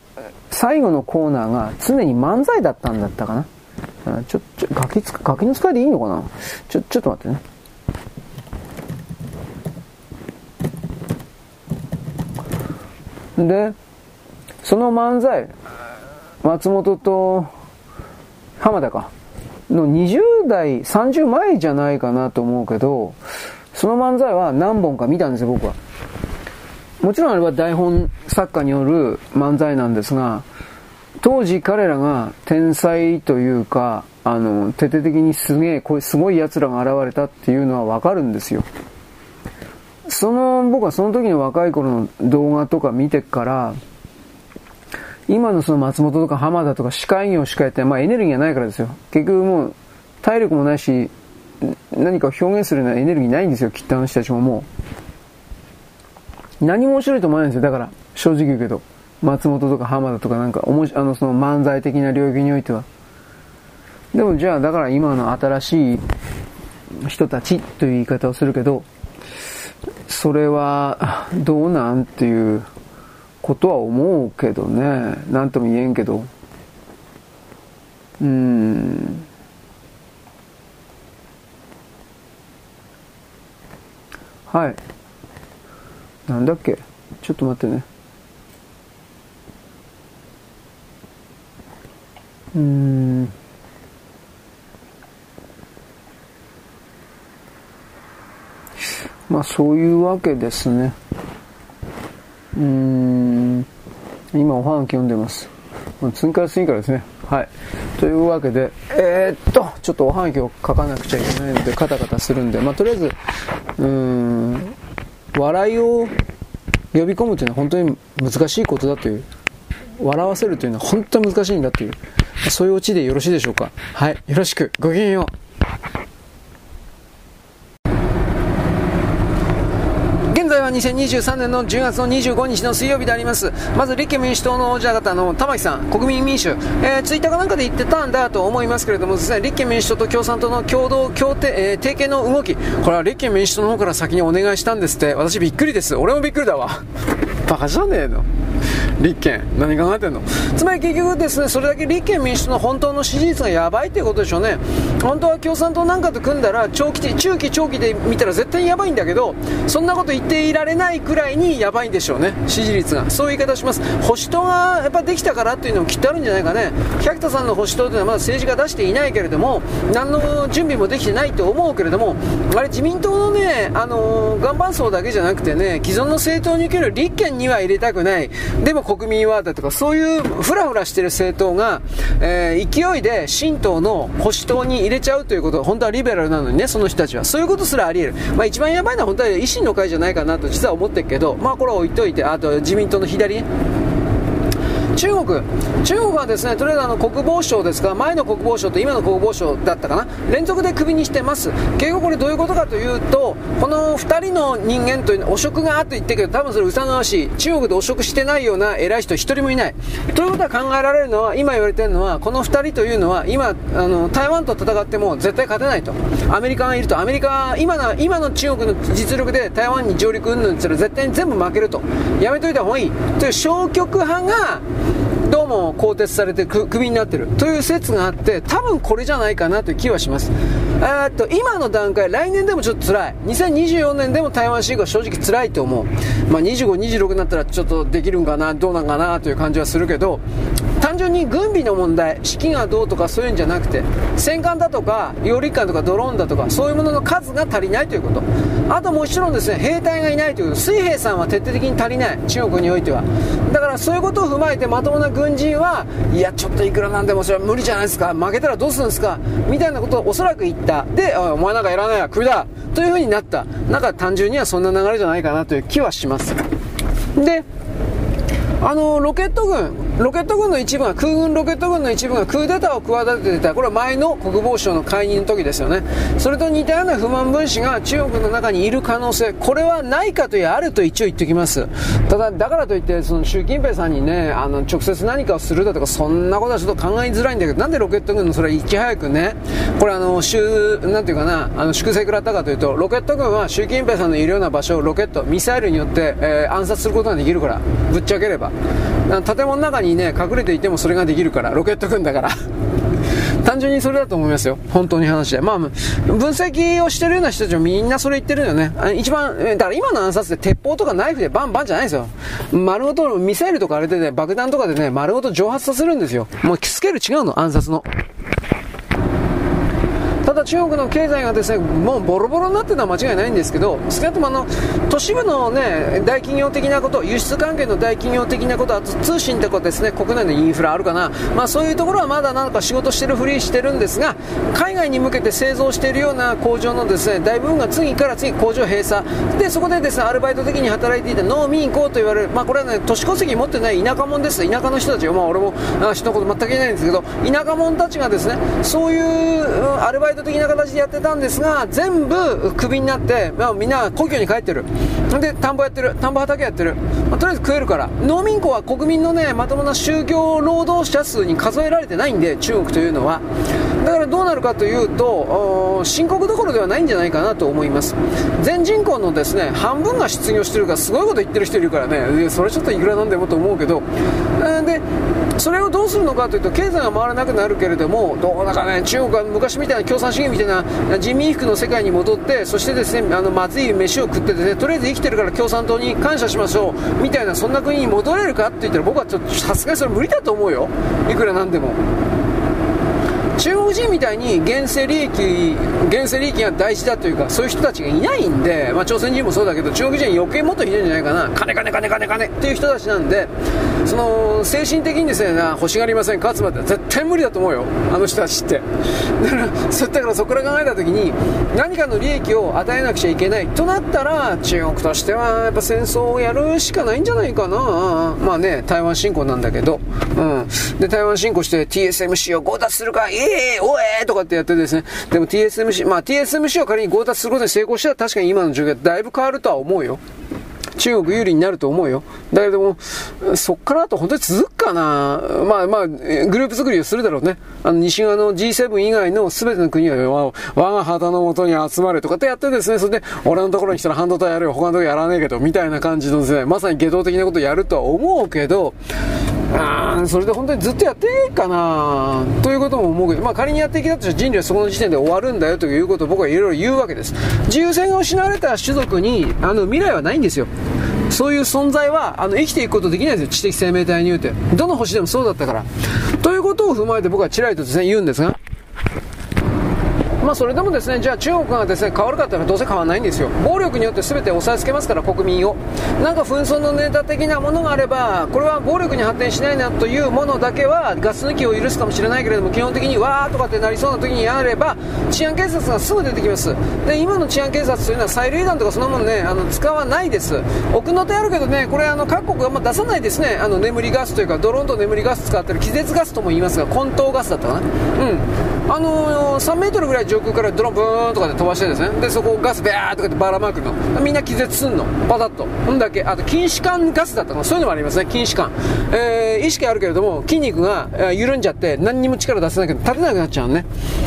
最後のコーナーが常に漫才だったんだったかな。ちょ、ちょ、ガキつ、ガキの使いでいいのかなちょ、ちょっと待ってね。で、その漫才、松本と浜田か。の20代、30前じゃないかなと思うけど、その漫才は何本か見たんですよ、僕は。もちろんあれは台本作家による漫才なんですが、当時彼らが天才というか、あの、徹底的にすげえ、これすごい奴らが現れたっていうのはわかるんですよ。その、僕はその時の若い頃の動画とか見てから、今のその松本とか浜田とか司会業しかやってまあエネルギーがないからですよ。結局もう体力もないし、何かを表現するようなエネルギーないんですよ、きっとあの人たちももう。何も面白いと思わないんですよ。だから、正直言うけど。松本とか浜田とかなんか、おもあの、その漫才的な領域においては。でもじゃあ、だから今の新しい人たちという言い方をするけど、それはどうなんっていうことは思うけどね。何とも言えんけど。うん。はい。なんだっけ？ちょっと待ってね。うん。まあそういうわけですね。うーん、今おはがき読んでます。次から次からですね。はい。というわけで、えー、っと、ちょっとおはがきを書かなくちゃいけないので、カタカタするんで、まあ、とりあえず、うーん、笑いを呼び込むというのは本当に難しいことだという、笑わせるというのは本当に難しいんだという、そういうオチでよろしいでしょうか。はい。よろしく。ごきげんよう。2023年の10月の25日の水曜日であります。まず、立憲民主党の王者方の玉木さん、国民民主、えー、ツイッターかなんかで言ってたんだと思いますけれどもですね、立憲民主党と共産党の共同協定、えー、提携の動き、これは立憲民主党の方から先にお願いしたんですって。私びっくりです。俺もびっくりだわ。バカじゃねえの。立憲何考えてんのつまり結局ですねそれだけ立憲民主党の本当の支持率がやばいってことでしょうね本当は共産党なんかと組んだら長期中期長期で見たら絶対にやばいんだけどそんなこと言っていらられないくらいにやばいんでしょうね。支持率が。そういう言い方します。保守党がやっぱできたからっていうのもきっとあるんじゃないかね。百田さんの保守党というのはまだ政治家出していないけれども何の準備もできてないと思うけれどもあれ自民党のねあのー、岩盤層だけじゃなくてね既存の政党における立憲には入れたくない。でも国民はだとかそういうフラフラしてる政党が、えー、勢いで新党の保守党に入れちゃうということ本当はリベラルなのにねその人たちは。そういうことすらあり得る、まあ、一番やばいのは本当は維新の会じゃないかなと実は思ってるけどまあこれは置いといてあと自民党の左ね中国、中国はですね、とりあえずあの国防省ですが、前の国防省と今の国防省だったかな、連続でクビにしてます。結局これどういうことかというと、この2人の人間というのは汚職があって言ってるけど、多分それうさがわしい。中国で汚職してないような偉い人1人もいない。ということは考えられるのは、今言われてるのは、この2人というのは、今、あの、台湾と戦っても絶対勝てないと。アメリカがいると、アメリカ、今の、今の中国の実力で台湾に上陸うんぬんって言ったら絶対に全部負けると。やめといた方がいい。という消極派が、どうも更迭されてクビになってる。という説があって多分これじゃないかなという気はします。えっと今の段階来年でもちょっと辛い。2024年でも台湾侵攻は正直辛いと思う、まあ、25、26になったらちょっとできるんかなどうなんかなという感じはするけど単純に軍備の問題資金がどうとかそういうんじゃなくて戦艦だとか揚陸艦とかドローンだとかそういうものの数が足りないということ。あともちろんですね兵隊がいないということ。水兵さんは徹底的に足りない。中国においては。だからそういうことを踏まえてまともな軍人はいやちょっといくらなんでもそれは無理じゃないですか。負けたらどうするんですか。みたいなことをおそらく言った。でお前なんかやらないやクビだ。というふうになった。なんか単純にはそんな流れじゃないかなという気はします。であのロケット軍ロケット軍の一部が空軍ロケット軍の一部がクーデターを企てていたこれは前の国防省の解任の時ですよね。それと似たような不満分子が中国の中にいる可能性これはないかというあると一応言っておきます。ただだからといってその習近平さんにねあの直接何かをするだとかそんなことはちょっと考えづらいんだけどなんでロケット軍のそれはいち早くねこれあのなんていうかなあの粛清食らったかというとロケット軍は習近平さんのいるような場所をロケットミサイルによって、えー、暗殺することができるからぶっちゃければ。建物の中にね隠れていてもそれができるからロケット軍だから (laughs) 単純にそれだと思いますよ。本当に話で。まあ、分析をしてるような人たちもみんなそれ言ってるよね。一番、だから今の暗殺で鉄砲とかナイフでバンバンじゃないですよ。丸ごとミサイルとかあれでね、爆弾とかでね、丸ごと蒸発させるんですよ。もうスケール違うの、暗殺の。ただ中国の経済がですねもうボロボロになってるのは間違いないんですけど少なくともあの都市部の、ね、大企業的なこと輸出関係の大企業的なことあと通信とかですね国内のインフラあるかな、まあ、そういうところはまだなんか仕事してるふりしてるんですが海外に向けて製造しているような工場のですね大部分が次から次工場閉鎖。でそこでですねアルバイト的に働いていた農民工と言われる、まあ、これはね都市戸籍持ってない田舎者です。田舎の人たちまあ、俺も人のこと全く言えないんですけど田舎者たちがですねそういうアルバイト的な形でやってたんですが全部クビになって、まあ、みんな故郷に帰ってる。で田んぼやってる。田んぼ畑やってる、まあ、とりあえず食えるから。農民工は国民のねまともな就業労働者数に数えられてないんで中国というのは。だからどうなるかというと深刻どころではないんじゃないかなと思います。全人口のですね半分が失業してるからすごいこと言ってる人いるからね。それちょっといくらなんでもと思うけど。でそれをどうするのかというと経済が回らなくなるけれどもどうだかね中国は昔みたいな共産主義みたいな人民服の世界に戻ってそしてですねあのまずい飯を食ってですねとりあえず生きてるから共産党に感謝しましょうみたいなそんな国に戻れるかって言ったら僕はちょっとさすがにそれ無理だと思うよいくらなんでも。中国人みたいに現世利益、現世利益が大事だというか、そういう人たちがいないんで、まあ、朝鮮人もそうだけど、中国人は余計もっとひどいんじゃないかな、金、金、金、金、金っていう人たちなんで、その精神的にですね、欲しがりません、勝つまで絶対無理だと思うよ、あの人たちって。(laughs) だから、そだからそこら考えたときに、何かの利益を与えなくちゃいけないとなったら、中国としてはやっぱ戦争をやるしかないんじゃないかな。まあね、台湾侵攻なんだけど、うん。で、台湾侵攻して TSMC を強奪するか、ええー、おえーとかってやってですね、でも TSMC、まあ TSMC を仮に強奪することに成功したら確かに今の状況はだいぶ変わるとは思うよ。中国有利になると思うよ。だけども、そっからだと本当に続くかな。まあまあ、グループ作りをするだろうね。あの、西側の G7 以外の全ての国は、我が旗のもとに集まれとかってやってですね、それで、俺のところに来たら半導体やるよ、他のところやらねえけど、みたいな感じのですね、まさに下道的なことやるとは思うけど、あそれで本当にずっとやっていいかな。ということも思うけど、まあ、仮にやっていきたとしたら人類はそこの時点で終わるんだよということを僕はいろいろ言うわけです。自由性が失われた種族にあの未来はないんですよ。そういう存在はあの生きていくことできないですよ。知的生命体に言うて。どの星でもそうだったから。ということを踏まえて僕はちらりと突然言うんですがまあ、それでもですねじゃあ中国がですね変わるかっていうのはどうせ変わらないんですよ。暴力によって全て押さえつけますから国民を。なんか紛争のネタ的なものがあればこれは暴力に発展しないなというものだけはガス抜きを許すかもしれないけれども基本的にわーとかってなりそうな時にあれば治安警察がすぐ出てきます。で今の治安警察というのは催涙弾とかそんなもんねあの使わないです。奥の手あるけどねこれあの各国があんま出さないですね。あの眠りガスというかドローンと眠りガス使ってる気絶ガスとも言いますが混沌ガスだったかな。うん。あのー、3メートルぐらい上空からドローンブーンとかで飛ばしてですね。でそこをガスビャーとかでばらまくの。みんな気絶すんの。パタッと。んだけ。あと筋弛緩ガスだったのそういうのもありますね筋弛緩、えー、意識あるけれども筋肉が、緩んじゃって何にも力出せないけど立てなくなっちゃうね、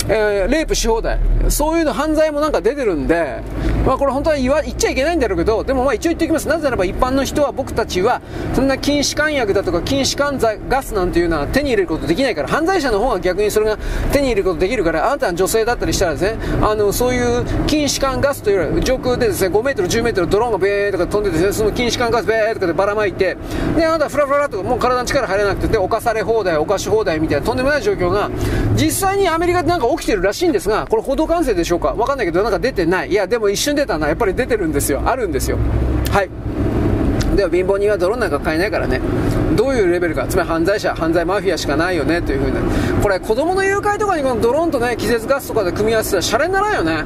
えー、レイプし放題。そういうの犯罪もなんか出てるんでまあこれ本当は言わ言っちゃいけないんだろうけどでもまあ一応言っておきます。なぜならば一般の人は僕たちはそんな筋弛緩薬だとか筋弛緩ガスなんていうのは手に入れることできないから犯罪者の方が逆にそれが手に入れることできるからあなたは女性だったりしたらですねあのそういう筋弛緩ガスという上空でですね5メートル10メートルドローンがベーとか飛んでですねその筋弛緩ガスベーとかでばらまいてであなたはフラフラともう体に力入れなくてで犯され放題犯し放題みたいなとんでもない状況が実際にアメリカでなんか起きてるらしいんですがこれ報道管制でしょうか？わかんないけどなんか出てない。いやでも一瞬出たな。やっぱり出てるんですよ。あるんですよ。はい。でも貧乏人は泥なんか買えないからね。どういうレベルかつまり犯罪者犯罪マフィアしかないよねというふうにこれ子供の誘拐とかにこのドローンとね気絶ガスとかで組み合わせたらシャレにならんよね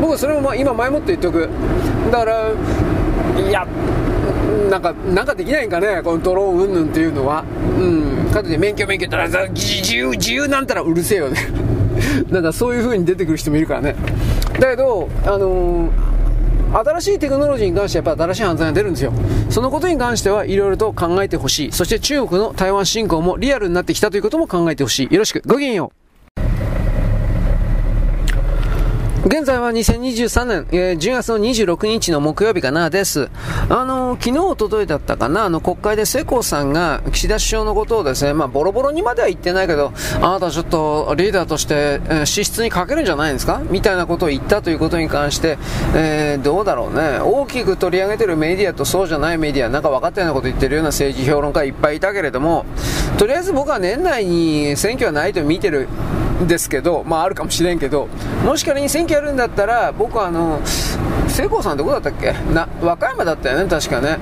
僕それもま今前もって言っておくだからいやなんか、なんかできないんかね、このドローン云々っていうのは。うん。かといって免許免許ったら、自由、自由なんたらうるせえよね。(laughs) なんかそういう風に出てくる人もいるからね。だけど、あのー新しいテクノロジーに関してはやっぱ新しい犯罪が出るんですよ。そのことに関してはいろいろと考えてほしい。そして中国の台湾侵攻もリアルになってきたということも考えてほしい。よろしく。ごきげんよう。現在は2023年、えー、10月の26日の木曜日かな、です。あのー、昨日、おとといだったかな、あの、国会で世耕さんが岸田首相のことをですね、まあ、ボロボロにまでは言ってないけど、あなたちょっとリーダーとして、えー、資質に欠けるんじゃないですか？みたいなことを言ったということに関して、えー、どうだろうね。大きく取り上げてるメディアとそうじゃないメディア、なんか分かったようなこと言ってるような政治評論家いっぱいいたけれども、とりあえず僕は年内に選挙はないと見てるですけど、まああるかもしれんけど、もし仮に選挙やるんだったら、僕はあの、聖光さんどこだったっけ？な、和歌山だったよね、確かね。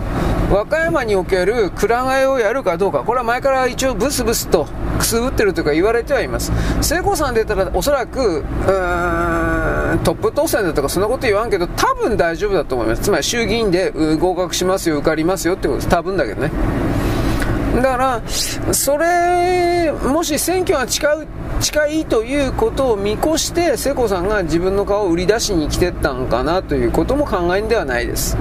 和歌山におけるくら替えをやるかどうか、これは前から一応ブスブスとくすぶってるというか言われてはいます。聖光さん出たらおそらく、うーん、トップ当選だとかそんなこと言わんけど、多分大丈夫だと思います。つまり衆議院で合格しますよ、受かりますよってことです。多分だけどね。だから、それ、もし選挙が近い近いということを見越して、世子さんが自分の顔を売り出しに来てったんかなということも考えんではないです。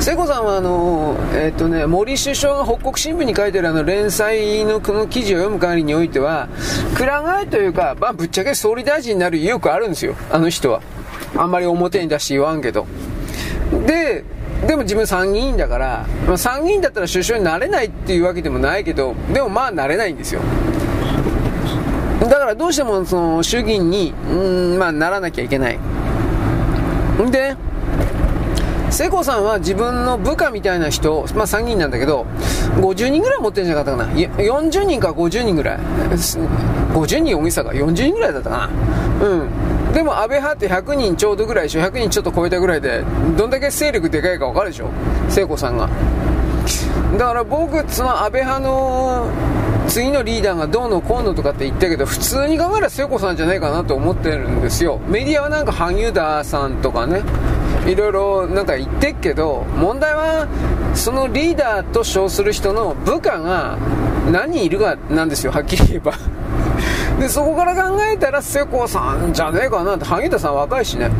聖子さんはあの、え、ー、とね、森首相が北国新聞に書いてるあの連載のこの記事を読む限りにおいては、くら替えというか、まあ、ぶっちゃけ総理大臣になる意欲あるんですよ、あの人は。あんまり表に出して言わんけど。で、でも自分参議院だから、まあ、参議院だったら首相になれないっていうわけでもないけど、でもまあなれないんですよ。だからどうしてもその衆議院に、うん、まあならなきゃいけない。で、世耕さんは自分の部下みたいな人、まあ参議院なんだけど、50人ぐらい持ってるんじゃなかったかな。40人か50人ぐらい。50人大げさか、40人ぐらいだったかな。うん。でも安倍派って100人ちょうどぐらいでしょ。100人ちょっと超えたぐらいでどんだけ勢力でかいか分かるでしょ。聖子さんが。だから僕その安倍派の次のリーダーがどうのこうのとかって言ったけど普通に考えたら聖子さんじゃないかなと思ってるんですよ。メディアはなんか萩生田さんとかねいろいろなんか言ってっけど問題はそのリーダーと称する人の部下が何人いるかなんですよ。はっきり言えば。でそこから考えたら瀬古さんじゃねえかなって萩田さん若いしね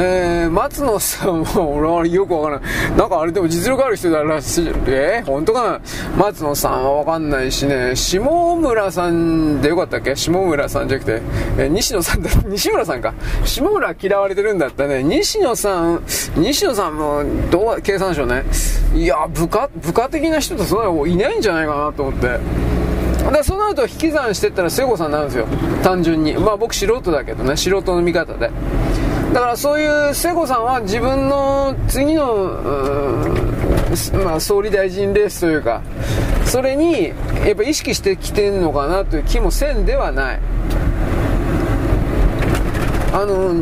えー、松野さんは俺はよくわからない。なんかあれでも実力ある人だらしい。えー、本当かな？松野さんはわかんないしね、下村さんでよかったっけ？下村さんじゃなくて、えー、西野さんだ、(laughs) 西村さんか。下村嫌われてるんだったね。西野さん、西野さんも、どう、経産省ね。いや、部下、部下的な人ってそんなのいないんじゃないかなと思って。でその後引き算してったら聖子さんになるんですよ。単純に。まあ僕素人だけどね。素人の見方で。だからそういう聖子さんは自分の次の、まあ、総理大臣レースというかそれにやっぱ意識してきてんのかなという気もせんではない。あの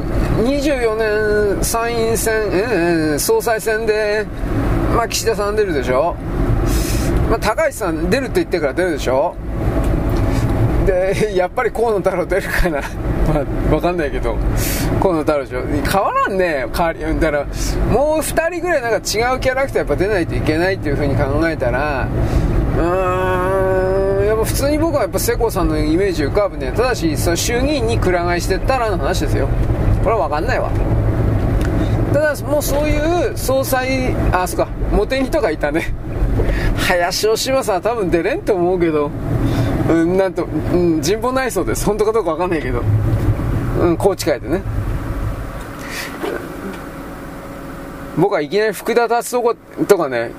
24年参院選、えー、総裁選で、まあ、岸田さん出るでしょ、まあ、高市さん出るって言ってから出るでしょ。でやっぱり河野太郎出るかな。(laughs) まあ分かんないけど。河野太郎でしょ。変わらんね。変わりだからもう2人ぐらいなんか違うキャラクターやっぱ出ないといけないっていう風に考えたらうーんやっぱ普通に僕はやっぱ世耕さんのイメージ浮かぶね。ただしその衆議院にくら替えしてったらの話ですよ。これは分かんないわ。ただもうそういう総裁あそっか。茂木とかいたね。林芳正は多分出れんと思うけど。うん、なんと、うん、人望ないそうです。本当かどうかわかんないけど。うん、高知帰ってね。僕はいきなり福田達夫とかね、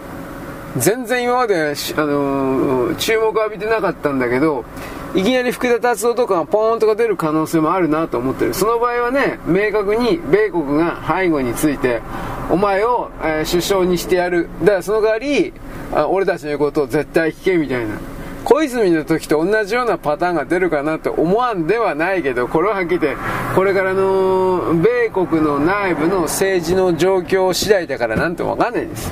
全然今まで、あのー、注目浴びてなかったんだけど、いきなり福田達夫とかがポーンとか出る可能性もあるなと思ってる。その場合はね、明確に米国が背後について、お前を、えー、首相にしてやる。だからその代わり、あ俺たちの言うことを絶対聞けみたいな。小泉の時と同じようなパターンが出るかなと思わんではないけど、これははっきり言って、これからの米国の内部の政治の状況次第だからなんてわかんないです。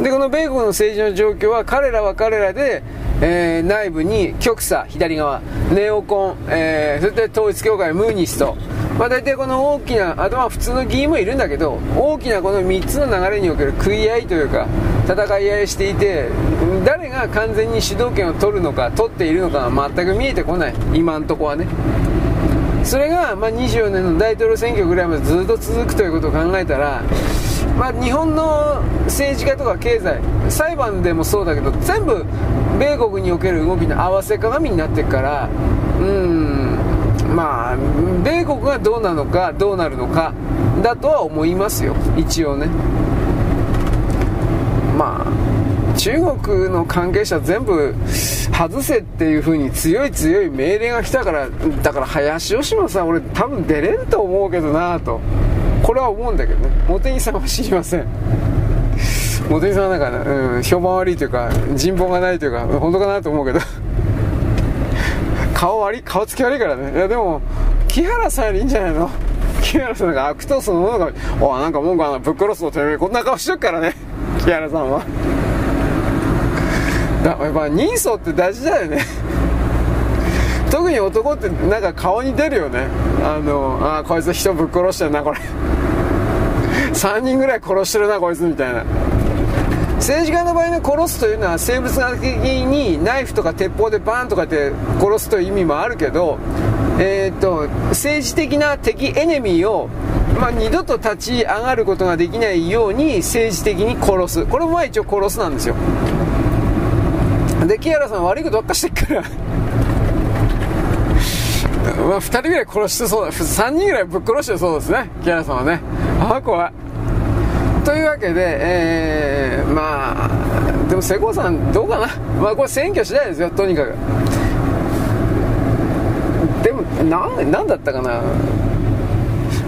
で、この米国の政治の状況は彼らは彼らで、えー、内部に極左、左側、ネオコン、えー、そして統一教会、ムーニスト、まあ、大体この大きな、あとは普通の議員もいるんだけど、大きなこの3つの流れにおける食い合いというか、戦い合いしていて、誰が完全に主導権を取るのか、取っているのかは全く見えてこない、今んとこはね。それが、ま、24年の大統領選挙ぐらいまでずっと続くということを考えたら、まあ、日本の政治家とか経済裁判でもそうだけど全部米国における動きの合わせ鏡になっていくからうんまあ米国がどうなのかどうなるのかだとは思いますよ。一応ね。まあ中国の関係者全部外せっていう風に強い強い命令が来たからだから林芳正さん俺多分出れんと思うけどなと。これは思うんだけどね。茂木さんは知りません。(laughs) 茂木さんはなんか、うん、評判悪いというか人望がないというか本当かなと思うけど。(laughs) 顔悪い顔つき悪いからね。いやでも木原さんよりいいんじゃないの？木原さんなんか悪党そのものがおなんか文句あのぶっ殺すのてめえこんな顔しとくからね。木原さんは。だやっぱ人相って大事だよね。特に男ってなんか顔に出るよね。あのあこいつ人ぶっ殺してるなこれ。(laughs) 3人ぐらい殺してるなこいつみたいな。政治家の場合の殺すというのは生物学的にナイフとか鉄砲でバーンとかって殺すという意味もあるけど、えーと、政治的な敵エネミーを、まあ、二度と立ち上がることができないように政治的に殺す。これもまあ一応殺すなんですよ。で木原さん悪いことばっかしてっから。まあ、2人ぐらい殺してそうだ。3人ぐらいぶっ殺してそうですね。木原さんはね。ああ怖いというわけで、えー、まあでも瀬古さんどうかな。まあこれ選挙次第ですよ。とにかく。でもなんだったかな。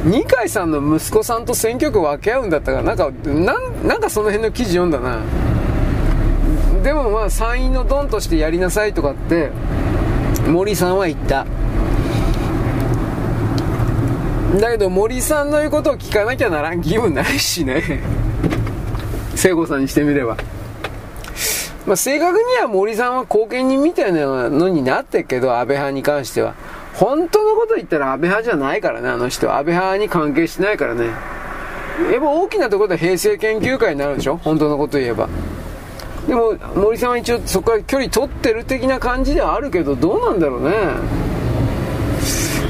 二階さんの息子さんと選挙区分け合うんだったかな。んかなんかその辺の記事読んだな。でもまあ参院のドンとしてやりなさいとかって森さんは言った。だけど森さんの言うことを聞かなきゃならん義務ないしね (laughs) 聖子さんにしてみればまあ、正確には森さんは後見人みたいなのになってるけど、安倍派に関しては。本当のこと言ったら安倍派じゃないからね、あの人は。安倍派に関係してないからね。やっぱ大きなところで平成研究会になるでしょ？本当のこと言えば。でも、森さんは一応そこから距離取ってる的な感じではあるけど、どうなんだろうね。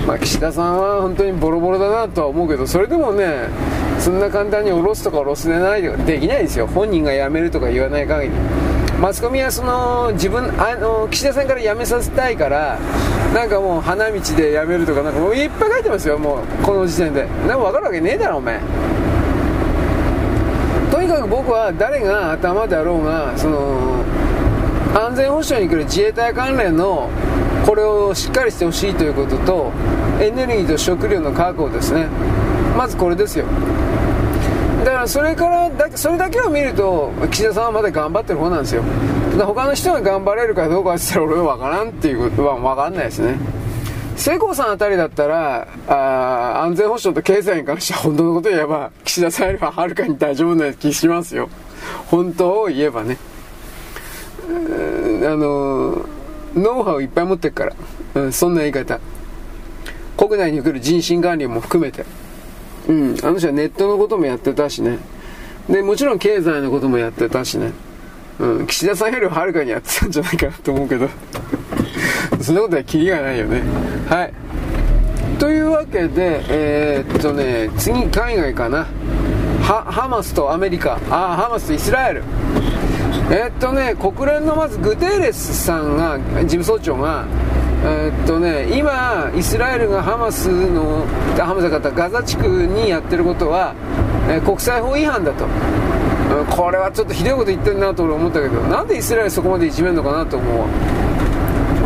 まあ、岸田さんは本当にボロボロだなとは思うけどそれでもねそんな簡単に下ろすとか下ろすでないとかできないですよ。本人が辞めるとか言わない限り。マスコミはその自分あの岸田さんから辞めさせたいからなんかもう花道で辞めるとかなんかもういっぱい書いてますよ。もうこの時点で。なんか分かるわけねえだろお前。とにかく僕は誰が頭であろうがその安全保障に来る自衛隊関連のこれをしっかりしてほしいということとエネルギーと食料の確保ですね。まずこれですよ。だからそれからだそれだけを見ると岸田さんはまだ頑張ってる方なんですよ。ただ他の人が頑張れるかどうかって言ったら俺は分からんっていうことは分かんないですね。世耕さんあたりだったらあ安全保障と経済に関しては本当のことを言えば岸田さんよりははるかに大丈夫な気しますよ。本当を言えばね。あのノウハウいっぱい持ってるから、うん、そんな言い方。国内に来る人身管理も含めて。うんあの人はネットのこともやってたしね。でもちろん経済のこともやってたしね、うん、岸田さんよりはるかにやってたんじゃないかなと思うけど。そんなことはキリがないよね。はい。というわけでえー、っとね次海外かな。ハマスとアメリカ。あハマスとイスラエル。えー、っとね、国連のまずグテーレスさんが、事務総長が、えー、っとね、今、イスラエルがハマスの、ハマス方、ガザ地区にやってることは、えー、国際法違反だと。これはちょっとひどいこと言ってるなと俺思ったけど、なんでイスラエルそこまでいじめるのかなと思う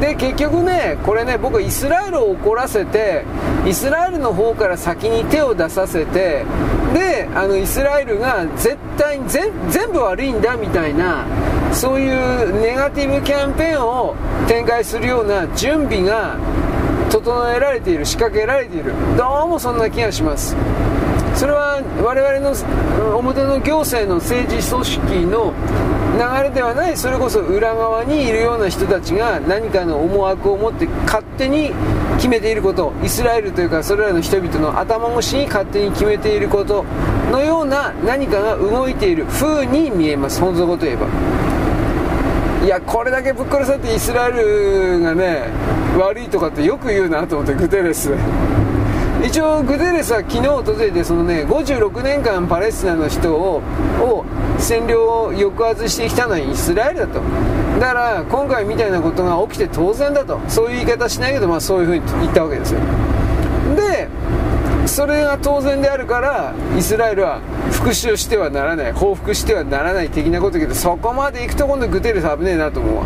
で結局ね、これね、僕、イスラエルを怒らせて、イスラエルの方から先に手を出させて、で、あのイスラエルが絶対に全部悪いんだみたいな、そういうネガティブキャンペーンを展開するような準備が整えられている、仕掛けられている、どうもそんな気がします。それは我々の表の行政の政治組織の流れではないそれこそ裏側にいるような人たちが何かの思惑を持って勝手に決めていることイスラエルというかそれらの人々の頭越しに勝手に決めていることのような何かが動いている風に見えます。本当のこと言えば。いやこれだけぶっ殺されてイスラエルがね悪いとかってよく言うなと思ってグテレス。一応グテーレスは昨日訪れてそのね56年間パレスチナの人をを占領を抑圧してきたのはイスラエルだと。だから今回みたいなことが起きて当然だと。そういう言い方しないけど、まあ、そういうふうに言ったわけですよ。でそれが当然であるからイスラエルは復讐してはならない。報復してはならない的なことだけどそこまで行くと今度グテーレス危ねえなと思うわ。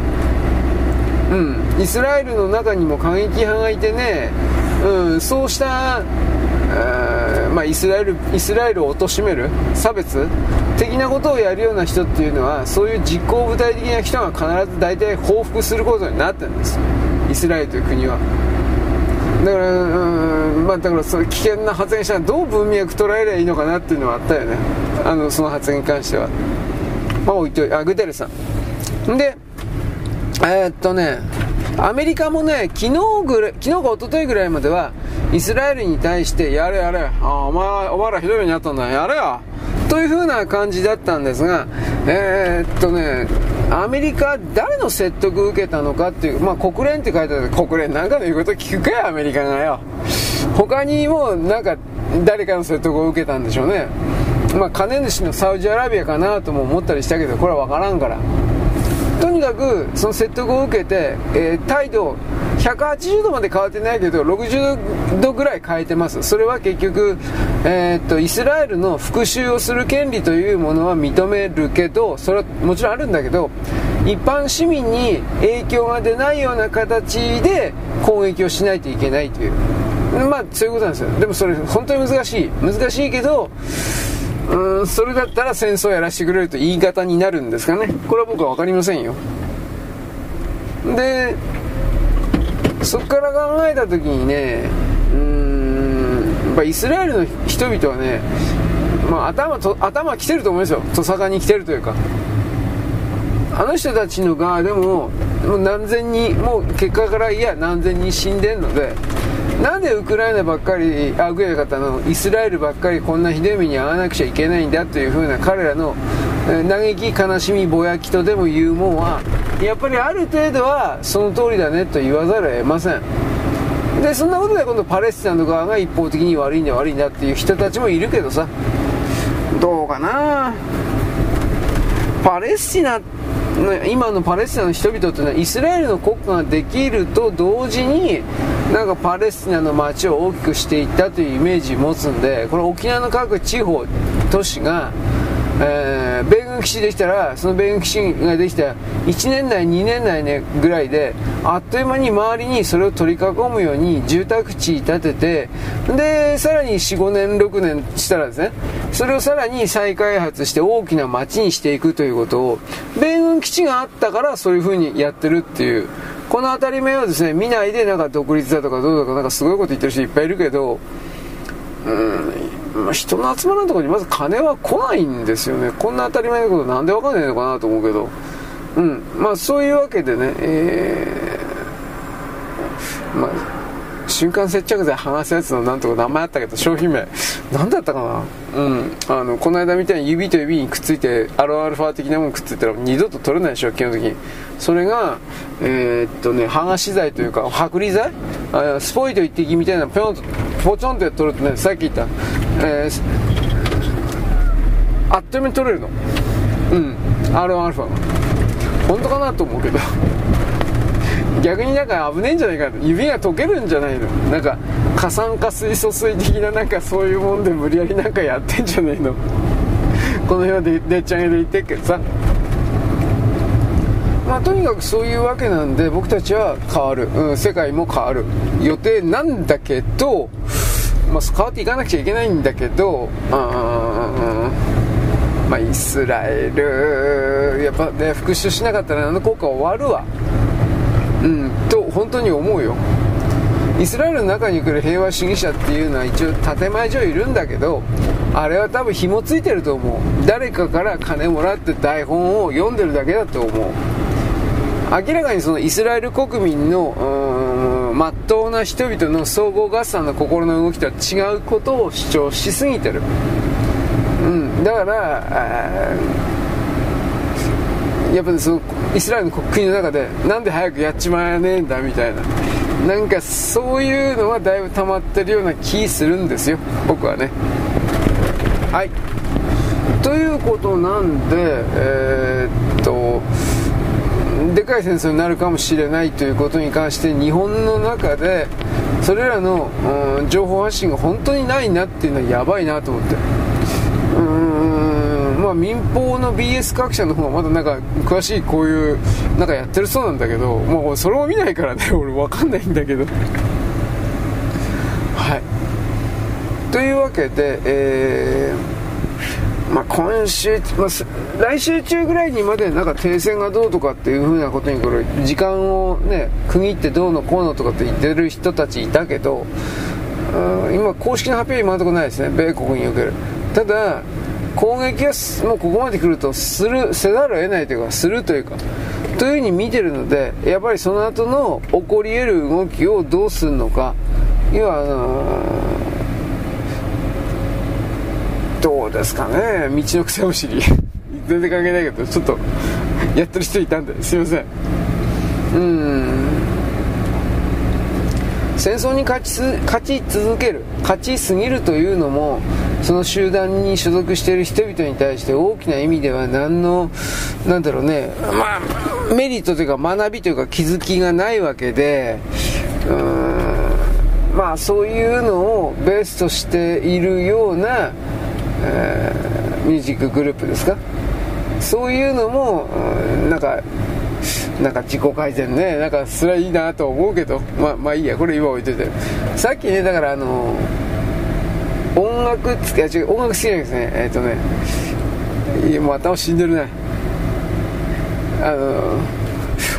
うん。イスラエルの中にも過激派がいてねうん、そうした、まあ、イスラエルイスラエルを貶める差別的なことをやるような人っていうのはそういう実行部隊的な人が必ず大体報復することになってるんです。イスラエルという国は。だから、うんまあ、だからそういう危険な発言したらどう文脈捉えればいいのかなっていうのはあったよね。あのその発言に関しては。まあ置いといあグテレさん。でえー、っとねアメリカもね、昨日ぐらい、昨日か一昨日ぐらいまでは、イスラエルに対して、やれやれ、あお前、お前らひどい目にあったんだ、やれよという風な感じだったんですが、えー、っとね、アメリカ、誰の説得を受けたのかっていう、まあ、国連って書いてある国連なんかの言うこと聞くかよ、アメリカがよ。他にも、なんか、誰かの説得を受けたんでしょうね。まあ、金主のサウジアラビアかなとも思ったりしたけど、これは分からんから。とにかくその説得を受けて、えー、態度180度まで変わってないけど60度ぐらい変えてます。それは結局、えー、っとイスラエルの復讐をする権利というものは認めるけどそれはもちろんあるんだけど一般市民に影響が出ないような形で攻撃をしないといけないという。まあそういうことなんですよ。でもそれ本当に難しい。難しいけどうんそれだったら戦争やらせてくれると言い方になるんですかね。これは僕は分かりませんよ。でそこから考えた時にねうんやっぱイスラエルの人々はね、まあ、頭と頭来てると思いますよ。とさかに来てるというか。あの人たちの側でももう何千人もう結果からいや何千人死んでんのでなんでウクライナばっかりあウクライナ方の？イスラエルばっかりこんなひどい目に遭わなくちゃいけないんだというふうな彼らの嘆き悲しみぼやきとでも言うもんはやっぱりある程度はその通りだねと言わざるを得ません。でそんなことで今度パレスチナの側が一方的に悪いんだ悪いんだっていう人たちもいるけどさ。どうかな？パレスチナ今のパレスチナの人々っていうのはイスラエルの国家ができると同時になんかパレスチナの街を大きくしていったというイメージを持つんでこの沖縄の各地方都市がえ、米軍基地できたらその米軍基地ができた1年内2年内、ね、ぐらいであっという間に周りにそれを取り囲むように住宅地建ててでさらに45年6年したらですねそれをさらに再開発して大きな街にしていくということを米軍基地があったからそういう風にやってるっていうこの当たり前をですね見ないでなんか独立だとかどうだとかなんかすごいこと言ってる人いっぱいいるけどうんま、人の集まらんところにまず金は来ないんですよね。こんな当たり前のことなんでわかんないのかなと思うけど。うんまあそういうわけでねえー、まあ瞬間接着剤剥がすやつのなんとか名前あったけど商品名。何だったかな？うん。あのこの間みたいに指と指にくっついてアロンアルファ的なものくっついたら二度と取れないでしょ基本的に。それがえー、っとね剥がし剤というか剥離剤？あスポイト一滴みたいなぴょんとポチョンって取るとねさっき言った、えー、あっという間に取れるの。うん。R1α が。本当かなと思うけど逆になんか危ねえんじゃないか指が溶けるんじゃないの。なんか過酸化水素水的ななんかそういうもんで無理やりなんかやってんじゃねえの。この辺はででっち上げで言ってっけどさ。まあ、とにかくそういうわけなんで僕たちは変わる、うん、世界も変わる。予定なんだけど、まあ、変わっていかなくちゃいけないんだけどうん、まあ、イスラエル。やっぱね復讐しなかったらあの効果終わるわ。うんと本当に思うよ。イスラエルの中に来る平和主義者っていうのは一応建前上いるんだけどあれは多分紐ついてると思う。誰かから金もらって台本を読んでるだけだと思う。明らかにそのイスラエル国民のまっとうな人々の総合合算の心の動きとは違うことを主張しすぎてる、うん、だからやっぱりそのイスラエルの国の中でなんで早くやっちまえねえんだみたいな。なんかそういうのはだいぶ溜まってるような気するんですよ。僕はね。はい。ということなんでえー、っとでかい戦争になるかもしれないということに関して日本の中でそれらの、うん、情報発信が本当にないなっていうのはやばいなと思って。うん。まあ民放の BS 各社の方がまだなんか詳しいこういうなんかやってるそうなんだけどもうそれを見ないからね俺分かんないんだけど。(laughs) はい。というわけでえーまあ、今週、まあ、来週中ぐらいにまでなんか停戦がどうとかっていうふうなことにこれ時間をね区切ってどうのこうのとかって言ってる人たちいたけど今公式の発表今のところないですね。米国における。ただ攻撃はもうここまで来るとするせざるを得ないというかするというかというふうに見てるのでやっぱりその後の起こり得る動きをどうするのか要はあのーどうですかね道の草むしり全然関係ないけどちょっとやってる人いたんですいません。戦争に勝ち勝ち続ける勝ちすぎるというのもその集団に所属している人々に対して大きな意味では何のなんだろうねまあメリットというか学びというか気づきがないわけでうーんまあそういうのをベースとしているようなえー、ミュージックグループですか？そういうのも、なんかなんか自己改善ねなんかそれはいいなと思うけどまあまあいいやこれ今置いといて。さっきねだからあの音楽つけ音楽好きなんですね。えっ、ー、とねいやもう頭死んでるね。あの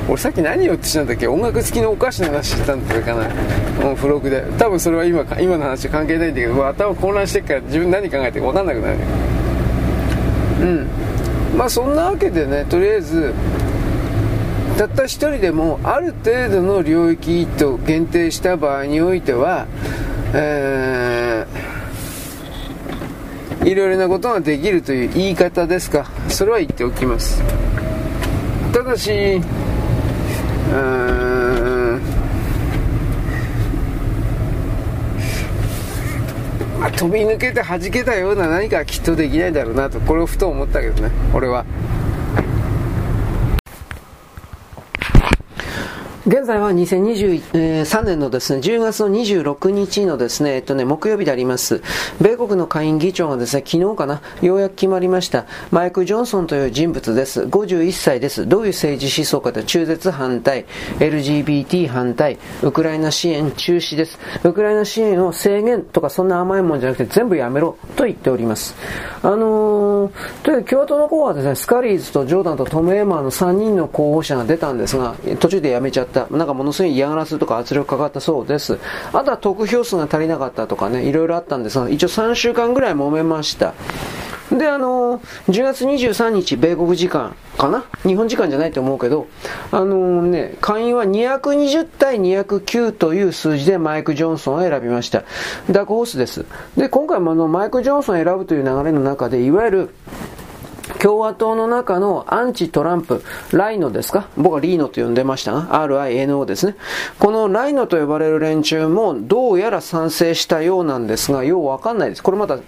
俺さっき何言おうとしたんだっけ？音楽付きのお菓子の話してたんだかな。も、う、付録で。多分それは今今の話関係ないんだけど頭混乱してっから自分何考えてるか分かんなくなる。うん。まあそんなわけでねとりあえずたった一人でもある程度の領域と限定した場合においては、えー、いろいろなことができるという言い方ですか？それは言っておきますただし飛び抜けて弾けたような何かはきっとできないだろうなとこれをふと思ったけどね俺は。現在は2023年のですね、10月の26日のですね、えっとね、木曜日であります。米国の下院議長がですね、昨日かな、ようやく決まりました。マイク・ジョンソンという人物です。51歳です。どういう政治思想かと中絶反対、LGBT 反対、ウクライナ支援中止です。ウクライナ支援を制限とかそんな甘いもんじゃなくて全部やめろと言っております。あのー、という共和党の候補はですね、スカリーズとジョーダンとトム・エーマーの3人の候補者が出たんですが、途中でやめちゃった。た。なんかものすごい嫌がらせとか圧力かかったそうです。あとは得票数が足りなかったとかね、いろいろあったんですが、一応3週間ぐらい揉めました。で、あの10月23日、米国時間かな？日本時間じゃないと思うけど、あのね、会員は220対209という数字でマイク・ジョンソンを選びました。ダークホースです。で、今回もあの、マイク・ジョンソンを選ぶという流れの中で、いわゆる、共和党の中のアンチトランプ、ライノですか？僕はリーノと呼んでましたが、RINO ですね。このライノと呼ばれる連中もどうやら賛成したようなんですが、ようわかんないです。これまだ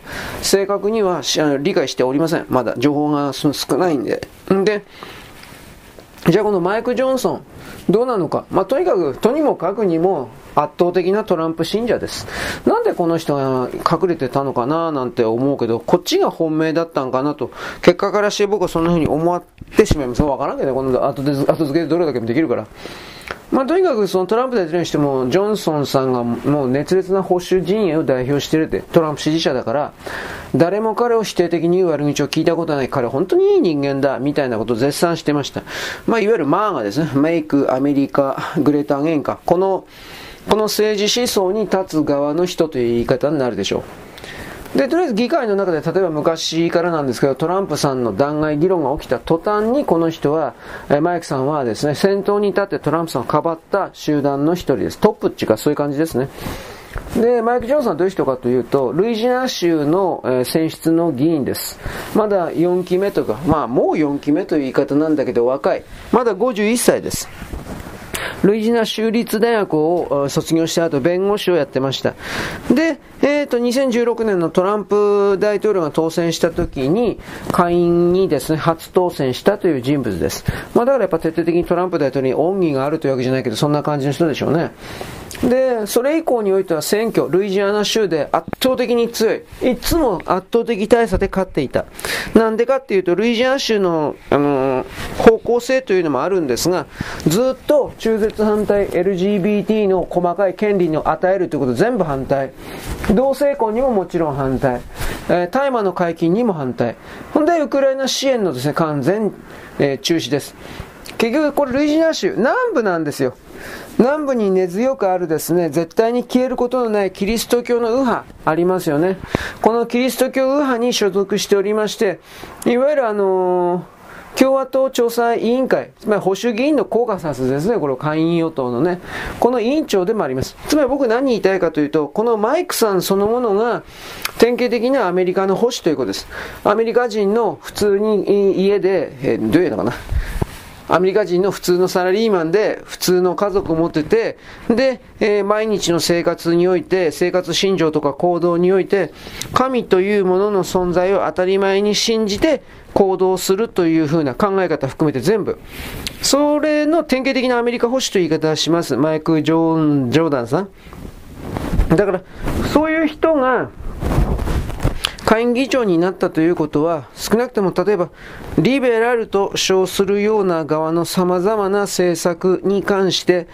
正確には理解しておりません。まだ情報が少ないんで。んで、じゃあこのマイク・ジョンソン、どうなのか。まあ、とにかく、とにもかくにも圧倒的なトランプ信者です。なんでこの人が隠れてたのかななんて思うけど、こっちが本命だったんかなと、結果からして僕はそんな風に思ってしまいます。わからんけどね、この後で後付けでどれだけもできるから。まあ、とにかくそのトランプ大統領にしても、ジョンソンさんがもう熱烈な保守陣営を代表してるって、トランプ支持者だから、誰も彼を否定的に言う悪口を聞いたことない、彼は本当にいい人間だ、みたいなことを絶賛してました。まあ、いわゆるマーがですね、メイク、アメリカ、グレーターゲンカ、この、この政治思想に立つ側の人という言い方になるでしょう。で、とりあえず議会の中で、例えば昔からなんですけど、トランプさんの弾劾議論が起きた途端に、この人は、マイクさんはですね、先頭に立ってトランプさんをかばった集団の一人です。トップっていうか、そういう感じですね。で、マイク・ジョンソンはどういう人かというと、ルイジナ州の、選出の議員です。まだ4期目とか、まあもう4期目という言い方なんだけど若い。まだ51歳です。ルイジナ州立大学を卒業した後、弁護士をやってました。で、えっ、ー、と、2016年のトランプ大統領が当選した時に、下院にですね、初当選したという人物です。まあだからやっぱ徹底的にトランプ大統領に恩義があるというわけじゃないけど、そんな感じの人でしょうね。で、それ以降においては選挙、ルイジアナ州で圧倒的に強い。いつも圧倒的大差で勝っていた。なんでかっていうと、ルイジアナ州の、あの方向性というのもあるんですが、ずっと中絶反対、LGBT の細かい権利を与えるということ全部反対。同性婚にももちろん反対。えー、大麻の解禁にも反対。ほんで、ウクライナ支援のですね、完全、えー、中止です。結局これルイジアナ州、南部なんですよ。南部に根強くあるですね、絶対に消えることのないキリスト教の右派ありますよね。このキリスト教右派に所属しておりまして、いわゆるあのー共和党調査委員会、つまり保守議員のコーカサスですね、これ下院与党のね、この委員長でもあります。つまり僕何言いたいかというと、このマイクさんそのものが典型的なアメリカの保守ということです。アメリカ人の普通に家で、えー、どういうのかな、アメリカ人の普通のサラリーマンで普通の家族を持ってて、で、えー、毎日の生活において、生活信条とか行動において、神というものの存在を当たり前に信じて行動するというふうな考え方含めて全部。それの典型的なアメリカ保守という言い方をします。マイク・ジョーン・ジョーダンさん。だから、そういう人が、下院議長になったということは、少なくとも例えば、リベラルと称するような側の様々な政策に関して、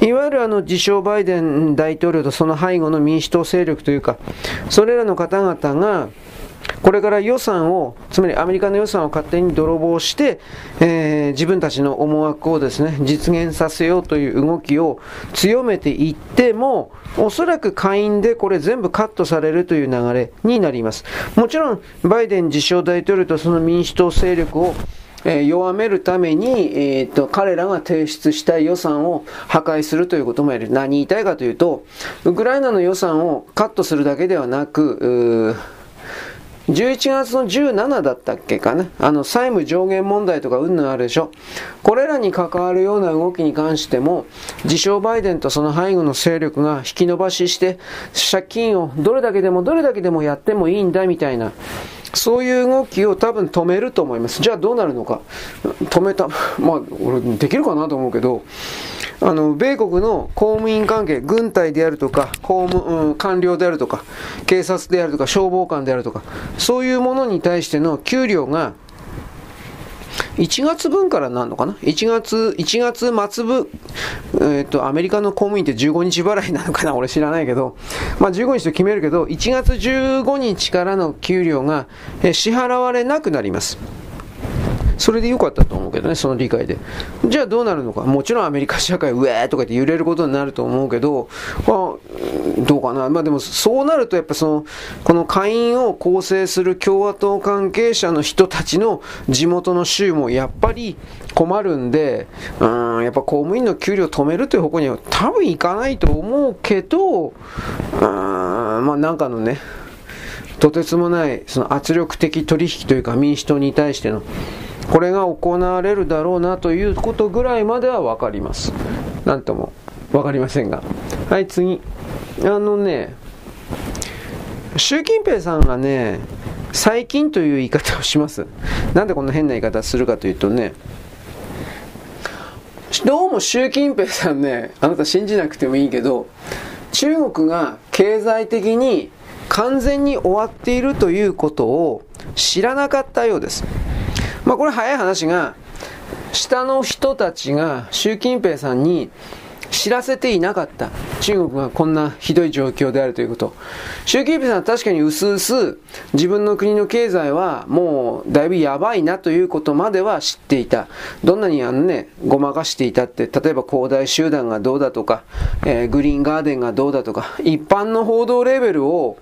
いわゆるあの自称バイデン大統領とその背後の民主党勢力というか、それらの方々が、これから予算を、つまりアメリカの予算を勝手に泥棒して、えー、自分たちの思惑をですね、実現させようという動きを強めていっても、おそらく下院でこれ全部カットされるという流れになります。もちろん、バイデン自称大統領とその民主党勢力をえ弱めるために、えーと、彼らが提出したい予算を破壊するということもやる。何言いたいかというと、ウクライナの予算をカットするだけではなく、11月の17だったっけかな。あの、債務上限問題とかうんぬんあるでしょ。これらに関わるような動きに関しても、自称バイデンとその背後の勢力が引き延ばしして、借金をどれだけでもどれだけでもやってもいいんだみたいな、そういう動きを多分止めると思います。じゃあどうなるのか。止めた。(laughs) まあ、俺できるかなと思うけど、あの、米国の公務員関係、軍隊であるとか、公務、うん、官僚であるとか、警察であるとか、消防官であるとか、そういうものに対しての給料が、1月分からなんのかな ?1 月、1月末分、えっ、ー、と、アメリカの公務員って15日払いなのかな？俺知らないけど、まあ15日と決めるけど、1月15日からの給料が、支払われなくなります。それで良かったと思うけどね、その理解で。じゃあどうなるのか。もちろんアメリカ社会、うえーとか言って揺れることになると思うけど、まあ、どうかな。まあでもそうなるとやっぱその、この下院を構成する共和党関係者の人たちの地元の州もやっぱり困るんで、うん、やっぱ公務員の給料を止めるという方向には多分いかないと思うけど、うん、まあなんかのね、とてつもないその圧力的取引というか民主党に対してのこれが行われるだろうなということぐらいまでは分かります。なんとも分かりませんが。はい、次。あのね、習近平さんがね、最近という言い方をします。なんでこんな変な言い方するかというとね、どうも習近平さんね、あなた信じなくてもいいけど、中国が経済的に完全に終わっているということを知らなかったようです。まあこれ早い話が、下の人たちが習近平さんに知らせていなかった。中国がこんなひどい状況であるということ。習近平さんは確かにうすうす自分の国の経済はもうだいぶやばいなということまでは知っていた。どんなにあのね、ごまかしていたって、例えば恒大集団がどうだとか、えー、グリーンガーデンがどうだとか、一般の報道レベルを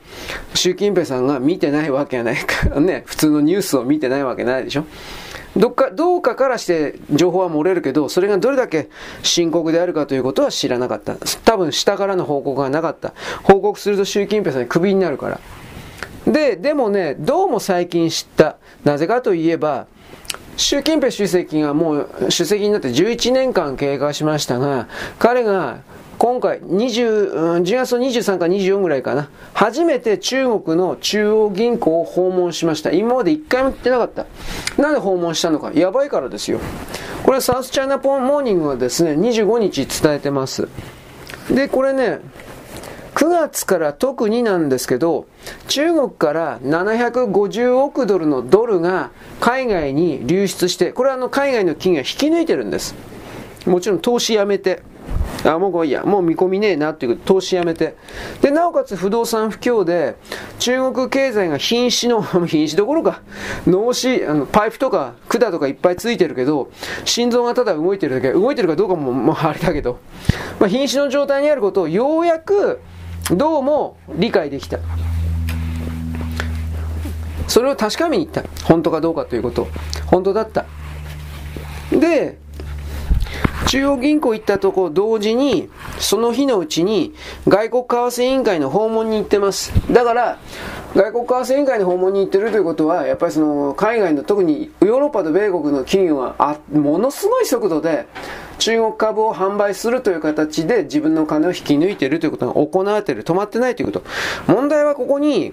習近平さんが見てないわけがないからね、普通のニュースを見てないわけないでしょ。どっか、どうかからして情報は漏れるけど、それがどれだけ深刻であるかということは知らなかった。多分下からの報告がなかった。報告すると習近平さんにクビになるから。で、でもね、どうも最近知った。なぜかといえば、習近平主席がもう主席になって11年間経過しましたが、彼が今回20、10月の23か24ぐらいかな。初めて中国の中央銀行を訪問しました。今まで1回も行ってなかった。なんで訪問したのか。やばいからですよ。これサウスチャイナポンモーニングはですね、25日伝えてます。で、これね、9月から特になんですけど、中国から750億ドルのドルが海外に流出して、これはあの海外の金が引き抜いてるんです。もちろん投資やめて。あ、もうこいいや、もう見込みねえなっていう投資やめて。で、なおかつ不動産不況で、中国経済が瀕死の、(laughs) 瀕死どころか、脳死、あの、パイプとか管とかいっぱいついてるけど、心臓がただ動いてるだけ、動いてるかどうかも、まあ、あれだけど、まあ、瀕死の状態にあることをようやく、どうも理解できた。それを確かめに行った。本当かどうかということ。本当だった。で、中央銀行行ったとこ同時に、その日のうちに外国為替委員会の訪問に行ってます。だから、外国為替委員会の訪問に行ってるということは、やっぱりその海外の特にヨーロッパと米国の企業はあものすごい速度で中国株を販売するという形で自分の金を引き抜いているということが行われている、止まってないということ。問題はここに、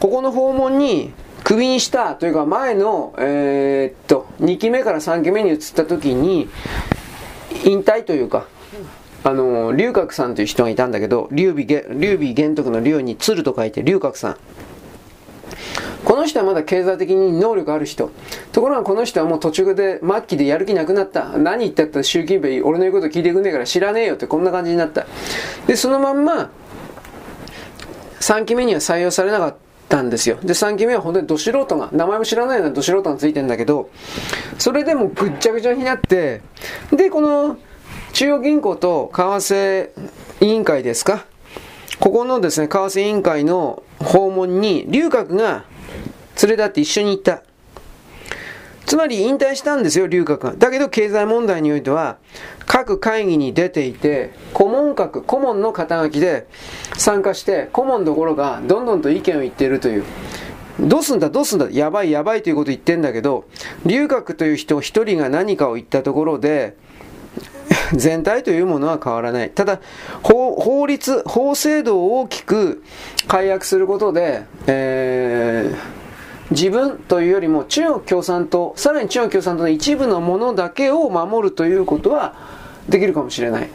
ここの訪問にクビにしたというか前の、えー、っと、2期目から3期目に移った時に、引退というか、あの、龍角さんという人がいたんだけど、劉備玄徳の龍に鶴と書いて龍角さん。この人はまだ経済的に能力ある人。ところがこの人はもう途中で末期でやる気なくなった。何言ったって習近平、俺の言うこと聞いてくんねえから知らねえよってこんな感じになった。で、そのまんま、3期目には採用されなかったたんですよ。で、3期目は本当にど素人が、名前も知らないようなど素人がついてんだけど、それでもぐっちゃぐちゃになって、で、この中央銀行と為替委員会ですか、ここのですね、為替委員会の訪問に、龍角が連れ立って一緒に行った。つまり引退したんですよ、龍角が。だけど経済問題においては、各会議に出ていて、顧問格、顧問の肩書きで参加して、顧問どころがどんどんと意見を言っているという。どうすんだどうすんだやばいやばいということを言ってんだけど、龍角という人一人が何かを言ったところで、全体というものは変わらない。ただ、法律、法制度を大きく解約することで、えー、自分というよりも中国共産党、さらに中国共産党の一部のものだけを守るということはできるかもしれない。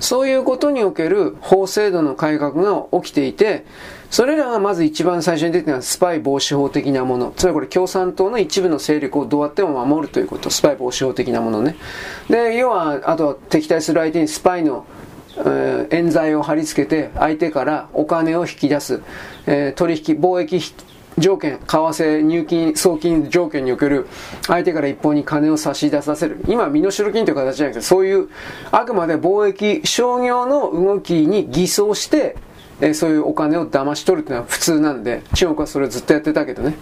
そういうことにおける法制度の改革が起きていて、それらがまず一番最初に出てきたのはスパイ防止法的なもの。つまりこれ共産党の一部の勢力をどうやっても守るということ。スパイ防止法的なものね。で、要は、あとは敵対する相手にスパイのえー、冤罪を貼り付けて相手からお金を引き出す、えー、取引、貿易条件、為替、入金、送金条件における相手から一方に金を差し出させる。今、身代金という形じゃなくて、そういうあくまで貿易、商業の動きに偽装して、えそういうお金を騙し取るというのは普通なんで、中国はそれをずっとやってたけどね。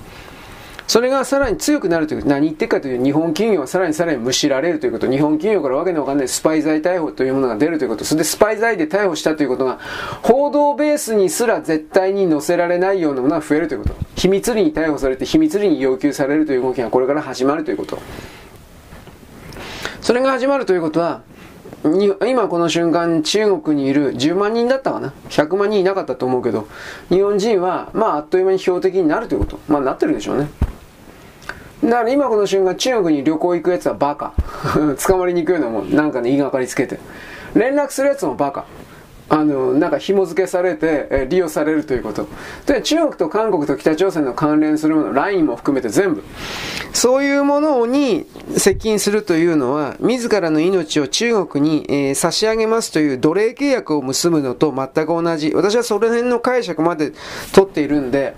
それがさらに強くなるという、何言ってるかというと、日本企業はさらにさらにむしられるということ、日本企業からわけのわかんないスパイ罪逮捕というものが出るということ、それでスパイ罪で逮捕したということが、報道ベースにすら絶対に載せられないようなものが増えるということ。秘密裏に逮捕されて、秘密裏に要求されるという動きがこれから始まるということ。それが始まるということは、今この瞬間中国にいる10万人だったかな？100万人いなかったと思うけど日本人はまああっという間に標的になるということまあなってるでしょうねだから今この瞬間中国に旅行行くやつはバカ。(laughs) 捕まりに行くようなもん。なんかね言いがかりつけて。連絡するやつもバカ。あの、なんか紐付けされて、え利用されるということ。で、中国と韓国と北朝鮮の関連するもの、ラインも含めて全部。そういうものに接近するというのは、自らの命を中国に、えー、差し上げますという奴隷契約を結ぶのと全く同じ。私はその辺の解釈まで取っているんで、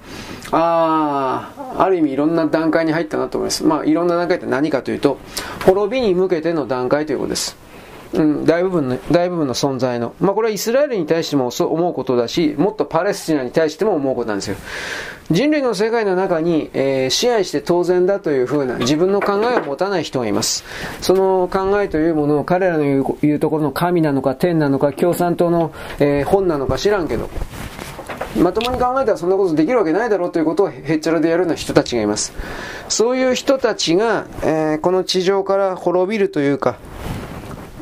ああ、ある意味いろんな段階に入ったなと思います。まあ、いろんな段階って何かというと、滅びに向けての段階ということです。うん、大部分の、大部分の存在の。まあこれはイスラエルに対してもそう思うことだし、もっとパレスチナに対しても思うことなんですよ。人類の世界の中に、えー、支配して当然だというふうな自分の考えを持たない人がいます。その考えというものを彼らの言う言うところの神なのか天なのか共産党の、えー、本なのか知らんけど、まともに考えたらそんなことできるわけないだろうということをへっちゃらでやるような人たちがいます。そういう人たちが、えー、この地上から滅びるというか、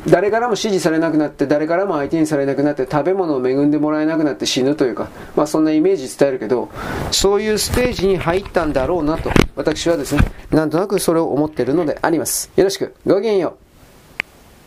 誰からも支持されなくなって誰からも相手にされなくなって食べ物を恵んでもらえなくなって死ぬというか、まあ、そんなイメージ伝えるけどそういうステージに入ったんだろうなと私はですねなんとなくそれを思っているのであります。よろしく。ごきげんよう。